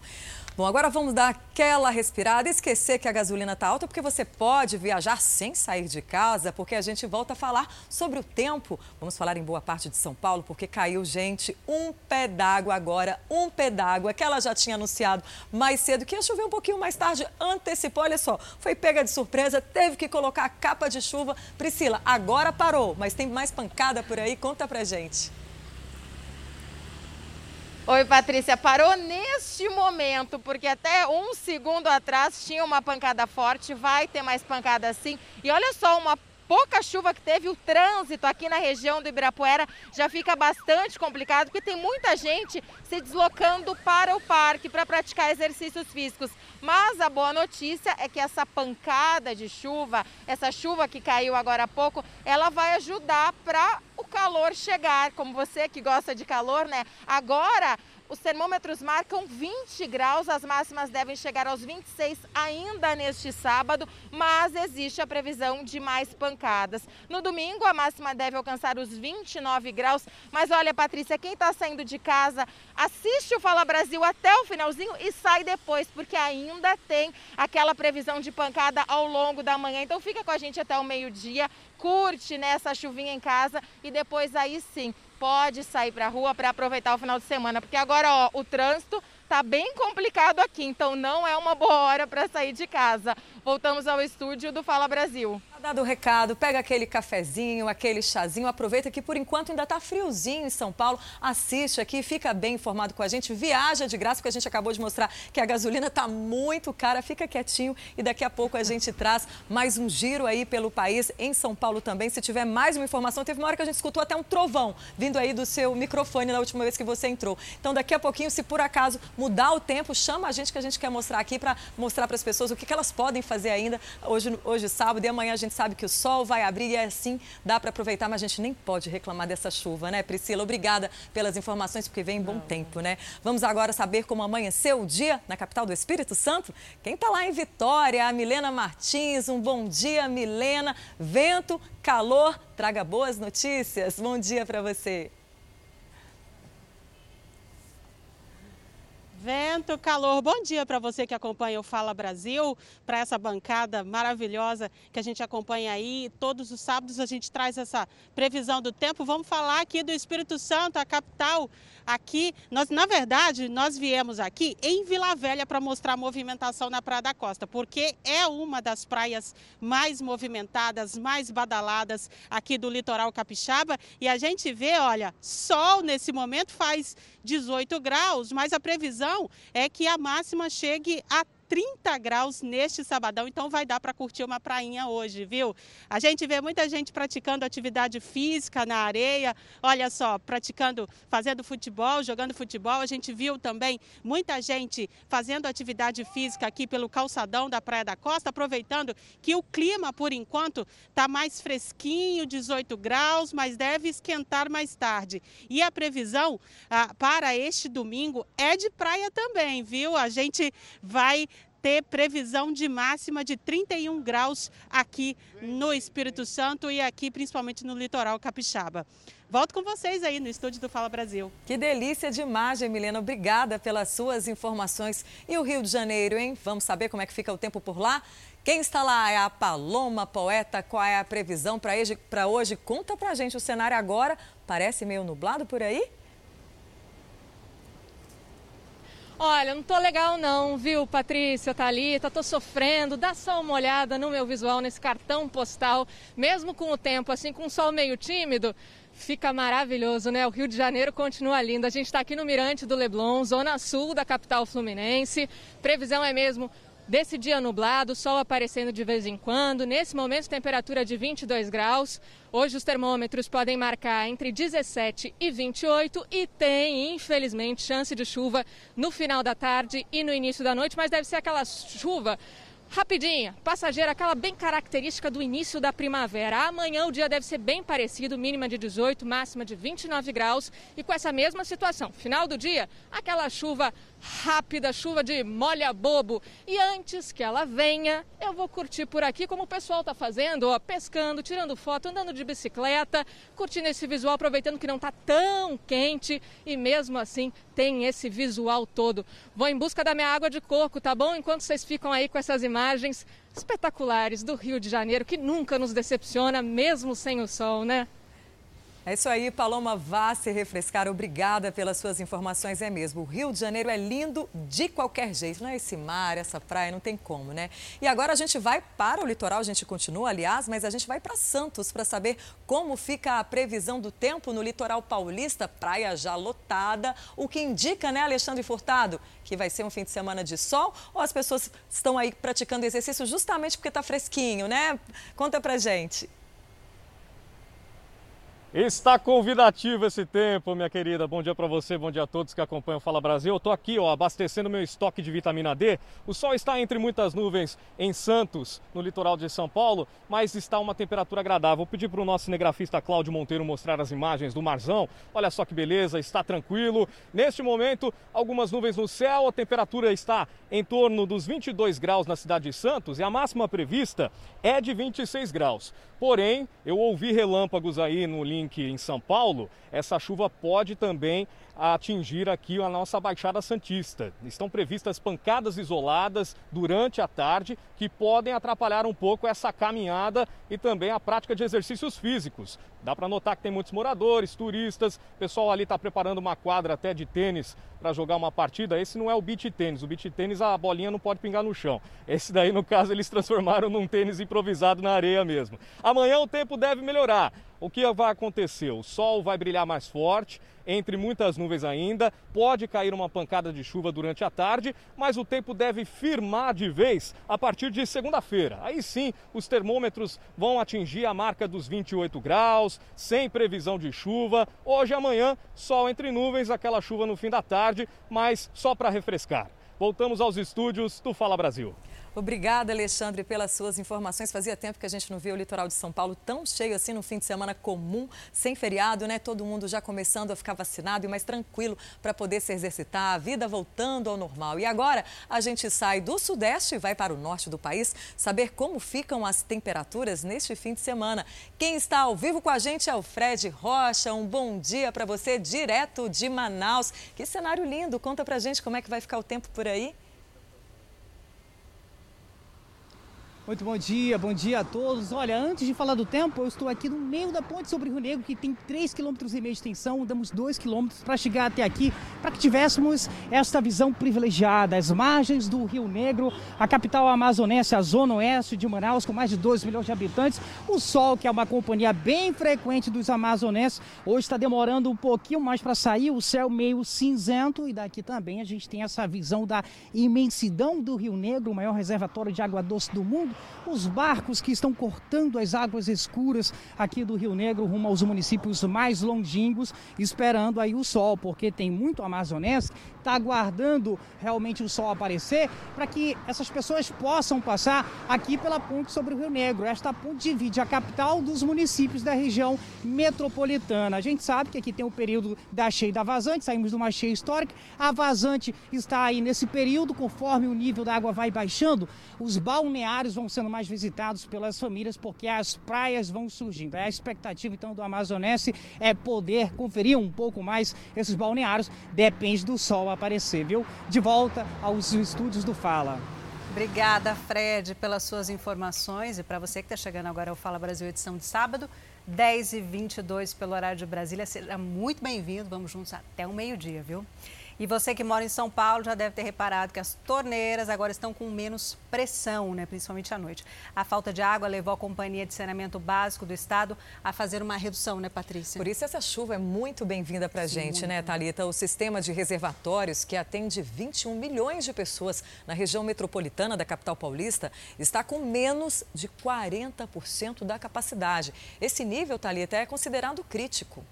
Bom, agora vamos dar aquela respirada esquecer que a gasolina está alta, porque você pode viajar sem sair de casa, porque a gente volta a falar sobre o tempo. Vamos falar em boa parte de São Paulo, porque caiu, gente, um pé d'água agora, um pé d'água, que ela já tinha anunciado mais cedo, que ia chover um pouquinho mais tarde, antecipou, olha só, foi pega de surpresa, teve que colocar a capa de chuva. Priscila, agora parou, mas tem mais pancada por aí, conta pra gente. Oi, Patrícia. Parou neste momento, porque até um segundo atrás tinha uma pancada forte, vai ter mais pancada assim. E olha só, uma pouca chuva que teve, o trânsito aqui na região do Ibirapuera já fica bastante complicado, porque tem muita gente se deslocando para o parque para praticar exercícios físicos. Mas a boa notícia é que essa pancada de chuva, essa chuva que caiu agora há pouco, ela vai ajudar para o calor chegar. Como você que gosta de calor, né? Agora os termômetros marcam 20 graus, as máximas devem chegar aos 26 ainda neste sábado, mas existe a previsão de mais pancadas. No domingo, a máxima deve alcançar os 29 graus. Mas olha, Patrícia, quem está saindo de casa, assiste o Fala Brasil até o finalzinho e sai depois, porque ainda tem aquela previsão de pancada ao longo da manhã. Então fica com a gente até o meio-dia, curte nessa né, chuvinha em casa e depois aí sim pode sair para a rua para aproveitar o final de semana, porque agora ó, o trânsito está bem complicado aqui, então não é uma boa hora para sair de casa. Voltamos ao estúdio do Fala Brasil. Dado o recado, pega aquele cafezinho, aquele chazinho, aproveita que por enquanto ainda está friozinho em São Paulo, assiste aqui, fica bem informado com a gente, viaja de graça, porque a gente acabou de mostrar que a gasolina está muito cara, fica quietinho e daqui a pouco a gente traz mais um giro aí pelo país, em São Paulo também. Se tiver mais uma informação, teve uma hora que a gente escutou até um trovão vindo aí do seu microfone na última vez que você entrou. Então daqui a pouquinho, se por acaso mudar o tempo, chama a gente que a gente quer mostrar aqui para mostrar para as pessoas o que, que elas podem fazer ainda hoje, hoje sábado e amanhã a gente gente sabe que o sol vai abrir e é assim dá para aproveitar, mas a gente nem pode reclamar dessa chuva, né, Priscila? Obrigada pelas informações, porque vem em bom Não. tempo, né? Vamos agora saber como amanheceu o dia na capital do Espírito Santo? Quem está lá em Vitória? A Milena Martins. Um bom dia, Milena. Vento, calor, traga boas notícias. Bom dia para você. Vento, calor. Bom dia para você que acompanha o Fala Brasil, para essa bancada maravilhosa que a gente acompanha aí. Todos os sábados a gente traz essa previsão do tempo. Vamos falar aqui do Espírito Santo, a capital. Aqui, nós, na verdade, nós viemos aqui em Vila Velha para mostrar a movimentação na Praia da Costa, porque é uma das praias mais movimentadas, mais badaladas aqui do litoral capixaba. E a gente vê, olha, sol nesse momento faz 18 graus, mas a previsão é que a máxima chegue a 30 graus neste sabadão, então vai dar para curtir uma prainha hoje, viu? A gente vê muita gente praticando atividade física na areia, olha só, praticando, fazendo futebol, jogando futebol. A gente viu também muita gente fazendo atividade física aqui pelo calçadão da Praia da Costa, aproveitando que o clima, por enquanto, está mais fresquinho, 18 graus, mas deve esquentar mais tarde. E a previsão ah, para este domingo é de praia também, viu? A gente vai ter previsão de máxima de 31 graus aqui no Espírito Santo e aqui principalmente no litoral capixaba. Volto com vocês aí no estúdio do Fala Brasil. Que delícia de imagem, Milena. Obrigada pelas suas informações. E o Rio de Janeiro, hein? Vamos saber como é que fica o tempo por lá? Quem está lá é a Paloma Poeta. Qual é a previsão para hoje? Conta pra gente o cenário agora. Parece meio nublado por aí? Olha, não tô legal não, viu, Patrícia, Thalita? Tô sofrendo. Dá só uma olhada no meu visual, nesse cartão postal. Mesmo com o tempo, assim, com o sol meio tímido, Fica maravilhoso, né? O Rio de Janeiro continua lindo. A gente está aqui no Mirante do Leblon, zona sul da capital fluminense. Previsão é mesmo desse dia nublado, sol aparecendo de vez em quando. Nesse momento, temperatura de 22 graus. Hoje os termômetros podem marcar entre 17 e 28 e tem, infelizmente, chance de chuva no final da tarde e no início da noite, mas deve ser aquela chuva Rapidinha, passageira, aquela bem característica do início da primavera. Amanhã o dia deve ser bem parecido, mínima de 18, máxima de 29 graus. E com essa mesma situação, final do dia, aquela chuva rápida, chuva de molha bobo. E antes que ela venha, eu vou curtir por aqui como o pessoal está fazendo, ó, pescando, tirando foto, andando de bicicleta, curtindo esse visual, aproveitando que não está tão quente e mesmo assim tem esse visual todo. Vou em busca da minha água de coco, tá bom? Enquanto vocês ficam aí com essas imagens espetaculares do Rio de Janeiro, que nunca nos decepciona, mesmo sem o sol, né? É isso aí, Paloma, vá se refrescar. Obrigada pelas suas informações. É mesmo, o Rio de Janeiro é lindo de qualquer jeito, não é? Esse mar, essa praia, não tem como, né? E agora a gente vai para o litoral, a gente continua, aliás, mas a gente vai para Santos para saber como fica a previsão do tempo no litoral paulista, praia já lotada, o que indica, né, Alexandre Furtado, que vai ser um fim de semana de sol ou as pessoas estão aí praticando exercício justamente porque está fresquinho, né? Conta pra gente. Está convidativo esse tempo, minha querida. Bom dia para você, bom dia a todos que acompanham Fala Brasil. Eu estou aqui, ó, abastecendo meu estoque de vitamina D. O sol está entre muitas nuvens em Santos, no litoral de São Paulo, mas está uma temperatura agradável. Vou pedir para o nosso cinegrafista Cláudio Monteiro mostrar as imagens do marzão. Olha só que beleza, está tranquilo. Neste momento, algumas nuvens no céu, a temperatura está em torno dos 22 graus na cidade de Santos e a máxima prevista é de 26 graus. Porém, eu ouvi relâmpagos aí no link em São Paulo, essa chuva pode também atingir aqui a nossa Baixada Santista. Estão previstas pancadas isoladas durante a tarde que podem atrapalhar um pouco essa caminhada e também a prática de exercícios físicos. Dá para notar que tem muitos moradores, turistas, o pessoal ali está preparando uma quadra até de tênis para jogar uma partida. Esse não é o beach tênis. O beach tênis a bolinha não pode pingar no chão. Esse daí, no caso, eles (laughs) transformaram num tênis improvisado na areia mesmo. Amanhã o tempo deve melhorar. O que vai acontecer? O sol vai brilhar mais forte, entre muitas nuvens ainda. Pode cair uma pancada de chuva durante a tarde, mas o tempo deve firmar de vez a partir de segunda-feira. Aí sim, os termômetros vão atingir a marca dos 28 graus, sem previsão de chuva. Hoje e amanhã, sol entre nuvens, aquela chuva no fim da tarde, mas só para refrescar. Voltamos aos estúdios do Fala Brasil. Obrigada, Alexandre, pelas suas informações. Fazia tempo que a gente não via o litoral de São Paulo tão cheio assim no fim de semana comum, sem feriado, né? Todo mundo já começando a ficar vacinado e mais tranquilo para poder se exercitar, a vida voltando ao normal. E agora a gente sai do sudeste e vai para o norte do país saber como ficam as temperaturas neste fim de semana. Quem está ao vivo com a gente é o Fred Rocha. Um bom dia para você, direto de Manaus. Que cenário lindo! Conta pra gente como é que vai ficar o tempo por aí. Muito bom dia, bom dia a todos. Olha, antes de falar do tempo, eu estou aqui no meio da ponte sobre o Rio Negro, que tem 3,5 km de extensão, damos 2 km para chegar até aqui, para que tivéssemos esta visão privilegiada, as margens do Rio Negro, a capital amazonense, a zona oeste de Manaus, com mais de 2 milhões de habitantes. O sol, que é uma companhia bem frequente dos amazonenses, hoje está demorando um pouquinho mais para sair, o céu meio cinzento, e daqui também a gente tem essa visão da imensidão do Rio Negro, o maior reservatório de água doce do mundo os barcos que estão cortando as águas escuras aqui do Rio Negro rumo aos municípios mais longínquos, esperando aí o sol, porque tem muito amazonense está aguardando realmente o sol aparecer para que essas pessoas possam passar aqui pela ponte sobre o Rio Negro. Esta ponte divide a capital dos municípios da região metropolitana. A gente sabe que aqui tem o período da cheia e da vazante, saímos de uma cheia histórica. A vazante está aí nesse período, conforme o nível da água vai baixando, os balneários vão sendo mais visitados pelas famílias porque as praias vão surgindo. É a expectativa então do Amazonense é poder conferir um pouco mais esses balneários, depende do sol aparecer, viu? De volta aos estúdios do Fala. Obrigada, Fred, pelas suas informações. E para você que está chegando agora ao Fala Brasil, edição de sábado, 10 e 22 pelo horário de Brasília, seja muito bem-vindo. Vamos juntos até o meio-dia, viu? E você que mora em São Paulo já deve ter reparado que as torneiras agora estão com menos pressão, né? principalmente à noite. A falta de água levou a Companhia de Saneamento Básico do Estado a fazer uma redução, né, Patrícia? Por isso essa chuva é muito bem-vinda para a gente, muito. né, Thalita? O sistema de reservatórios, que atende 21 milhões de pessoas na região metropolitana da capital paulista, está com menos de 40% da capacidade. Esse nível, Thalita, é considerado crítico.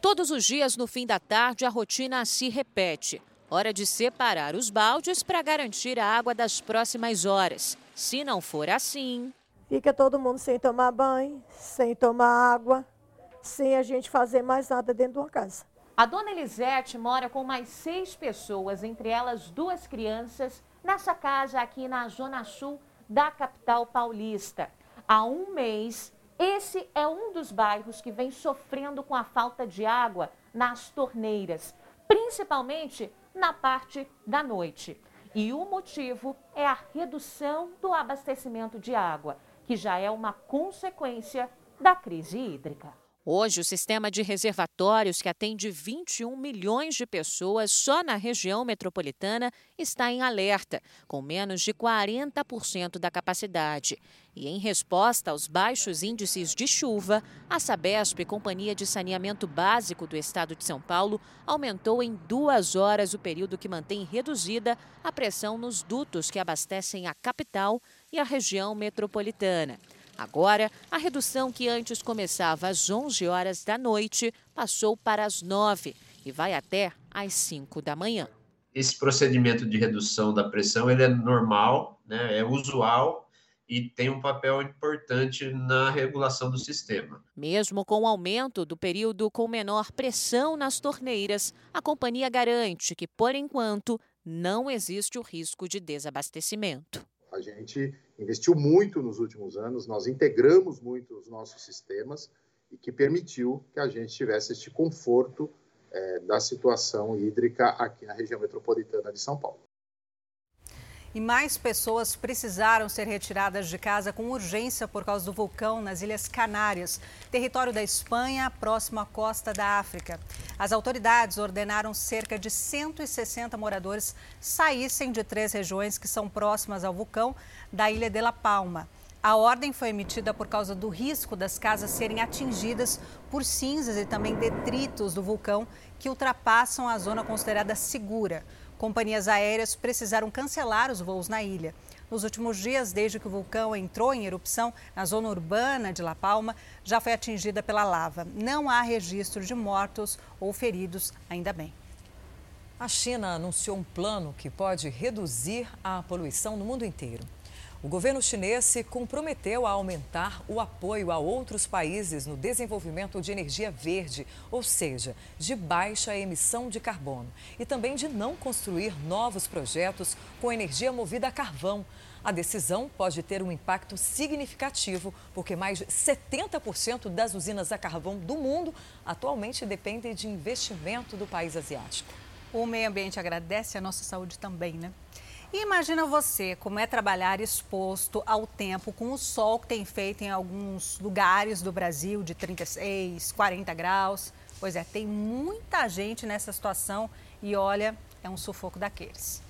Todos os dias, no fim da tarde, a rotina se repete. Hora de separar os baldes para garantir a água das próximas horas. Se não for assim. Fica todo mundo sem tomar banho, sem tomar água, sem a gente fazer mais nada dentro de uma casa. A dona Elisete mora com mais seis pessoas, entre elas duas crianças, nessa casa aqui na Zona Sul da capital paulista. Há um mês, esse é um dos bairros que vem sofrendo com a falta de água nas torneiras, principalmente na parte da noite. E o motivo é a redução do abastecimento de água, que já é uma consequência da crise hídrica. Hoje, o sistema de reservatórios, que atende 21 milhões de pessoas só na região metropolitana, está em alerta, com menos de 40% da capacidade. E em resposta aos baixos índices de chuva, a Sabesp, Companhia de Saneamento Básico do Estado de São Paulo, aumentou em duas horas o período que mantém reduzida a pressão nos dutos que abastecem a capital e a região metropolitana. Agora, a redução que antes começava às 11 horas da noite passou para as 9 e vai até às 5 da manhã. Esse procedimento de redução da pressão ele é normal, né, é usual e tem um papel importante na regulação do sistema. Mesmo com o aumento do período com menor pressão nas torneiras, a companhia garante que, por enquanto, não existe o risco de desabastecimento. A gente investiu muito nos últimos anos, nós integramos muito os nossos sistemas e que permitiu que a gente tivesse este conforto é, da situação hídrica aqui na região metropolitana de São Paulo e mais pessoas precisaram ser retiradas de casa com urgência por causa do vulcão nas Ilhas Canárias, território da Espanha, próximo à costa da África. As autoridades ordenaram cerca de 160 moradores saíssem de três regiões que são próximas ao vulcão da Ilha de La Palma. A ordem foi emitida por causa do risco das casas serem atingidas por cinzas e também detritos do vulcão que ultrapassam a zona considerada segura. Companhias aéreas precisaram cancelar os voos na ilha. Nos últimos dias, desde que o vulcão entrou em erupção na zona urbana de La Palma, já foi atingida pela lava. Não há registro de mortos ou feridos, ainda bem. A China anunciou um plano que pode reduzir a poluição no mundo inteiro. O governo chinês se comprometeu a aumentar o apoio a outros países no desenvolvimento de energia verde, ou seja, de baixa emissão de carbono, e também de não construir novos projetos com energia movida a carvão. A decisão pode ter um impacto significativo, porque mais de 70% das usinas a carvão do mundo atualmente dependem de investimento do país asiático. O meio ambiente agradece a nossa saúde também, né? E imagina você como é trabalhar exposto ao tempo com o sol que tem feito em alguns lugares do Brasil de 36, 40 graus. Pois é, tem muita gente nessa situação e olha, é um sufoco daqueles.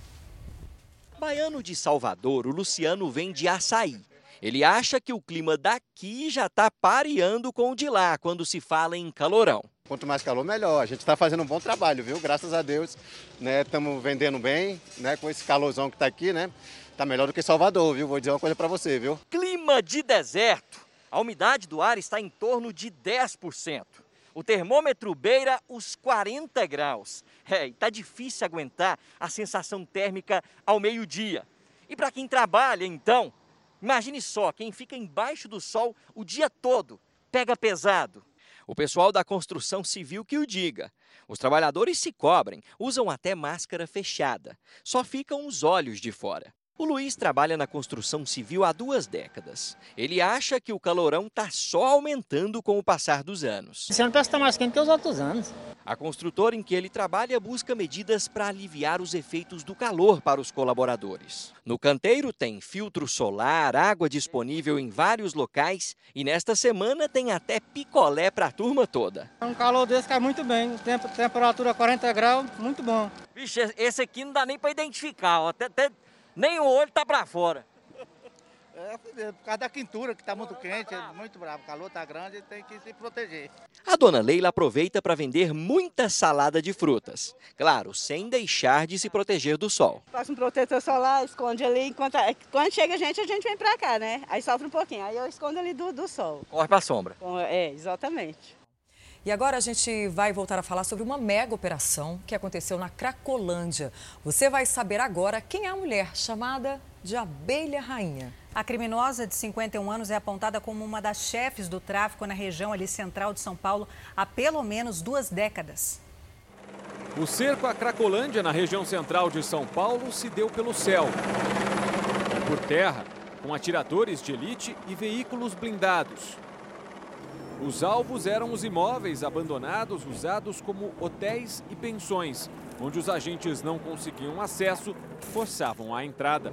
Baiano de Salvador, o Luciano vem de açaí. Ele acha que o clima daqui já está pareando com o de lá quando se fala em calorão. Quanto mais calor, melhor. A gente está fazendo um bom trabalho, viu? Graças a Deus, né? Estamos vendendo bem, né? Com esse calorzão que está aqui, né? Tá melhor do que Salvador, viu? Vou dizer uma coisa para você, viu? Clima de deserto. A umidade do ar está em torno de 10%. O termômetro beira os 40 graus. É, e tá difícil aguentar a sensação térmica ao meio-dia. E para quem trabalha, então, imagine só, quem fica embaixo do sol o dia todo, pega pesado. O pessoal da construção civil que o diga. Os trabalhadores se cobrem, usam até máscara fechada. Só ficam os olhos de fora. O Luiz trabalha na construção civil há duas décadas. Ele acha que o calorão está só aumentando com o passar dos anos. Esse ano parece que está mais quente que os outros anos. A construtora em que ele trabalha busca medidas para aliviar os efeitos do calor para os colaboradores. No canteiro tem filtro solar, água disponível em vários locais e nesta semana tem até picolé para a turma toda. Um calor desse cai muito bem, tempo, temperatura 40 graus, muito bom. Vixe, esse aqui não dá nem para identificar, ó. Até, até, nem o olho tá para fora. É, por causa da quintura, que está muito quente, é muito bravo, o calor está grande, tem que se proteger. A dona Leila aproveita para vender muita salada de frutas. Claro, sem deixar de se proteger do sol. Faço um protetor solar, esconde ali, enquanto, quando chega a gente, a gente vem para cá, né? Aí sofre um pouquinho, aí eu escondo ali do, do sol. Corre para a sombra. É, exatamente. E agora a gente vai voltar a falar sobre uma mega operação que aconteceu na Cracolândia. Você vai saber agora quem é a mulher chamada de Abelha Rainha. A criminosa de 51 anos é apontada como uma das chefes do tráfico na região ali central de São Paulo há pelo menos duas décadas. O cerco à Cracolândia, na região central de São Paulo, se deu pelo céu. Por terra, com atiradores de elite e veículos blindados. Os alvos eram os imóveis abandonados usados como hotéis e pensões, onde os agentes não conseguiam acesso, forçavam a entrada.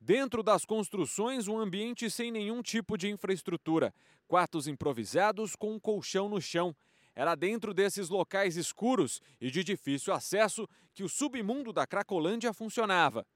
Dentro das construções, um ambiente sem nenhum tipo de infraestrutura. Quartos improvisados com um colchão no chão. Era dentro desses locais escuros e de difícil acesso que o submundo da Cracolândia funcionava.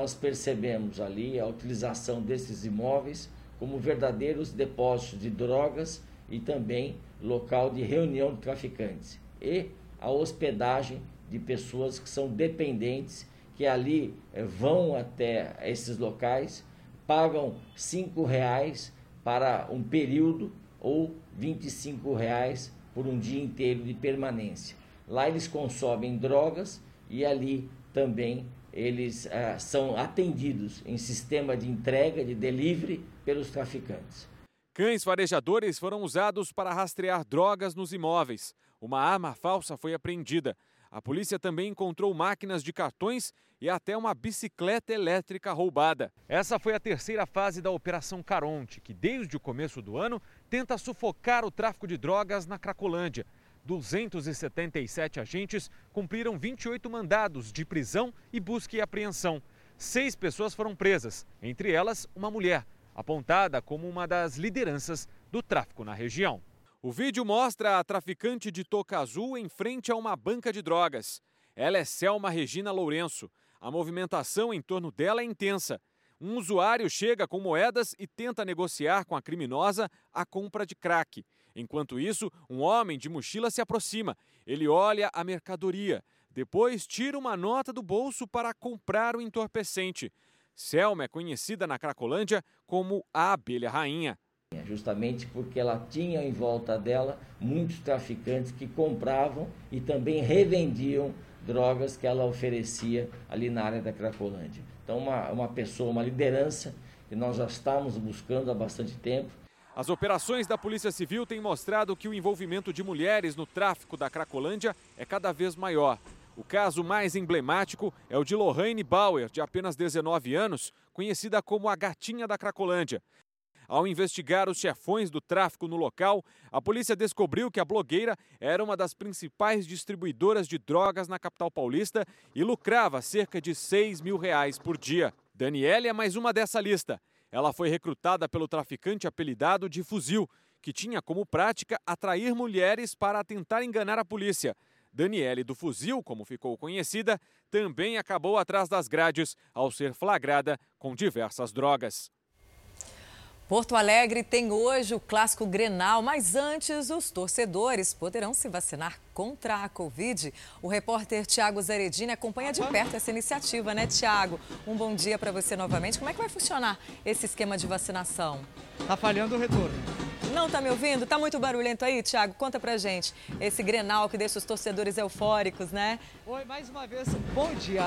Nós percebemos ali a utilização desses imóveis como verdadeiros depósitos de drogas e também local de reunião de traficantes e a hospedagem de pessoas que são dependentes que ali eh, vão até esses locais, pagam cinco reais para um período ou 25 reais por um dia inteiro de permanência. Lá eles consomem drogas e ali também eles ah, são atendidos em sistema de entrega, de delivery pelos traficantes. Cães farejadores foram usados para rastrear drogas nos imóveis. Uma arma falsa foi apreendida. A polícia também encontrou máquinas de cartões e até uma bicicleta elétrica roubada. Essa foi a terceira fase da Operação Caronte, que desde o começo do ano tenta sufocar o tráfico de drogas na Cracolândia. 277 agentes cumpriram 28 mandados de prisão e busca e apreensão. Seis pessoas foram presas, entre elas uma mulher, apontada como uma das lideranças do tráfico na região. O vídeo mostra a traficante de touca azul em frente a uma banca de drogas. Ela é Selma Regina Lourenço. A movimentação em torno dela é intensa. Um usuário chega com moedas e tenta negociar com a criminosa a compra de crack. Enquanto isso, um homem de mochila se aproxima. Ele olha a mercadoria. Depois, tira uma nota do bolso para comprar o entorpecente. Selma é conhecida na Cracolândia como a abelha rainha. Justamente porque ela tinha em volta dela muitos traficantes que compravam e também revendiam drogas que ela oferecia ali na área da Cracolândia. Então, uma, uma pessoa, uma liderança que nós já estamos buscando há bastante tempo as operações da Polícia Civil têm mostrado que o envolvimento de mulheres no tráfico da Cracolândia é cada vez maior. O caso mais emblemático é o de Lohane Bauer, de apenas 19 anos, conhecida como a Gatinha da Cracolândia. Ao investigar os chefões do tráfico no local, a polícia descobriu que a blogueira era uma das principais distribuidoras de drogas na capital paulista e lucrava cerca de 6 mil reais por dia. Daniela é mais uma dessa lista. Ela foi recrutada pelo traficante apelidado de Fuzil, que tinha como prática atrair mulheres para tentar enganar a polícia. Daniele do Fuzil, como ficou conhecida, também acabou atrás das grades ao ser flagrada com diversas drogas. Porto Alegre tem hoje o clássico Grenal, mas antes os torcedores poderão se vacinar contra a Covid. O repórter Tiago Zaredini acompanha de perto essa iniciativa, né, Tiago? Um bom dia para você novamente. Como é que vai funcionar esse esquema de vacinação? Tá falhando o retorno. Não tá me ouvindo? Tá muito barulhento aí, Tiago? Conta pra gente. Esse Grenal que deixa os torcedores eufóricos, né? Oi, mais uma vez, bom dia.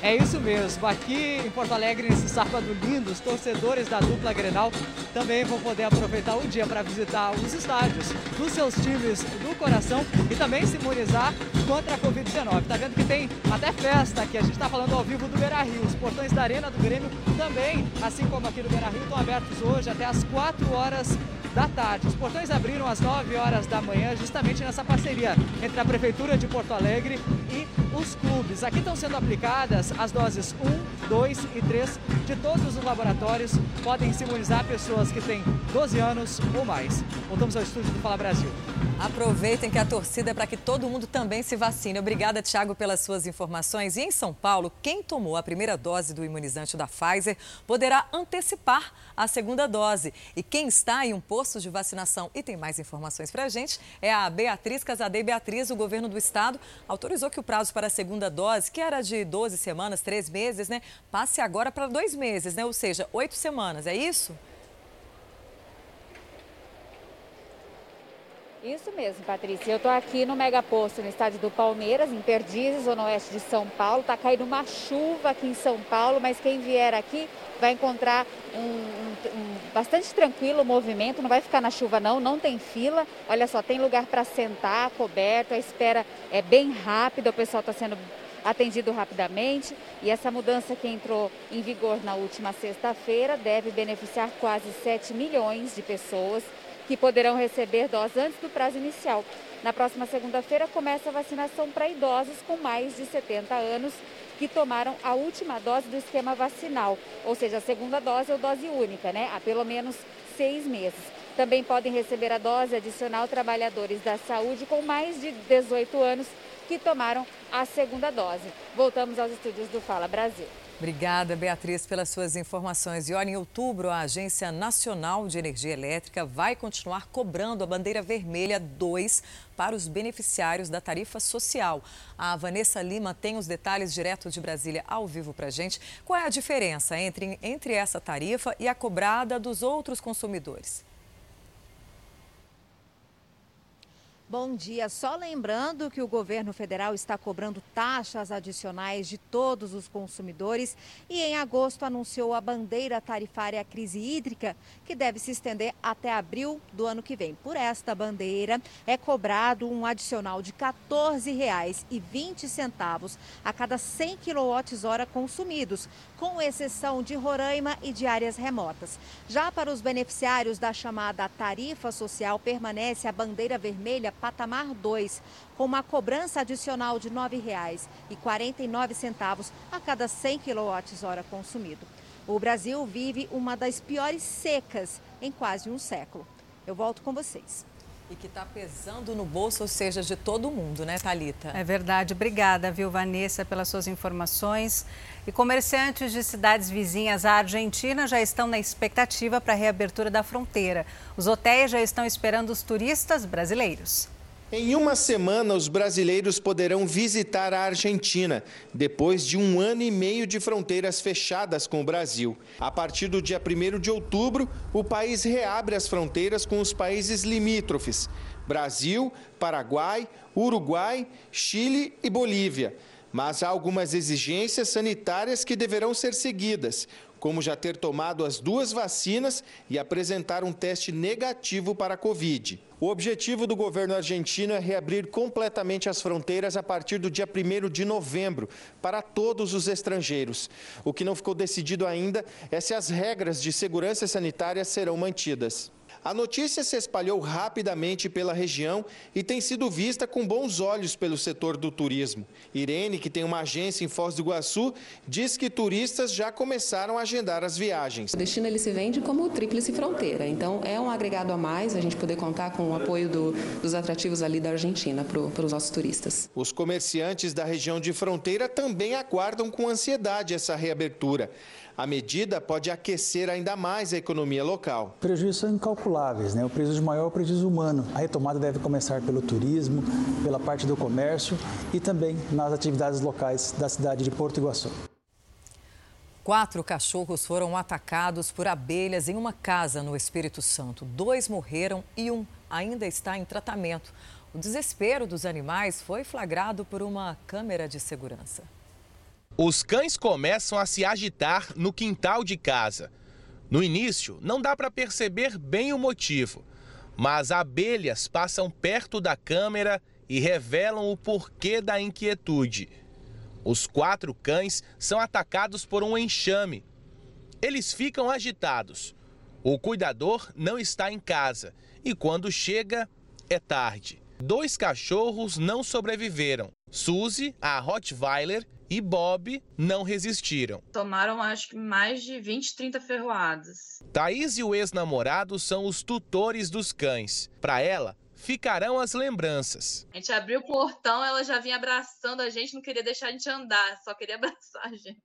É isso mesmo. Aqui em Porto Alegre, nesse sábado lindo, os torcedores da dupla Grenal também vão poder aproveitar o dia para visitar os estádios dos seus times do coração e também se imunizar contra a Covid-19. Tá vendo que tem até festa aqui. A gente está falando ao vivo do Beira Rio. Os portões da Arena do Grêmio também, assim como aqui do Beira Rio, estão abertos hoje até as 4 horas da tarde. Os portões abriram às 9 horas da manhã, justamente nessa parceria entre a Prefeitura de Porto Alegre e os clubes. Aqui estão sendo aplicadas as doses 1, 2 e 3 de todos os laboratórios. Podem se imunizar pessoas que têm 12 anos ou mais. Voltamos ao estúdio do Fala Brasil. Aproveitem que a torcida é para que todo mundo também se vacine. Obrigada, Tiago, pelas suas informações. E em São Paulo, quem tomou a primeira dose do imunizante da Pfizer poderá antecipar a segunda dose. E quem está em um posto de vacinação e tem mais informações para a gente é a Beatriz Casadei. Beatriz, o governo do estado autorizou que o prazo para a segunda dose, que era de 12 semanas, 3 meses, né, passe agora para dois meses, né? Ou seja, oito semanas. É isso? Isso mesmo, Patrícia. Eu estou aqui no Mega Posto, no estádio do Palmeiras, em Perdizes, zona oeste de São Paulo. Está caindo uma chuva aqui em São Paulo, mas quem vier aqui vai encontrar um, um, um, bastante tranquilo o movimento, não vai ficar na chuva não, não tem fila. Olha só, tem lugar para sentar, coberto, a espera é bem rápida, o pessoal está sendo atendido rapidamente e essa mudança que entrou em vigor na última sexta-feira deve beneficiar quase 7 milhões de pessoas que poderão receber doses antes do prazo inicial. Na próxima segunda-feira começa a vacinação para idosos com mais de 70 anos que tomaram a última dose do esquema vacinal, ou seja, a segunda dose ou dose única, né? Há pelo menos seis meses. Também podem receber a dose adicional trabalhadores da saúde com mais de 18 anos que tomaram a segunda dose. Voltamos aos estúdios do Fala Brasil. Obrigada, Beatriz, pelas suas informações. E olha, em outubro, a Agência Nacional de Energia Elétrica vai continuar cobrando a bandeira vermelha 2 para os beneficiários da tarifa social. A Vanessa Lima tem os detalhes direto de Brasília ao vivo para a gente. Qual é a diferença entre, entre essa tarifa e a cobrada dos outros consumidores? Bom dia. Só lembrando que o governo federal está cobrando taxas adicionais de todos os consumidores e em agosto anunciou a bandeira tarifária crise hídrica, que deve se estender até abril do ano que vem. Por esta bandeira é cobrado um adicional de R$ 14,20 a cada 100 kWh consumidos, com exceção de Roraima e de áreas remotas. Já para os beneficiários da chamada tarifa social, permanece a bandeira vermelha patamar 2, com uma cobrança adicional de R$ 9,49 a cada 100 kWh consumido. O Brasil vive uma das piores secas em quase um século. Eu volto com vocês. E que está pesando no bolso, ou seja, de todo mundo, né, Talita? É verdade. Obrigada, viu, Vanessa, pelas suas informações. E comerciantes de cidades vizinhas à Argentina já estão na expectativa para a reabertura da fronteira. Os hotéis já estão esperando os turistas brasileiros. Em uma semana, os brasileiros poderão visitar a Argentina, depois de um ano e meio de fronteiras fechadas com o Brasil. A partir do dia 1 de outubro, o país reabre as fronteiras com os países limítrofes: Brasil, Paraguai, Uruguai, Chile e Bolívia. Mas há algumas exigências sanitárias que deverão ser seguidas como já ter tomado as duas vacinas e apresentar um teste negativo para a Covid. O objetivo do governo argentino é reabrir completamente as fronteiras a partir do dia 1 de novembro para todos os estrangeiros. O que não ficou decidido ainda é se as regras de segurança sanitária serão mantidas. A notícia se espalhou rapidamente pela região e tem sido vista com bons olhos pelo setor do turismo. Irene, que tem uma agência em Foz do Iguaçu, diz que turistas já começaram a agendar as viagens. O destino ele se vende como tríplice fronteira, então é um agregado a mais a gente poder contar com o apoio do, dos atrativos ali da Argentina para os nossos turistas. Os comerciantes da região de fronteira também aguardam com ansiedade essa reabertura. A medida pode aquecer ainda mais a economia local. Prejuízos são incalculáveis, né? o prejuízo maior é o prejuízo humano. A retomada deve começar pelo turismo, pela parte do comércio e também nas atividades locais da cidade de Porto Iguaçu. Quatro cachorros foram atacados por abelhas em uma casa no Espírito Santo. Dois morreram e um ainda está em tratamento. O desespero dos animais foi flagrado por uma câmera de segurança. Os cães começam a se agitar no quintal de casa. No início, não dá para perceber bem o motivo, mas abelhas passam perto da câmera e revelam o porquê da inquietude. Os quatro cães são atacados por um enxame. Eles ficam agitados. O cuidador não está em casa e quando chega, é tarde. Dois cachorros não sobreviveram. Suzy, a Rottweiler, e Bob não resistiram. Tomaram acho que mais de 20, 30 ferroadas. Thaís e o ex-namorado são os tutores dos cães. Para ela, ficarão as lembranças. A gente abriu o portão, ela já vinha abraçando a gente, não queria deixar a gente andar, só queria (laughs) abraçar a gente.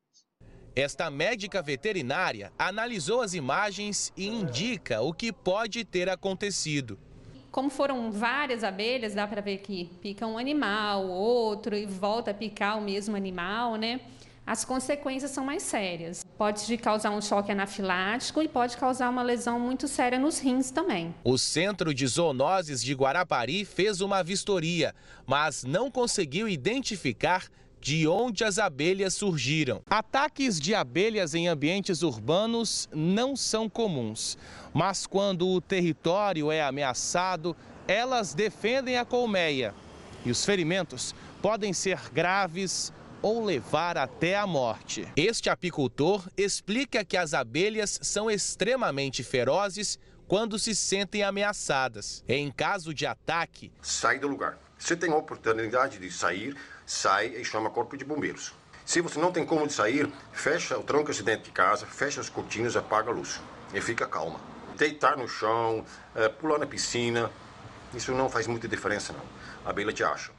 Esta médica veterinária analisou as imagens e indica o que pode ter acontecido. Como foram várias abelhas, dá para ver que pica um animal, outro e volta a picar o mesmo animal, né? As consequências são mais sérias. Pode causar um choque anafilático e pode causar uma lesão muito séria nos rins também. O Centro de Zoonoses de Guarapari fez uma vistoria, mas não conseguiu identificar de onde as abelhas surgiram. Ataques de abelhas em ambientes urbanos não são comuns, mas quando o território é ameaçado, elas defendem a colmeia. E os ferimentos podem ser graves ou levar até a morte. Este apicultor explica que as abelhas são extremamente ferozes quando se sentem ameaçadas. Em caso de ataque, sai do lugar. Você tem a oportunidade de sair, sai e chama corpo de bombeiros. Se você não tem como de sair, fecha o tranco de dentro de casa, fecha as cortinas, apaga a luz e fica calma. Deitar no chão, é, pular na piscina, isso não faz muita diferença não. A abelha te acha.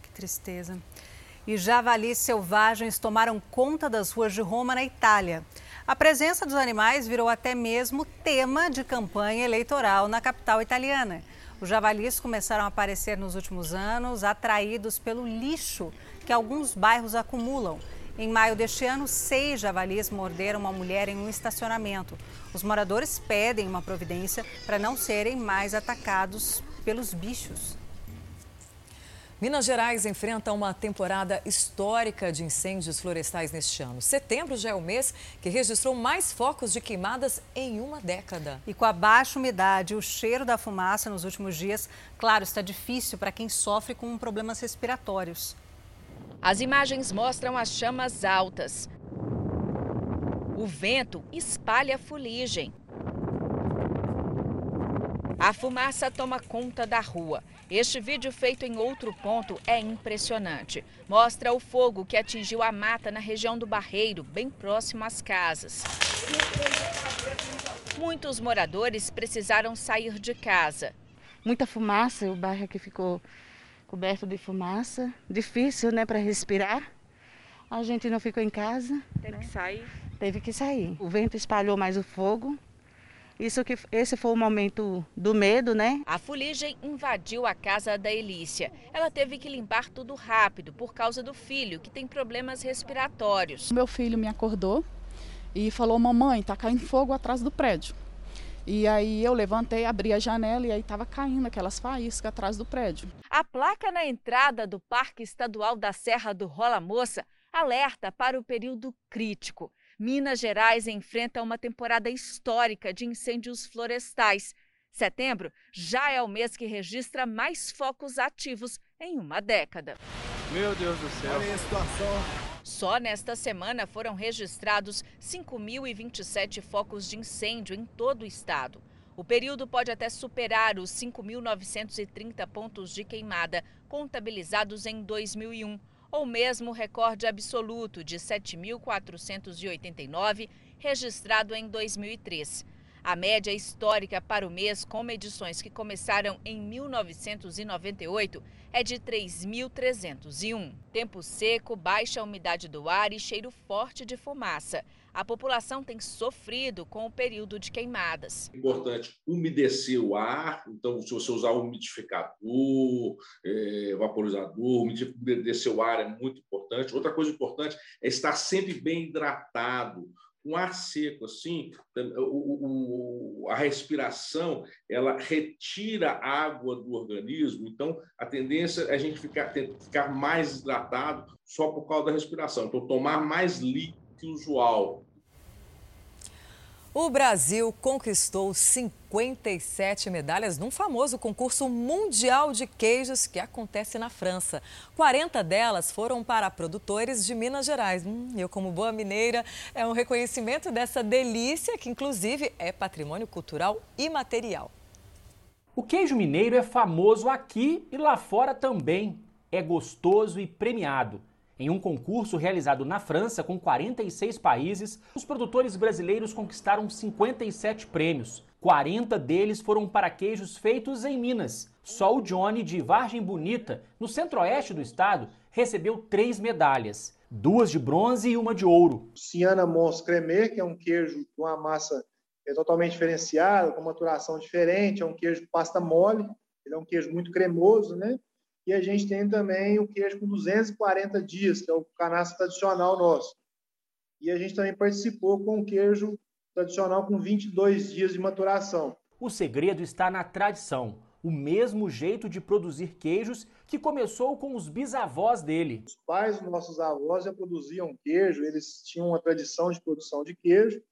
Que tristeza. E javalis selvagens tomaram conta das ruas de Roma, na Itália. A presença dos animais virou até mesmo tema de campanha eleitoral na capital italiana. Os javalis começaram a aparecer nos últimos anos, atraídos pelo lixo que alguns bairros acumulam. Em maio deste ano, seis javalis morderam uma mulher em um estacionamento. Os moradores pedem uma providência para não serem mais atacados pelos bichos. Minas Gerais enfrenta uma temporada histórica de incêndios florestais neste ano. Setembro já é o mês que registrou mais focos de queimadas em uma década. E com a baixa umidade e o cheiro da fumaça nos últimos dias, claro, está difícil para quem sofre com problemas respiratórios. As imagens mostram as chamas altas. O vento espalha a fuligem. A fumaça toma conta da rua. Este vídeo feito em outro ponto é impressionante. Mostra o fogo que atingiu a mata na região do Barreiro, bem próximo às casas. Muitos moradores precisaram sair de casa. Muita fumaça, o bairro aqui ficou coberto de fumaça. Difícil, né, para respirar. A gente não ficou em casa. Teve né? que sair? Teve que sair. O vento espalhou mais o fogo. Isso que esse foi o momento do medo, né? A fuligem invadiu a casa da Elícia. Ela teve que limpar tudo rápido por causa do filho, que tem problemas respiratórios. Meu filho me acordou e falou: "Mamãe, tá caindo fogo atrás do prédio". E aí eu levantei, abri a janela e aí estava caindo aquelas faíscas atrás do prédio. A placa na entrada do Parque Estadual da Serra do Rola Moça alerta para o período crítico. Minas Gerais enfrenta uma temporada histórica de incêndios florestais. Setembro já é o mês que registra mais focos ativos em uma década. Meu Deus do céu. Olha a situação. Só nesta semana foram registrados 5.027 focos de incêndio em todo o estado. O período pode até superar os 5.930 pontos de queimada contabilizados em 2001 ou mesmo o recorde absoluto de 7.489, registrado em 2003. A média histórica para o mês, com medições que começaram em 1998, é de 3.301. Tempo seco, baixa umidade do ar e cheiro forte de fumaça. A população tem sofrido com o período de queimadas. É importante umedecer o ar, então, se você usar umidificador, é, vaporizador, umedecer o ar é muito importante. Outra coisa importante é estar sempre bem hidratado um ar seco, assim, o, o, a respiração, ela retira água do organismo, então a tendência é a gente ficar, ficar mais hidratado só por causa da respiração. Então, tomar mais líquido que o usual. O Brasil conquistou 57 medalhas num famoso concurso mundial de queijos que acontece na França. 40 delas foram para produtores de Minas Gerais. Hum, eu, como boa mineira, é um reconhecimento dessa delícia que, inclusive, é patrimônio cultural imaterial. O queijo mineiro é famoso aqui e lá fora também. É gostoso e premiado. Em um concurso realizado na França com 46 países, os produtores brasileiros conquistaram 57 prêmios. 40 deles foram para queijos feitos em Minas. Só o Johnny de Vargem Bonita, no centro-oeste do estado, recebeu três medalhas, duas de bronze e uma de ouro. Siana Mons Cremé, que é um queijo com uma massa é totalmente diferenciada, com maturação diferente, é um queijo pasta mole, ele é um queijo muito cremoso, né? E a gente tem também o queijo com 240 dias, que é o canastro tradicional nosso. E a gente também participou com o queijo tradicional com 22 dias de maturação. O segredo está na tradição, o mesmo jeito de produzir queijos que começou com os bisavós dele. Os pais dos nossos avós já produziam queijo, eles tinham uma tradição de produção de queijo,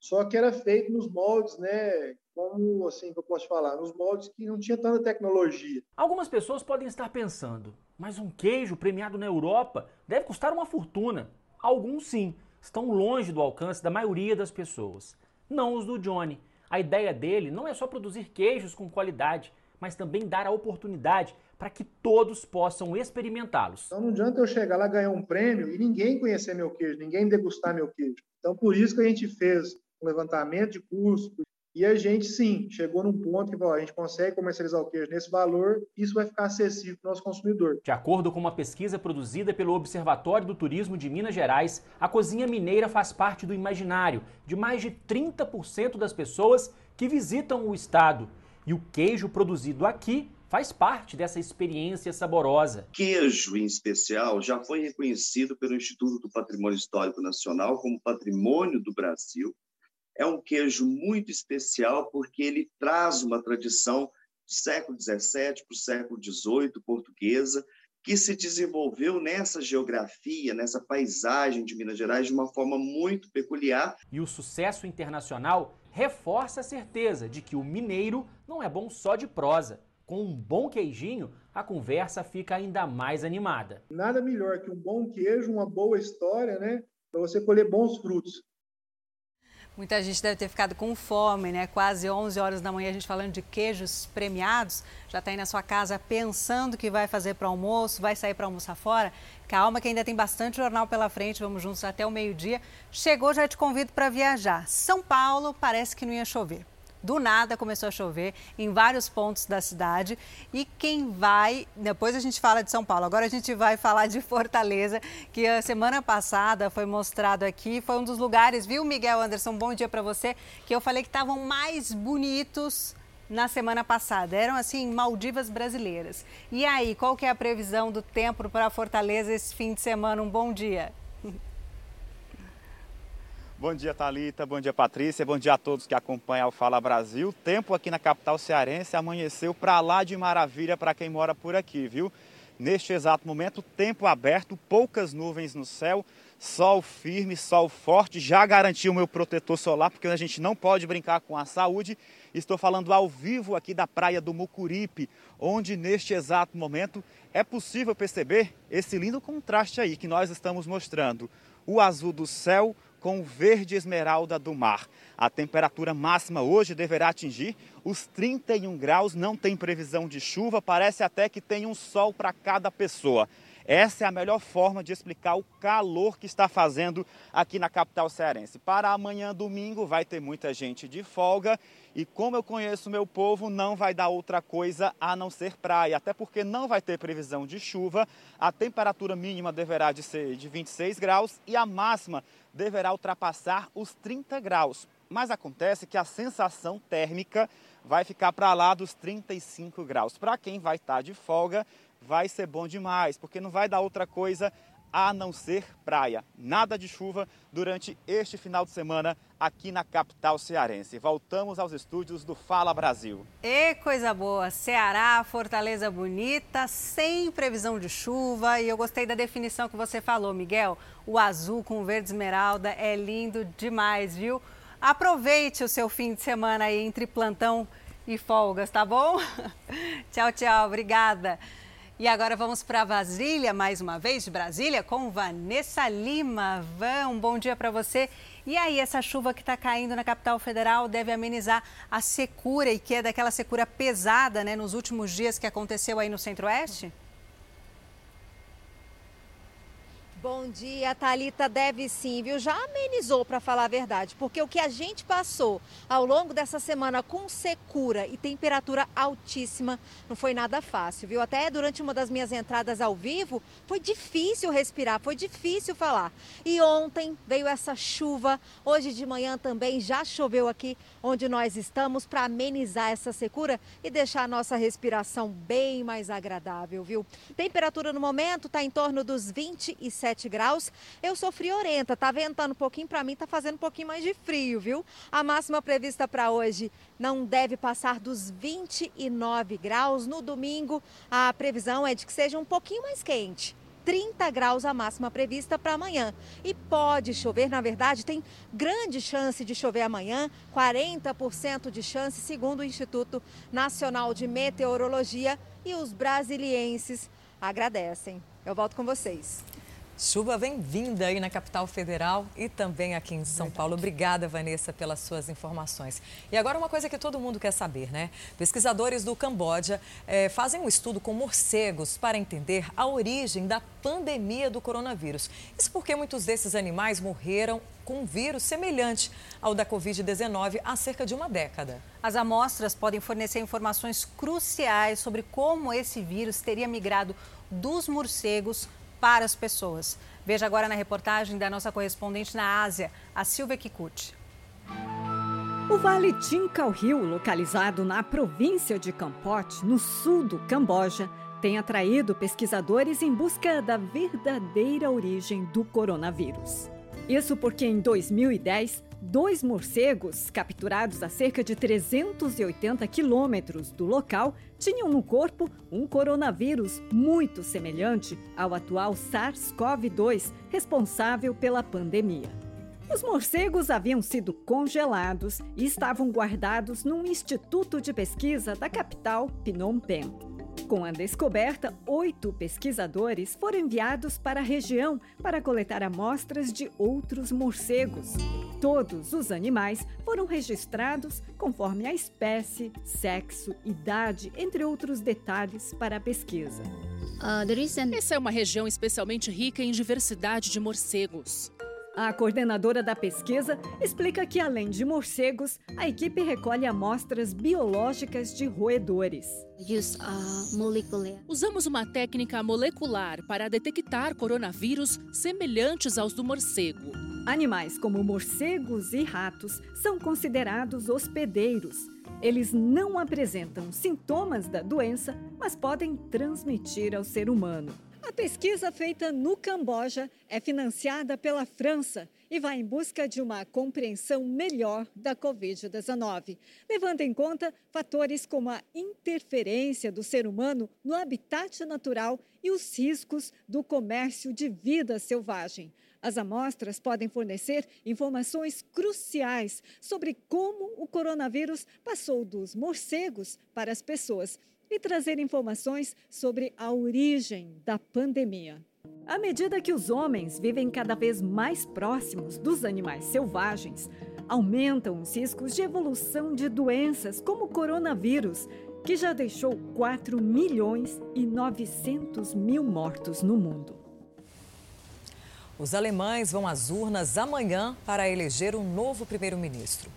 só que era feito nos moldes, né, como assim que eu posso falar, nos moldes que não tinha tanta tecnologia. Algumas pessoas podem estar pensando, mas um queijo premiado na Europa deve custar uma fortuna. Alguns sim, estão longe do alcance da maioria das pessoas. Não os do Johnny. A ideia dele não é só produzir queijos com qualidade, mas também dar a oportunidade para que todos possam experimentá-los. Então não adianta eu chegar lá ganhar um prêmio e ninguém conhecer meu queijo, ninguém degustar meu queijo. Então por isso que a gente fez um levantamento de custo, e a gente, sim, chegou num ponto que falou, a gente consegue comercializar o queijo nesse valor, isso vai ficar acessível para o nosso consumidor. De acordo com uma pesquisa produzida pelo Observatório do Turismo de Minas Gerais, a cozinha mineira faz parte do imaginário de mais de 30% das pessoas que visitam o estado. E o queijo produzido aqui faz parte dessa experiência saborosa. Queijo, em especial, já foi reconhecido pelo Instituto do Patrimônio Histórico Nacional como Patrimônio do Brasil é um queijo muito especial porque ele traz uma tradição do século XVII para o século XVIII portuguesa, que se desenvolveu nessa geografia, nessa paisagem de Minas Gerais de uma forma muito peculiar. E o sucesso internacional reforça a certeza de que o mineiro não é bom só de prosa. Com um bom queijinho, a conversa fica ainda mais animada. Nada melhor que um bom queijo, uma boa história, né? Para você colher bons frutos. Muita gente deve ter ficado com fome, né? Quase 11 horas da manhã a gente falando de queijos premiados. Já está aí na sua casa pensando que vai fazer para almoço, vai sair para almoçar fora. Calma que ainda tem bastante jornal pela frente, vamos juntos até o meio-dia. Chegou, já te convido para viajar. São Paulo parece que não ia chover. Do nada começou a chover em vários pontos da cidade. E quem vai, depois a gente fala de São Paulo, agora a gente vai falar de Fortaleza, que a semana passada foi mostrado aqui. Foi um dos lugares, viu, Miguel Anderson? Bom dia para você. Que eu falei que estavam mais bonitos na semana passada. Eram assim Maldivas brasileiras. E aí, qual que é a previsão do tempo para Fortaleza esse fim de semana? Um bom dia. (laughs) Bom dia, Talita. Bom dia, Patrícia. Bom dia a todos que acompanham o Fala Brasil. Tempo aqui na capital cearense amanheceu para lá de maravilha para quem mora por aqui, viu? Neste exato momento, tempo aberto, poucas nuvens no céu, sol firme, sol forte. Já garanti o meu protetor solar, porque a gente não pode brincar com a saúde. Estou falando ao vivo aqui da praia do Mucuripe, onde neste exato momento é possível perceber esse lindo contraste aí que nós estamos mostrando. O azul do céu, com o verde esmeralda do mar. A temperatura máxima hoje deverá atingir os 31 graus, não tem previsão de chuva, parece até que tem um sol para cada pessoa. Essa é a melhor forma de explicar o calor que está fazendo aqui na capital cearense. Para amanhã, domingo, vai ter muita gente de folga e como eu conheço meu povo, não vai dar outra coisa a não ser praia, até porque não vai ter previsão de chuva. A temperatura mínima deverá de ser de 26 graus e a máxima deverá ultrapassar os 30 graus. Mas acontece que a sensação térmica vai ficar para lá dos 35 graus. Para quem vai estar de folga, vai ser bom demais, porque não vai dar outra coisa a não ser praia. Nada de chuva durante este final de semana aqui na capital cearense. Voltamos aos estúdios do Fala Brasil. E coisa boa! Ceará, Fortaleza bonita, sem previsão de chuva. E eu gostei da definição que você falou, Miguel. O azul com o verde esmeralda é lindo demais, viu? Aproveite o seu fim de semana aí entre plantão e folgas, tá bom? (laughs) tchau, tchau. Obrigada. E agora vamos para Brasília, mais uma vez, de Brasília, com Vanessa Lima. Van, um bom dia para você. E aí, essa chuva que está caindo na capital federal deve amenizar a secura, e que é daquela secura pesada, né, nos últimos dias que aconteceu aí no Centro-Oeste? Bom dia, Talita. Deve sim, viu? Já amenizou, para falar a verdade, porque o que a gente passou ao longo dessa semana com secura e temperatura altíssima não foi nada fácil, viu? Até durante uma das minhas entradas ao vivo foi difícil respirar, foi difícil falar. E ontem veio essa chuva, hoje de manhã também já choveu aqui onde nós estamos para amenizar essa secura e deixar a nossa respiração bem mais agradável, viu? Temperatura no momento está em torno dos 27 17 graus. Eu sou friorenta, tá ventando um pouquinho, para mim tá fazendo um pouquinho mais de frio, viu? A máxima prevista para hoje não deve passar dos 29 graus. No domingo, a previsão é de que seja um pouquinho mais quente. 30 graus a máxima prevista para amanhã. E pode chover, na verdade, tem grande chance de chover amanhã, 40% de chance, segundo o Instituto Nacional de Meteorologia. E os brasilienses agradecem. Eu volto com vocês. Chuva vem vinda aí na capital federal e também aqui em São Paulo. Obrigada, Vanessa, pelas suas informações. E agora uma coisa que todo mundo quer saber, né? Pesquisadores do Camboja eh, fazem um estudo com morcegos para entender a origem da pandemia do coronavírus. Isso porque muitos desses animais morreram com um vírus semelhante ao da Covid-19 há cerca de uma década. As amostras podem fornecer informações cruciais sobre como esse vírus teria migrado dos morcegos para as pessoas. Veja agora na reportagem da nossa correspondente na Ásia, a Silvia Kikuchi. O Vale Tinkhao Hill, localizado na província de Kampot, no sul do Camboja, tem atraído pesquisadores em busca da verdadeira origem do coronavírus. Isso porque em 2010, dois morcegos, capturados a cerca de 380 quilômetros do local, tinham no corpo um coronavírus muito semelhante ao atual SARS-CoV-2, responsável pela pandemia. Os morcegos haviam sido congelados e estavam guardados num instituto de pesquisa da capital, Phnom Penh. Com a descoberta, oito pesquisadores foram enviados para a região para coletar amostras de outros morcegos. Todos os animais foram registrados conforme a espécie, sexo, idade, entre outros detalhes para a pesquisa. Uh, Essa é uma região especialmente rica em diversidade de morcegos. A coordenadora da pesquisa explica que, além de morcegos, a equipe recolhe amostras biológicas de roedores. Usamos uma técnica molecular para detectar coronavírus semelhantes aos do morcego. Animais como morcegos e ratos são considerados hospedeiros. Eles não apresentam sintomas da doença, mas podem transmitir ao ser humano. A pesquisa feita no Camboja é financiada pela França e vai em busca de uma compreensão melhor da Covid-19, levando em conta fatores como a interferência do ser humano no habitat natural e os riscos do comércio de vida selvagem. As amostras podem fornecer informações cruciais sobre como o coronavírus passou dos morcegos para as pessoas e trazer informações sobre a origem da pandemia. À medida que os homens vivem cada vez mais próximos dos animais selvagens, aumentam os riscos de evolução de doenças como o coronavírus, que já deixou 4 milhões e 900 mil mortos no mundo. Os alemães vão às urnas amanhã para eleger um novo primeiro-ministro.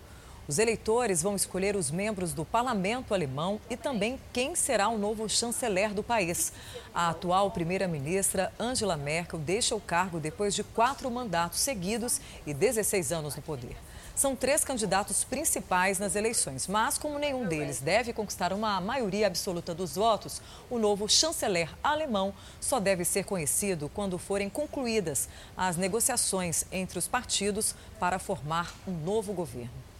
Os eleitores vão escolher os membros do parlamento alemão e também quem será o novo chanceler do país. A atual primeira-ministra Angela Merkel deixa o cargo depois de quatro mandatos seguidos e 16 anos no poder. São três candidatos principais nas eleições, mas como nenhum deles deve conquistar uma maioria absoluta dos votos, o novo chanceler alemão só deve ser conhecido quando forem concluídas as negociações entre os partidos para formar um novo governo.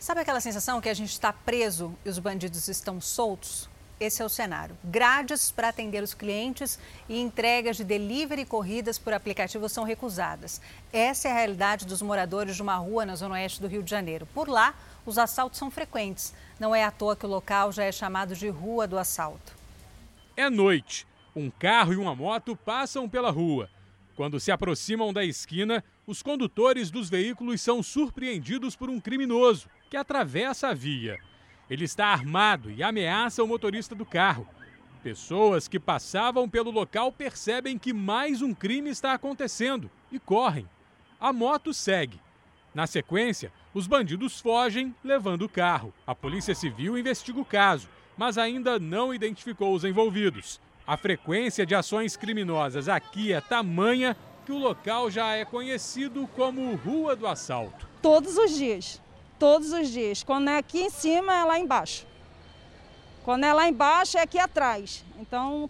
Sabe aquela sensação que a gente está preso e os bandidos estão soltos? Esse é o cenário. Grades para atender os clientes e entregas de delivery e corridas por aplicativo são recusadas. Essa é a realidade dos moradores de uma rua na zona oeste do Rio de Janeiro. Por lá, os assaltos são frequentes. Não é à toa que o local já é chamado de Rua do Assalto. É noite. Um carro e uma moto passam pela rua. Quando se aproximam da esquina, os condutores dos veículos são surpreendidos por um criminoso que atravessa a via. Ele está armado e ameaça o motorista do carro. Pessoas que passavam pelo local percebem que mais um crime está acontecendo e correm. A moto segue. Na sequência, os bandidos fogem, levando o carro. A Polícia Civil investiga o caso, mas ainda não identificou os envolvidos. A frequência de ações criminosas aqui é tamanha que o local já é conhecido como Rua do Assalto. Todos os dias todos os dias. Quando é aqui em cima, é lá embaixo. Quando é lá embaixo, é aqui atrás. Então,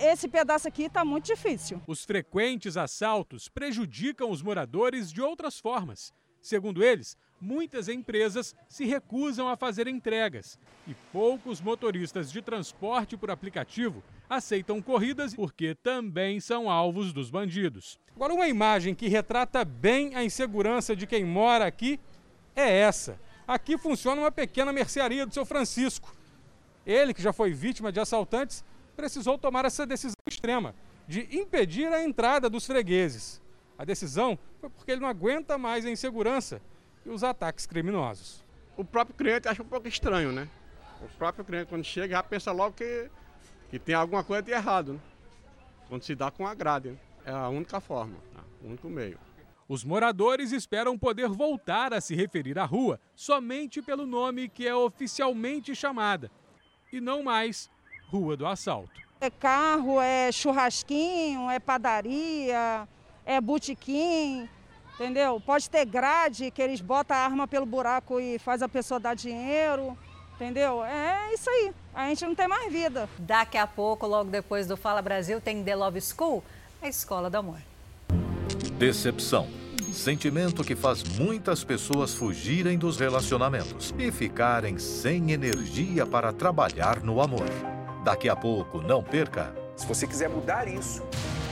esse pedaço aqui está muito difícil. Os frequentes assaltos prejudicam os moradores de outras formas. Segundo eles, muitas empresas se recusam a fazer entregas e poucos motoristas de transporte por aplicativo aceitam corridas porque também são alvos dos bandidos. Agora, uma imagem que retrata bem a insegurança de quem mora aqui é essa. Aqui funciona uma pequena mercearia do seu Francisco. Ele, que já foi vítima de assaltantes, precisou tomar essa decisão extrema de impedir a entrada dos fregueses. A decisão foi porque ele não aguenta mais a insegurança e os ataques criminosos. O próprio cliente acha um pouco estranho, né? O próprio cliente, quando chega, já pensa logo que, que tem alguma coisa de errado, né? Quando se dá com a grade. Né? É a única forma, o único meio. Os moradores esperam poder voltar a se referir à rua somente pelo nome que é oficialmente chamada e não mais Rua do Assalto. É carro, é churrasquinho, é padaria, é botequim, entendeu? Pode ter grade que eles botam a arma pelo buraco e faz a pessoa dar dinheiro. Entendeu? É isso aí. A gente não tem mais vida. Daqui a pouco, logo depois do Fala Brasil, tem The Love School, a escola do amor. Decepção Sentimento que faz muitas pessoas fugirem dos relacionamentos e ficarem sem energia para trabalhar no amor. Daqui a pouco, não perca. Se você quiser mudar isso,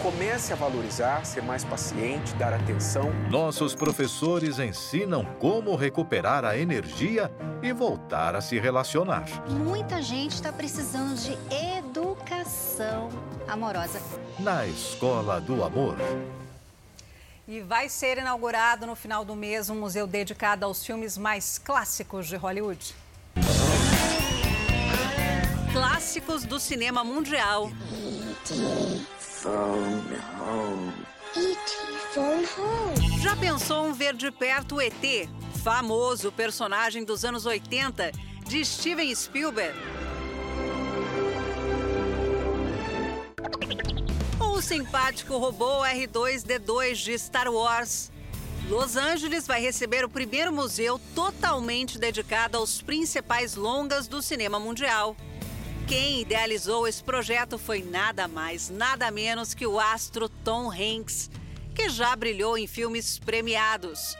comece a valorizar, ser mais paciente, dar atenção. Nossos professores ensinam como recuperar a energia e voltar a se relacionar. Muita gente está precisando de educação amorosa. Na Escola do Amor. E vai ser inaugurado no final do mês um museu dedicado aos filmes mais clássicos de Hollywood. Clássicos do cinema mundial. Já pensou um ver de perto o ET? Famoso personagem dos anos 80 de Steven Spielberg. O simpático robô R2D2 de Star Wars. Los Angeles vai receber o primeiro museu totalmente dedicado aos principais longas do cinema mundial. Quem idealizou esse projeto foi nada mais, nada menos que o astro Tom Hanks, que já brilhou em filmes premiados.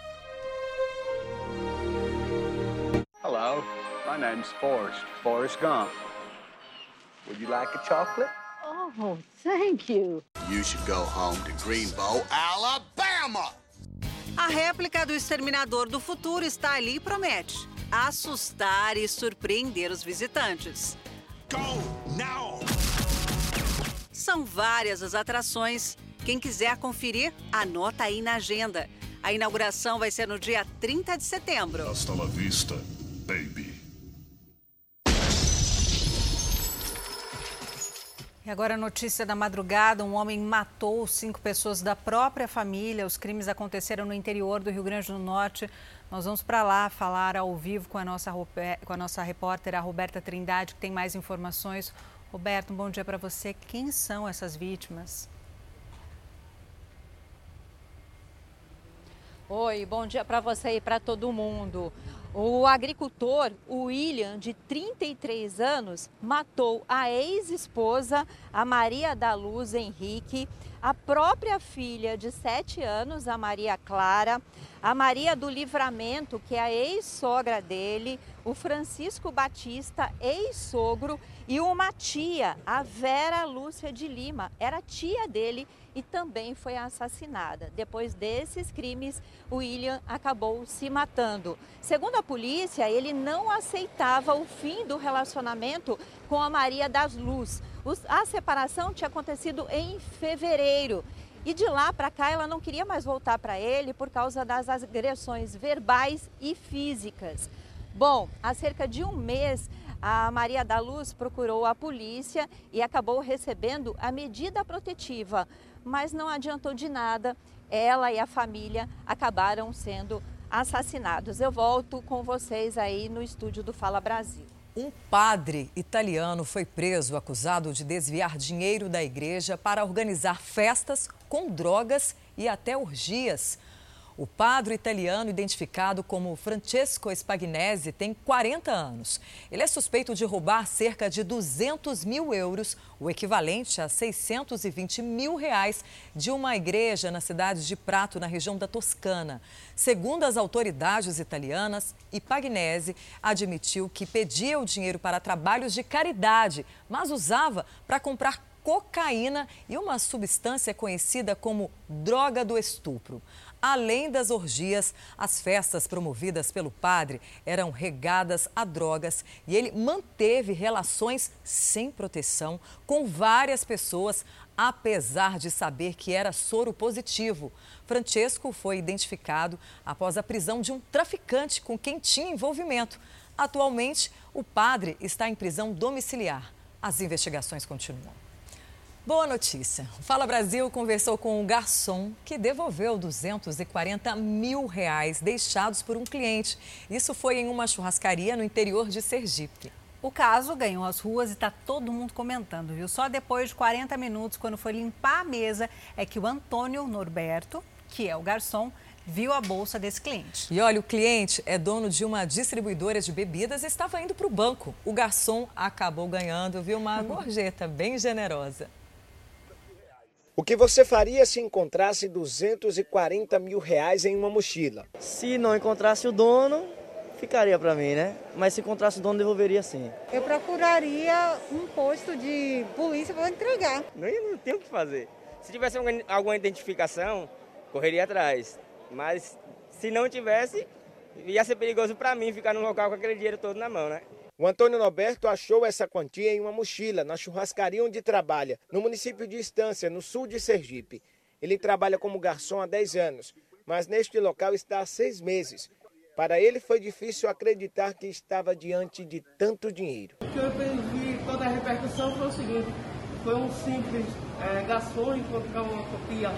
Hello, my name's Forrest, Forrest Gump. Would you like a chocolate? Oh, thank you. You should go home to Greenbow, Alabama. A réplica do Exterminador do Futuro está ali e promete assustar e surpreender os visitantes. Go now! São várias as atrações. Quem quiser conferir, anota aí na agenda. A inauguração vai ser no dia 30 de setembro. Hasta la vista, baby. E agora a notícia da madrugada: um homem matou cinco pessoas da própria família. Os crimes aconteceram no interior do Rio Grande do Norte. Nós vamos para lá falar ao vivo com a nossa, com a nossa repórter, a Roberta Trindade, que tem mais informações. Roberto, um bom dia para você. Quem são essas vítimas? Oi, bom dia para você e para todo mundo. O agricultor William, de 33 anos, matou a ex-esposa, a Maria da Luz Henrique, a própria filha de 7 anos, a Maria Clara, a Maria do Livramento, que é a ex-sogra dele, o Francisco Batista, ex-sogro, e uma tia, a Vera Lúcia de Lima, era tia dele e também foi assassinada. Depois desses crimes, William acabou se matando. Segundo a polícia, ele não aceitava o fim do relacionamento com a Maria das Luz. A separação tinha acontecido em fevereiro. E de lá para cá ela não queria mais voltar para ele por causa das agressões verbais e físicas. Bom, há cerca de um mês, a Maria da Luz procurou a polícia e acabou recebendo a medida protetiva, mas não adiantou de nada. Ela e a família acabaram sendo assassinados. Eu volto com vocês aí no estúdio do Fala Brasil. Um padre italiano foi preso acusado de desviar dinheiro da igreja para organizar festas com drogas e até orgias. O padre italiano, identificado como Francesco Spagnese, tem 40 anos. Ele é suspeito de roubar cerca de 200 mil euros, o equivalente a 620 mil reais, de uma igreja na cidade de Prato, na região da Toscana. Segundo as autoridades italianas, Ipagnese admitiu que pedia o dinheiro para trabalhos de caridade, mas usava para comprar cocaína e uma substância conhecida como droga do estupro. Além das orgias, as festas promovidas pelo padre eram regadas a drogas e ele manteve relações sem proteção com várias pessoas, apesar de saber que era soro positivo. Francesco foi identificado após a prisão de um traficante com quem tinha envolvimento. Atualmente, o padre está em prisão domiciliar. As investigações continuam. Boa notícia. O Fala Brasil conversou com um garçom que devolveu 240 mil reais deixados por um cliente. Isso foi em uma churrascaria no interior de Sergipe. O caso ganhou as ruas e está todo mundo comentando, viu? Só depois de 40 minutos, quando foi limpar a mesa, é que o Antônio Norberto, que é o garçom, viu a bolsa desse cliente. E olha, o cliente é dono de uma distribuidora de bebidas e estava indo para o banco. O garçom acabou ganhando, viu, uma (laughs) gorjeta bem generosa. O que você faria se encontrasse 240 mil reais em uma mochila? Se não encontrasse o dono, ficaria para mim, né? Mas se encontrasse o dono, devolveria sim. Eu procuraria um posto de polícia para entregar. Não, não tem o que fazer. Se tivesse alguma identificação, correria atrás. Mas se não tivesse, ia ser perigoso para mim ficar no local com aquele dinheiro todo na mão, né? O Antônio Norberto achou essa quantia em uma mochila na churrascaria onde trabalha, no município de Estância, no sul de Sergipe. Ele trabalha como garçom há 10 anos, mas neste local está há seis meses. Para ele foi difícil acreditar que estava diante de tanto dinheiro. O que eu vi toda a repercussão foi o seguinte: foi um simples é, garçom encontrar uma copia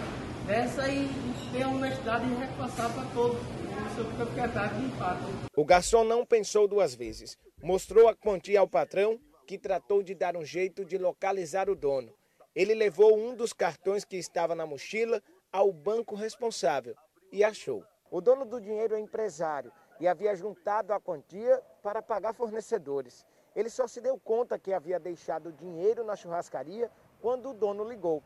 dessa e ter a honestidade de repassar para todos. O garçom não pensou duas vezes. Mostrou a quantia ao patrão, que tratou de dar um jeito de localizar o dono. Ele levou um dos cartões que estava na mochila ao banco responsável e achou. O dono do dinheiro é empresário e havia juntado a quantia para pagar fornecedores. Ele só se deu conta que havia deixado dinheiro na churrascaria quando o dono ligou.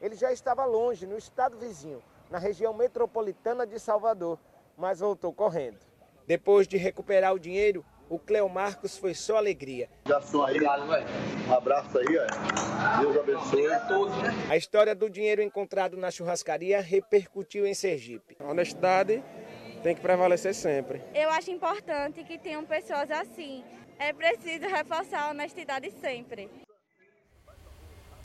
Ele já estava longe, no estado vizinho, na região metropolitana de Salvador, mas voltou correndo. Depois de recuperar o dinheiro, o Cleo Marcos foi só alegria. Já estou aí, um abraço aí, ó. Deus abençoe. A história do dinheiro encontrado na churrascaria repercutiu em Sergipe. A honestidade tem que prevalecer sempre. Eu acho importante que tenham pessoas assim. É preciso reforçar a honestidade sempre.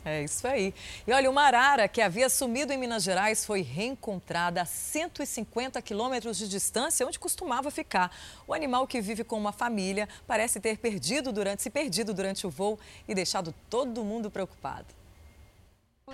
É isso aí. E olha, uma arara que havia sumido em Minas Gerais foi reencontrada a 150 quilômetros de distância, onde costumava ficar. O animal que vive com uma família parece ter perdido durante, se perdido durante o voo e deixado todo mundo preocupado.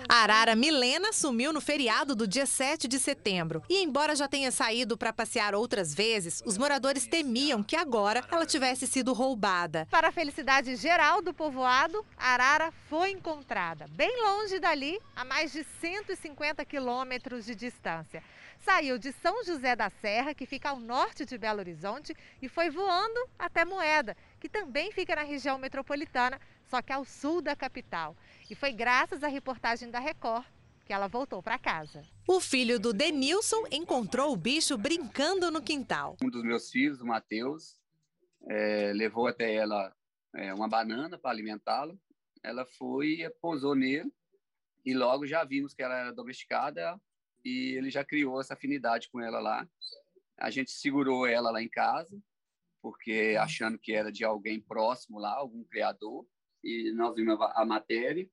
A arara Milena sumiu no feriado do dia 7 de setembro. E embora já tenha saído para passear outras vezes, os moradores temiam que agora ela tivesse sido roubada. Para a felicidade geral do povoado, a arara foi encontrada, bem longe dali, a mais de 150 quilômetros de distância. Saiu de São José da Serra, que fica ao norte de Belo Horizonte, e foi voando até Moeda, que também fica na região metropolitana, só que ao sul da capital. E foi graças à reportagem da Record que ela voltou para casa. O filho do Denilson encontrou o bicho brincando no quintal. Um dos meus filhos, o Matheus, é, levou até ela é, uma banana para alimentá-la. Ela foi, pousou nele e logo já vimos que ela era domesticada e ele já criou essa afinidade com ela lá. A gente segurou ela lá em casa, porque achando que era de alguém próximo lá, algum criador, e nós vimos a matéria.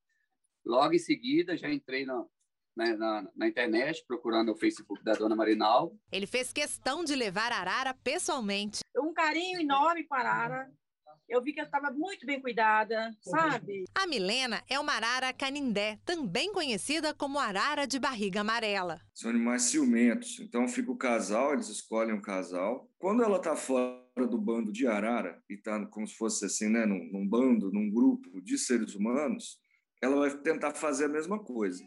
Logo em seguida, já entrei na, na, na, na, internet, procurando o Facebook da dona Marinaldo. Ele fez questão de levar a Arara pessoalmente. Um carinho enorme com a Arara. Eu vi que ela estava muito bem cuidada, sabe? A Milena é uma arara canindé, também conhecida como arara de barriga amarela. São animais ciumentos, então fica o casal, eles escolhem um casal. Quando ela está fora do bando de arara e está como se fosse assim, né, num, num bando, num grupo de seres humanos, ela vai tentar fazer a mesma coisa.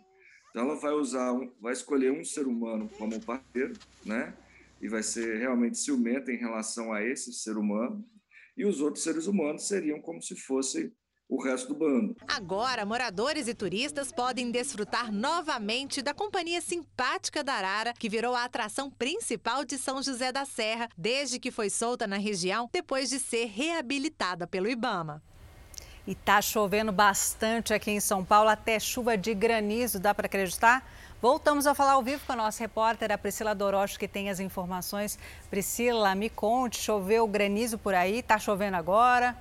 Então ela vai usar, um, vai escolher um ser humano como parceiro, né? E vai ser realmente ciumenta em relação a esse ser humano e os outros seres humanos seriam como se fosse o resto do bando. Agora, moradores e turistas podem desfrutar novamente da companhia simpática da arara, que virou a atração principal de São José da Serra desde que foi solta na região depois de ser reabilitada pelo Ibama. E tá chovendo bastante aqui em São Paulo, até chuva de granizo, dá para acreditar? Voltamos a falar ao vivo com a nossa repórter, a Priscila Dorocho, que tem as informações. Priscila, me conte, choveu granizo por aí? Tá chovendo agora?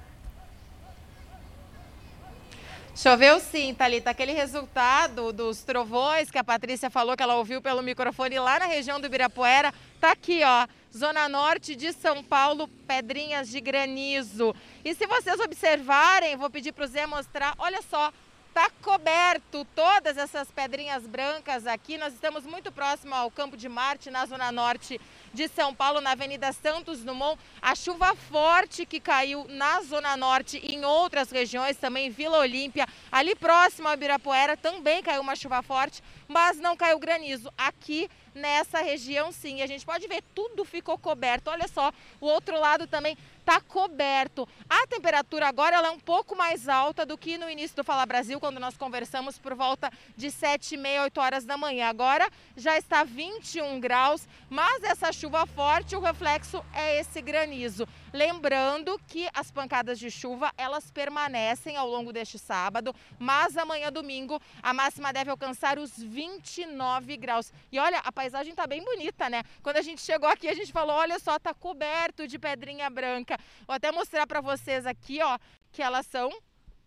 Choveu sim, Thalita. Aquele resultado dos trovões que a Patrícia falou que ela ouviu pelo microfone lá na região do Ibirapuera, tá aqui, ó. Zona Norte de São Paulo, pedrinhas de granizo. E se vocês observarem, vou pedir para o Zé mostrar, olha só, Está coberto todas essas pedrinhas brancas aqui. Nós estamos muito próximo ao Campo de Marte, na zona norte de São Paulo, na Avenida Santos Dumont. A chuva forte que caiu na zona norte e em outras regiões, também Vila Olímpia, ali próximo ao Ibirapuera, também caiu uma chuva forte, mas não caiu granizo. Aqui nessa região sim, a gente pode ver tudo ficou coberto. Olha só, o outro lado também está coberto. A temperatura agora ela é um pouco mais alta do que no início do Fala Brasil, quando nós conversamos por volta de 7 e meia, 8 horas da manhã. Agora já está 21 graus, mas essa chuva forte, o reflexo é esse granizo. Lembrando que as pancadas de chuva, elas permanecem ao longo deste sábado, mas amanhã domingo a máxima deve alcançar os 29 graus. E olha, a paisagem está bem bonita, né? Quando a gente chegou aqui, a gente falou, olha só, está coberto de pedrinha branca. Vou até mostrar para vocês aqui, ó, que elas são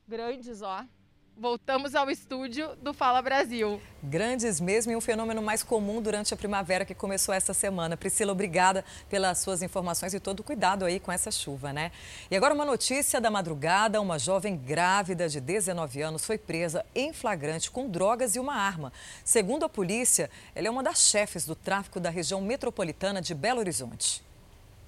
grandes, ó. Voltamos ao estúdio do Fala Brasil. Grandes mesmo e um fenômeno mais comum durante a primavera que começou essa semana. Priscila, obrigada pelas suas informações e todo o cuidado aí com essa chuva, né? E agora uma notícia da madrugada: uma jovem grávida de 19 anos foi presa em flagrante com drogas e uma arma. Segundo a polícia, ela é uma das chefes do tráfico da região metropolitana de Belo Horizonte.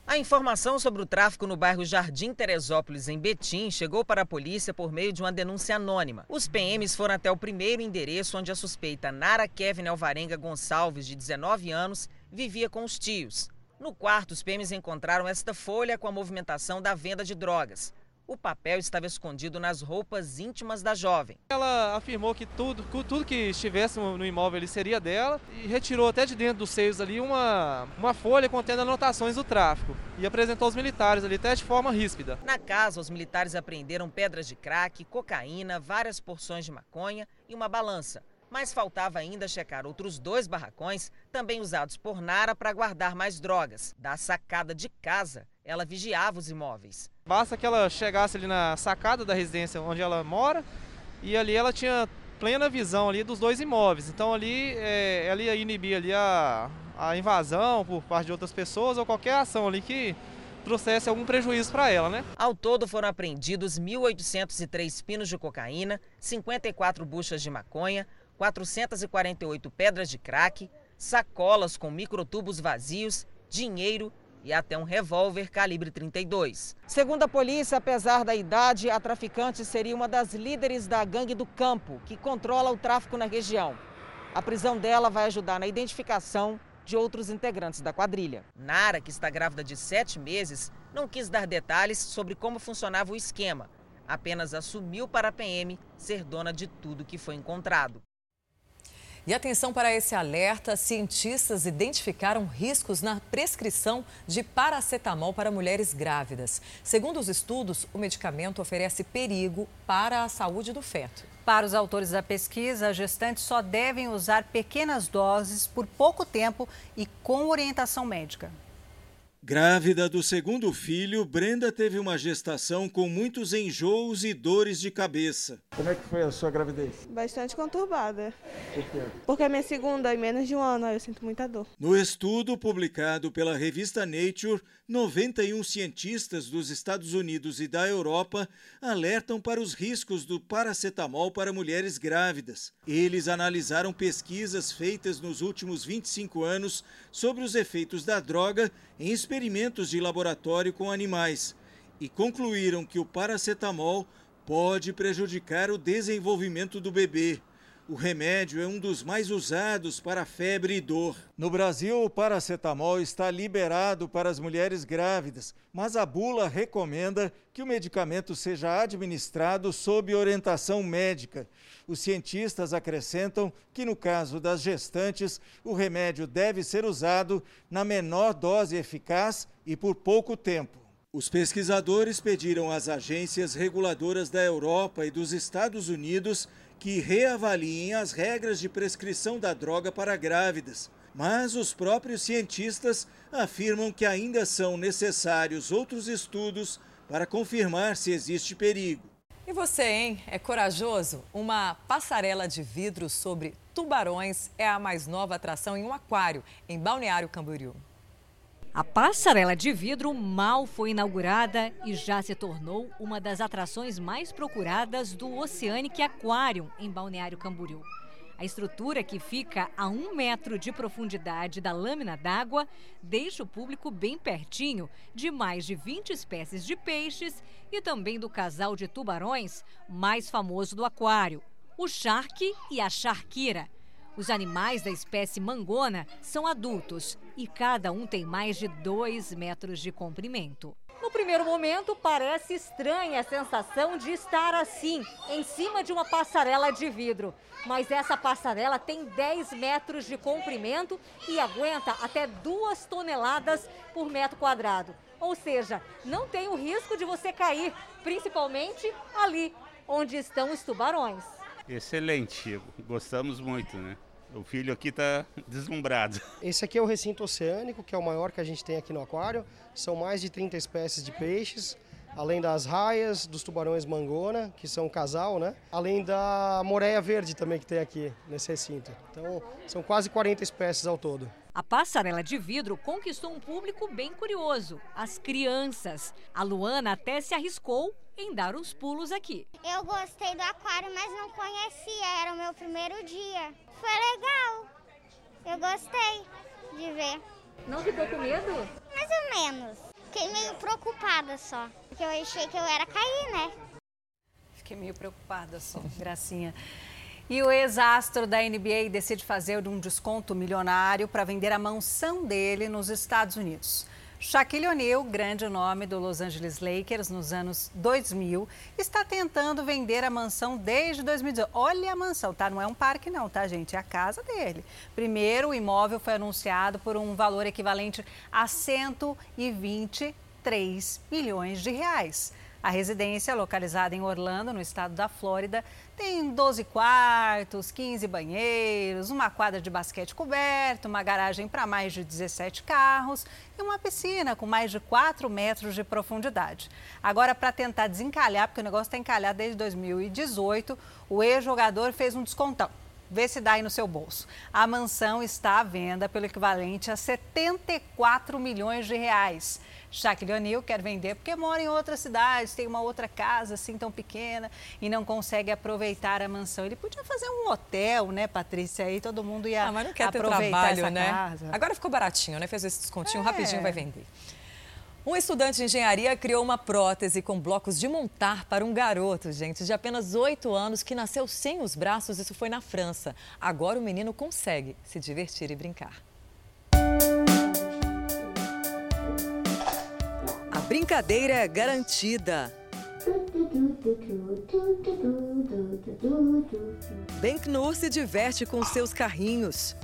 A informação sobre o tráfico no bairro Jardim Teresópolis, em Betim, chegou para a polícia por meio de uma denúncia anônima. Os PMs foram até o primeiro endereço onde a suspeita Nara Kevin Alvarenga Gonçalves, de 19 anos, vivia com os tios. No quarto, os PMs encontraram esta folha com a movimentação da venda de drogas. O papel estava escondido nas roupas íntimas da jovem. Ela afirmou que tudo, tudo que estivesse no imóvel seria dela e retirou até de dentro dos seios ali uma, uma folha contendo anotações do tráfico e apresentou aos militares ali até de forma ríspida. Na casa, os militares apreenderam pedras de crack, cocaína, várias porções de maconha e uma balança. Mas faltava ainda checar outros dois barracões, também usados por Nara para guardar mais drogas. Da sacada de casa, ela vigiava os imóveis. Basta que ela chegasse ali na sacada da residência onde ela mora e ali ela tinha plena visão ali dos dois imóveis. Então ali é, ela ia inibir ali a, a invasão por parte de outras pessoas ou qualquer ação ali que trouxesse algum prejuízo para ela, né? Ao todo foram apreendidos 1.803 pinos de cocaína, 54 buchas de maconha, 448 pedras de crack, sacolas com microtubos vazios, dinheiro e até um revólver calibre 32. Segundo a polícia, apesar da idade, a traficante seria uma das líderes da gangue do campo, que controla o tráfico na região. A prisão dela vai ajudar na identificação de outros integrantes da quadrilha. Nara, que está grávida de sete meses, não quis dar detalhes sobre como funcionava o esquema. Apenas assumiu para a PM ser dona de tudo que foi encontrado. E atenção para esse alerta: cientistas identificaram riscos na prescrição de paracetamol para mulheres grávidas. Segundo os estudos, o medicamento oferece perigo para a saúde do feto. Para os autores da pesquisa, gestantes só devem usar pequenas doses por pouco tempo e com orientação médica. Grávida do segundo filho, Brenda teve uma gestação com muitos enjoos e dores de cabeça. Como é que foi a sua gravidez? Bastante conturbada. Por quê? Porque a minha segunda, em menos de um ano, eu sinto muita dor. No estudo publicado pela revista Nature, 91 cientistas dos Estados Unidos e da Europa alertam para os riscos do paracetamol para mulheres grávidas. Eles analisaram pesquisas feitas nos últimos 25 anos sobre os efeitos da droga em experimentos de laboratório com animais e concluíram que o paracetamol pode prejudicar o desenvolvimento do bebê. O remédio é um dos mais usados para febre e dor. No Brasil, o paracetamol está liberado para as mulheres grávidas, mas a bula recomenda que o medicamento seja administrado sob orientação médica. Os cientistas acrescentam que, no caso das gestantes, o remédio deve ser usado na menor dose eficaz e por pouco tempo. Os pesquisadores pediram às agências reguladoras da Europa e dos Estados Unidos que reavaliem as regras de prescrição da droga para grávidas. Mas os próprios cientistas afirmam que ainda são necessários outros estudos para confirmar se existe perigo. E você, hein? É corajoso? Uma passarela de vidro sobre tubarões é a mais nova atração em um aquário, em Balneário Camboriú. A passarela de vidro mal foi inaugurada e já se tornou uma das atrações mais procuradas do Oceanic Aquarium em Balneário Camboriú. A estrutura, que fica a um metro de profundidade da lâmina d'água, deixa o público bem pertinho de mais de 20 espécies de peixes e também do casal de tubarões mais famoso do aquário, o charque e a charquira. Os animais da espécie mangona são adultos e cada um tem mais de 2 metros de comprimento. No primeiro momento, parece estranha a sensação de estar assim, em cima de uma passarela de vidro. Mas essa passarela tem 10 metros de comprimento e aguenta até 2 toneladas por metro quadrado. Ou seja, não tem o risco de você cair, principalmente ali onde estão os tubarões. Excelente, gostamos muito, né? O filho aqui está (laughs) deslumbrado. Esse aqui é o recinto oceânico, que é o maior que a gente tem aqui no aquário. São mais de 30 espécies de peixes, além das raias, dos tubarões mangona, que são um casal, né? Além da moreia verde também que tem aqui nesse recinto. Então, são quase 40 espécies ao todo. A passarela de vidro conquistou um público bem curioso, as crianças. A Luana até se arriscou em dar os pulos aqui. Eu gostei do aquário, mas não conhecia, era o meu primeiro dia. Foi legal, eu gostei de ver. Não ficou com medo? Mais ou menos. Fiquei meio preocupada só, porque eu achei que eu era cair, né? Fiquei meio preocupada só, gracinha. E o ex-astro da NBA decide fazer um desconto milionário para vender a mansão dele nos Estados Unidos. Shaquille O'Neal, grande nome do Los Angeles Lakers nos anos 2000, está tentando vender a mansão desde 2018. Olha a mansão, tá? Não é um parque não, tá, gente? É a casa dele. Primeiro, o imóvel foi anunciado por um valor equivalente a 123 milhões de reais. A residência, localizada em Orlando, no estado da Flórida, tem 12 quartos, 15 banheiros, uma quadra de basquete coberta, uma garagem para mais de 17 carros e uma piscina com mais de 4 metros de profundidade. Agora, para tentar desencalhar, porque o negócio está encalhado desde 2018, o ex-jogador fez um descontão. Vê se dá aí no seu bolso. A mansão está à venda pelo equivalente a 74 milhões de reais. Shaquille O'Neal quer vender porque mora em outra cidade, tem uma outra casa assim tão pequena e não consegue aproveitar a mansão. Ele podia fazer um hotel, né, Patrícia? Aí todo mundo ia ah, mas não quer ter trabalho, né? Casa. Agora ficou baratinho, né? Fez esse descontinho, é. rapidinho vai vender. Um estudante de engenharia criou uma prótese com blocos de montar para um garoto, gente, de apenas 8 anos que nasceu sem os braços. Isso foi na França. Agora o menino consegue se divertir e brincar. A brincadeira é garantida. Benknur se diverte com seus carrinhos.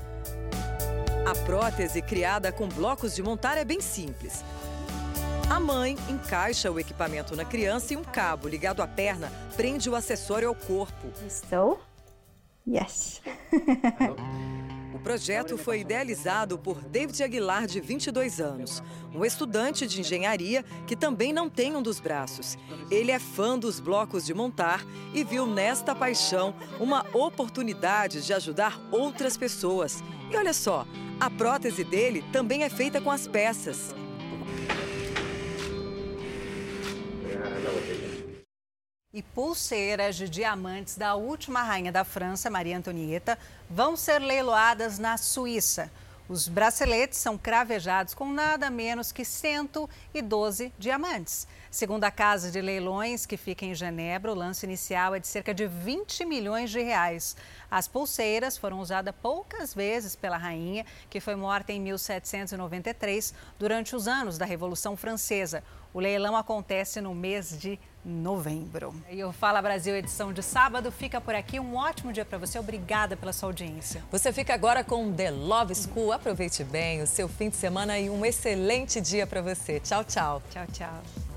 A prótese criada com blocos de montar é bem simples. A mãe encaixa o equipamento na criança e um cabo ligado à perna prende o acessório ao corpo. Estou? Yes. o projeto foi idealizado por David Aguilar, de 22 anos, um estudante de engenharia que também não tem um dos braços. Ele é fã dos blocos de montar e viu nesta paixão uma oportunidade de ajudar outras pessoas. E olha só, a prótese dele também é feita com as peças. E pulseiras de diamantes da última rainha da França, Maria Antonieta, vão ser leiloadas na Suíça. Os braceletes são cravejados com nada menos que 112 diamantes. Segundo a casa de leilões que fica em Genebra, o lance inicial é de cerca de 20 milhões de reais. As pulseiras foram usadas poucas vezes pela rainha, que foi morta em 1793, durante os anos da Revolução Francesa. O leilão acontece no mês de novembro. E o Fala Brasil, edição de sábado, fica por aqui. Um ótimo dia para você. Obrigada pela sua audiência. Você fica agora com The Love School. Aproveite bem o seu fim de semana e um excelente dia para você. Tchau, tchau. Tchau, tchau.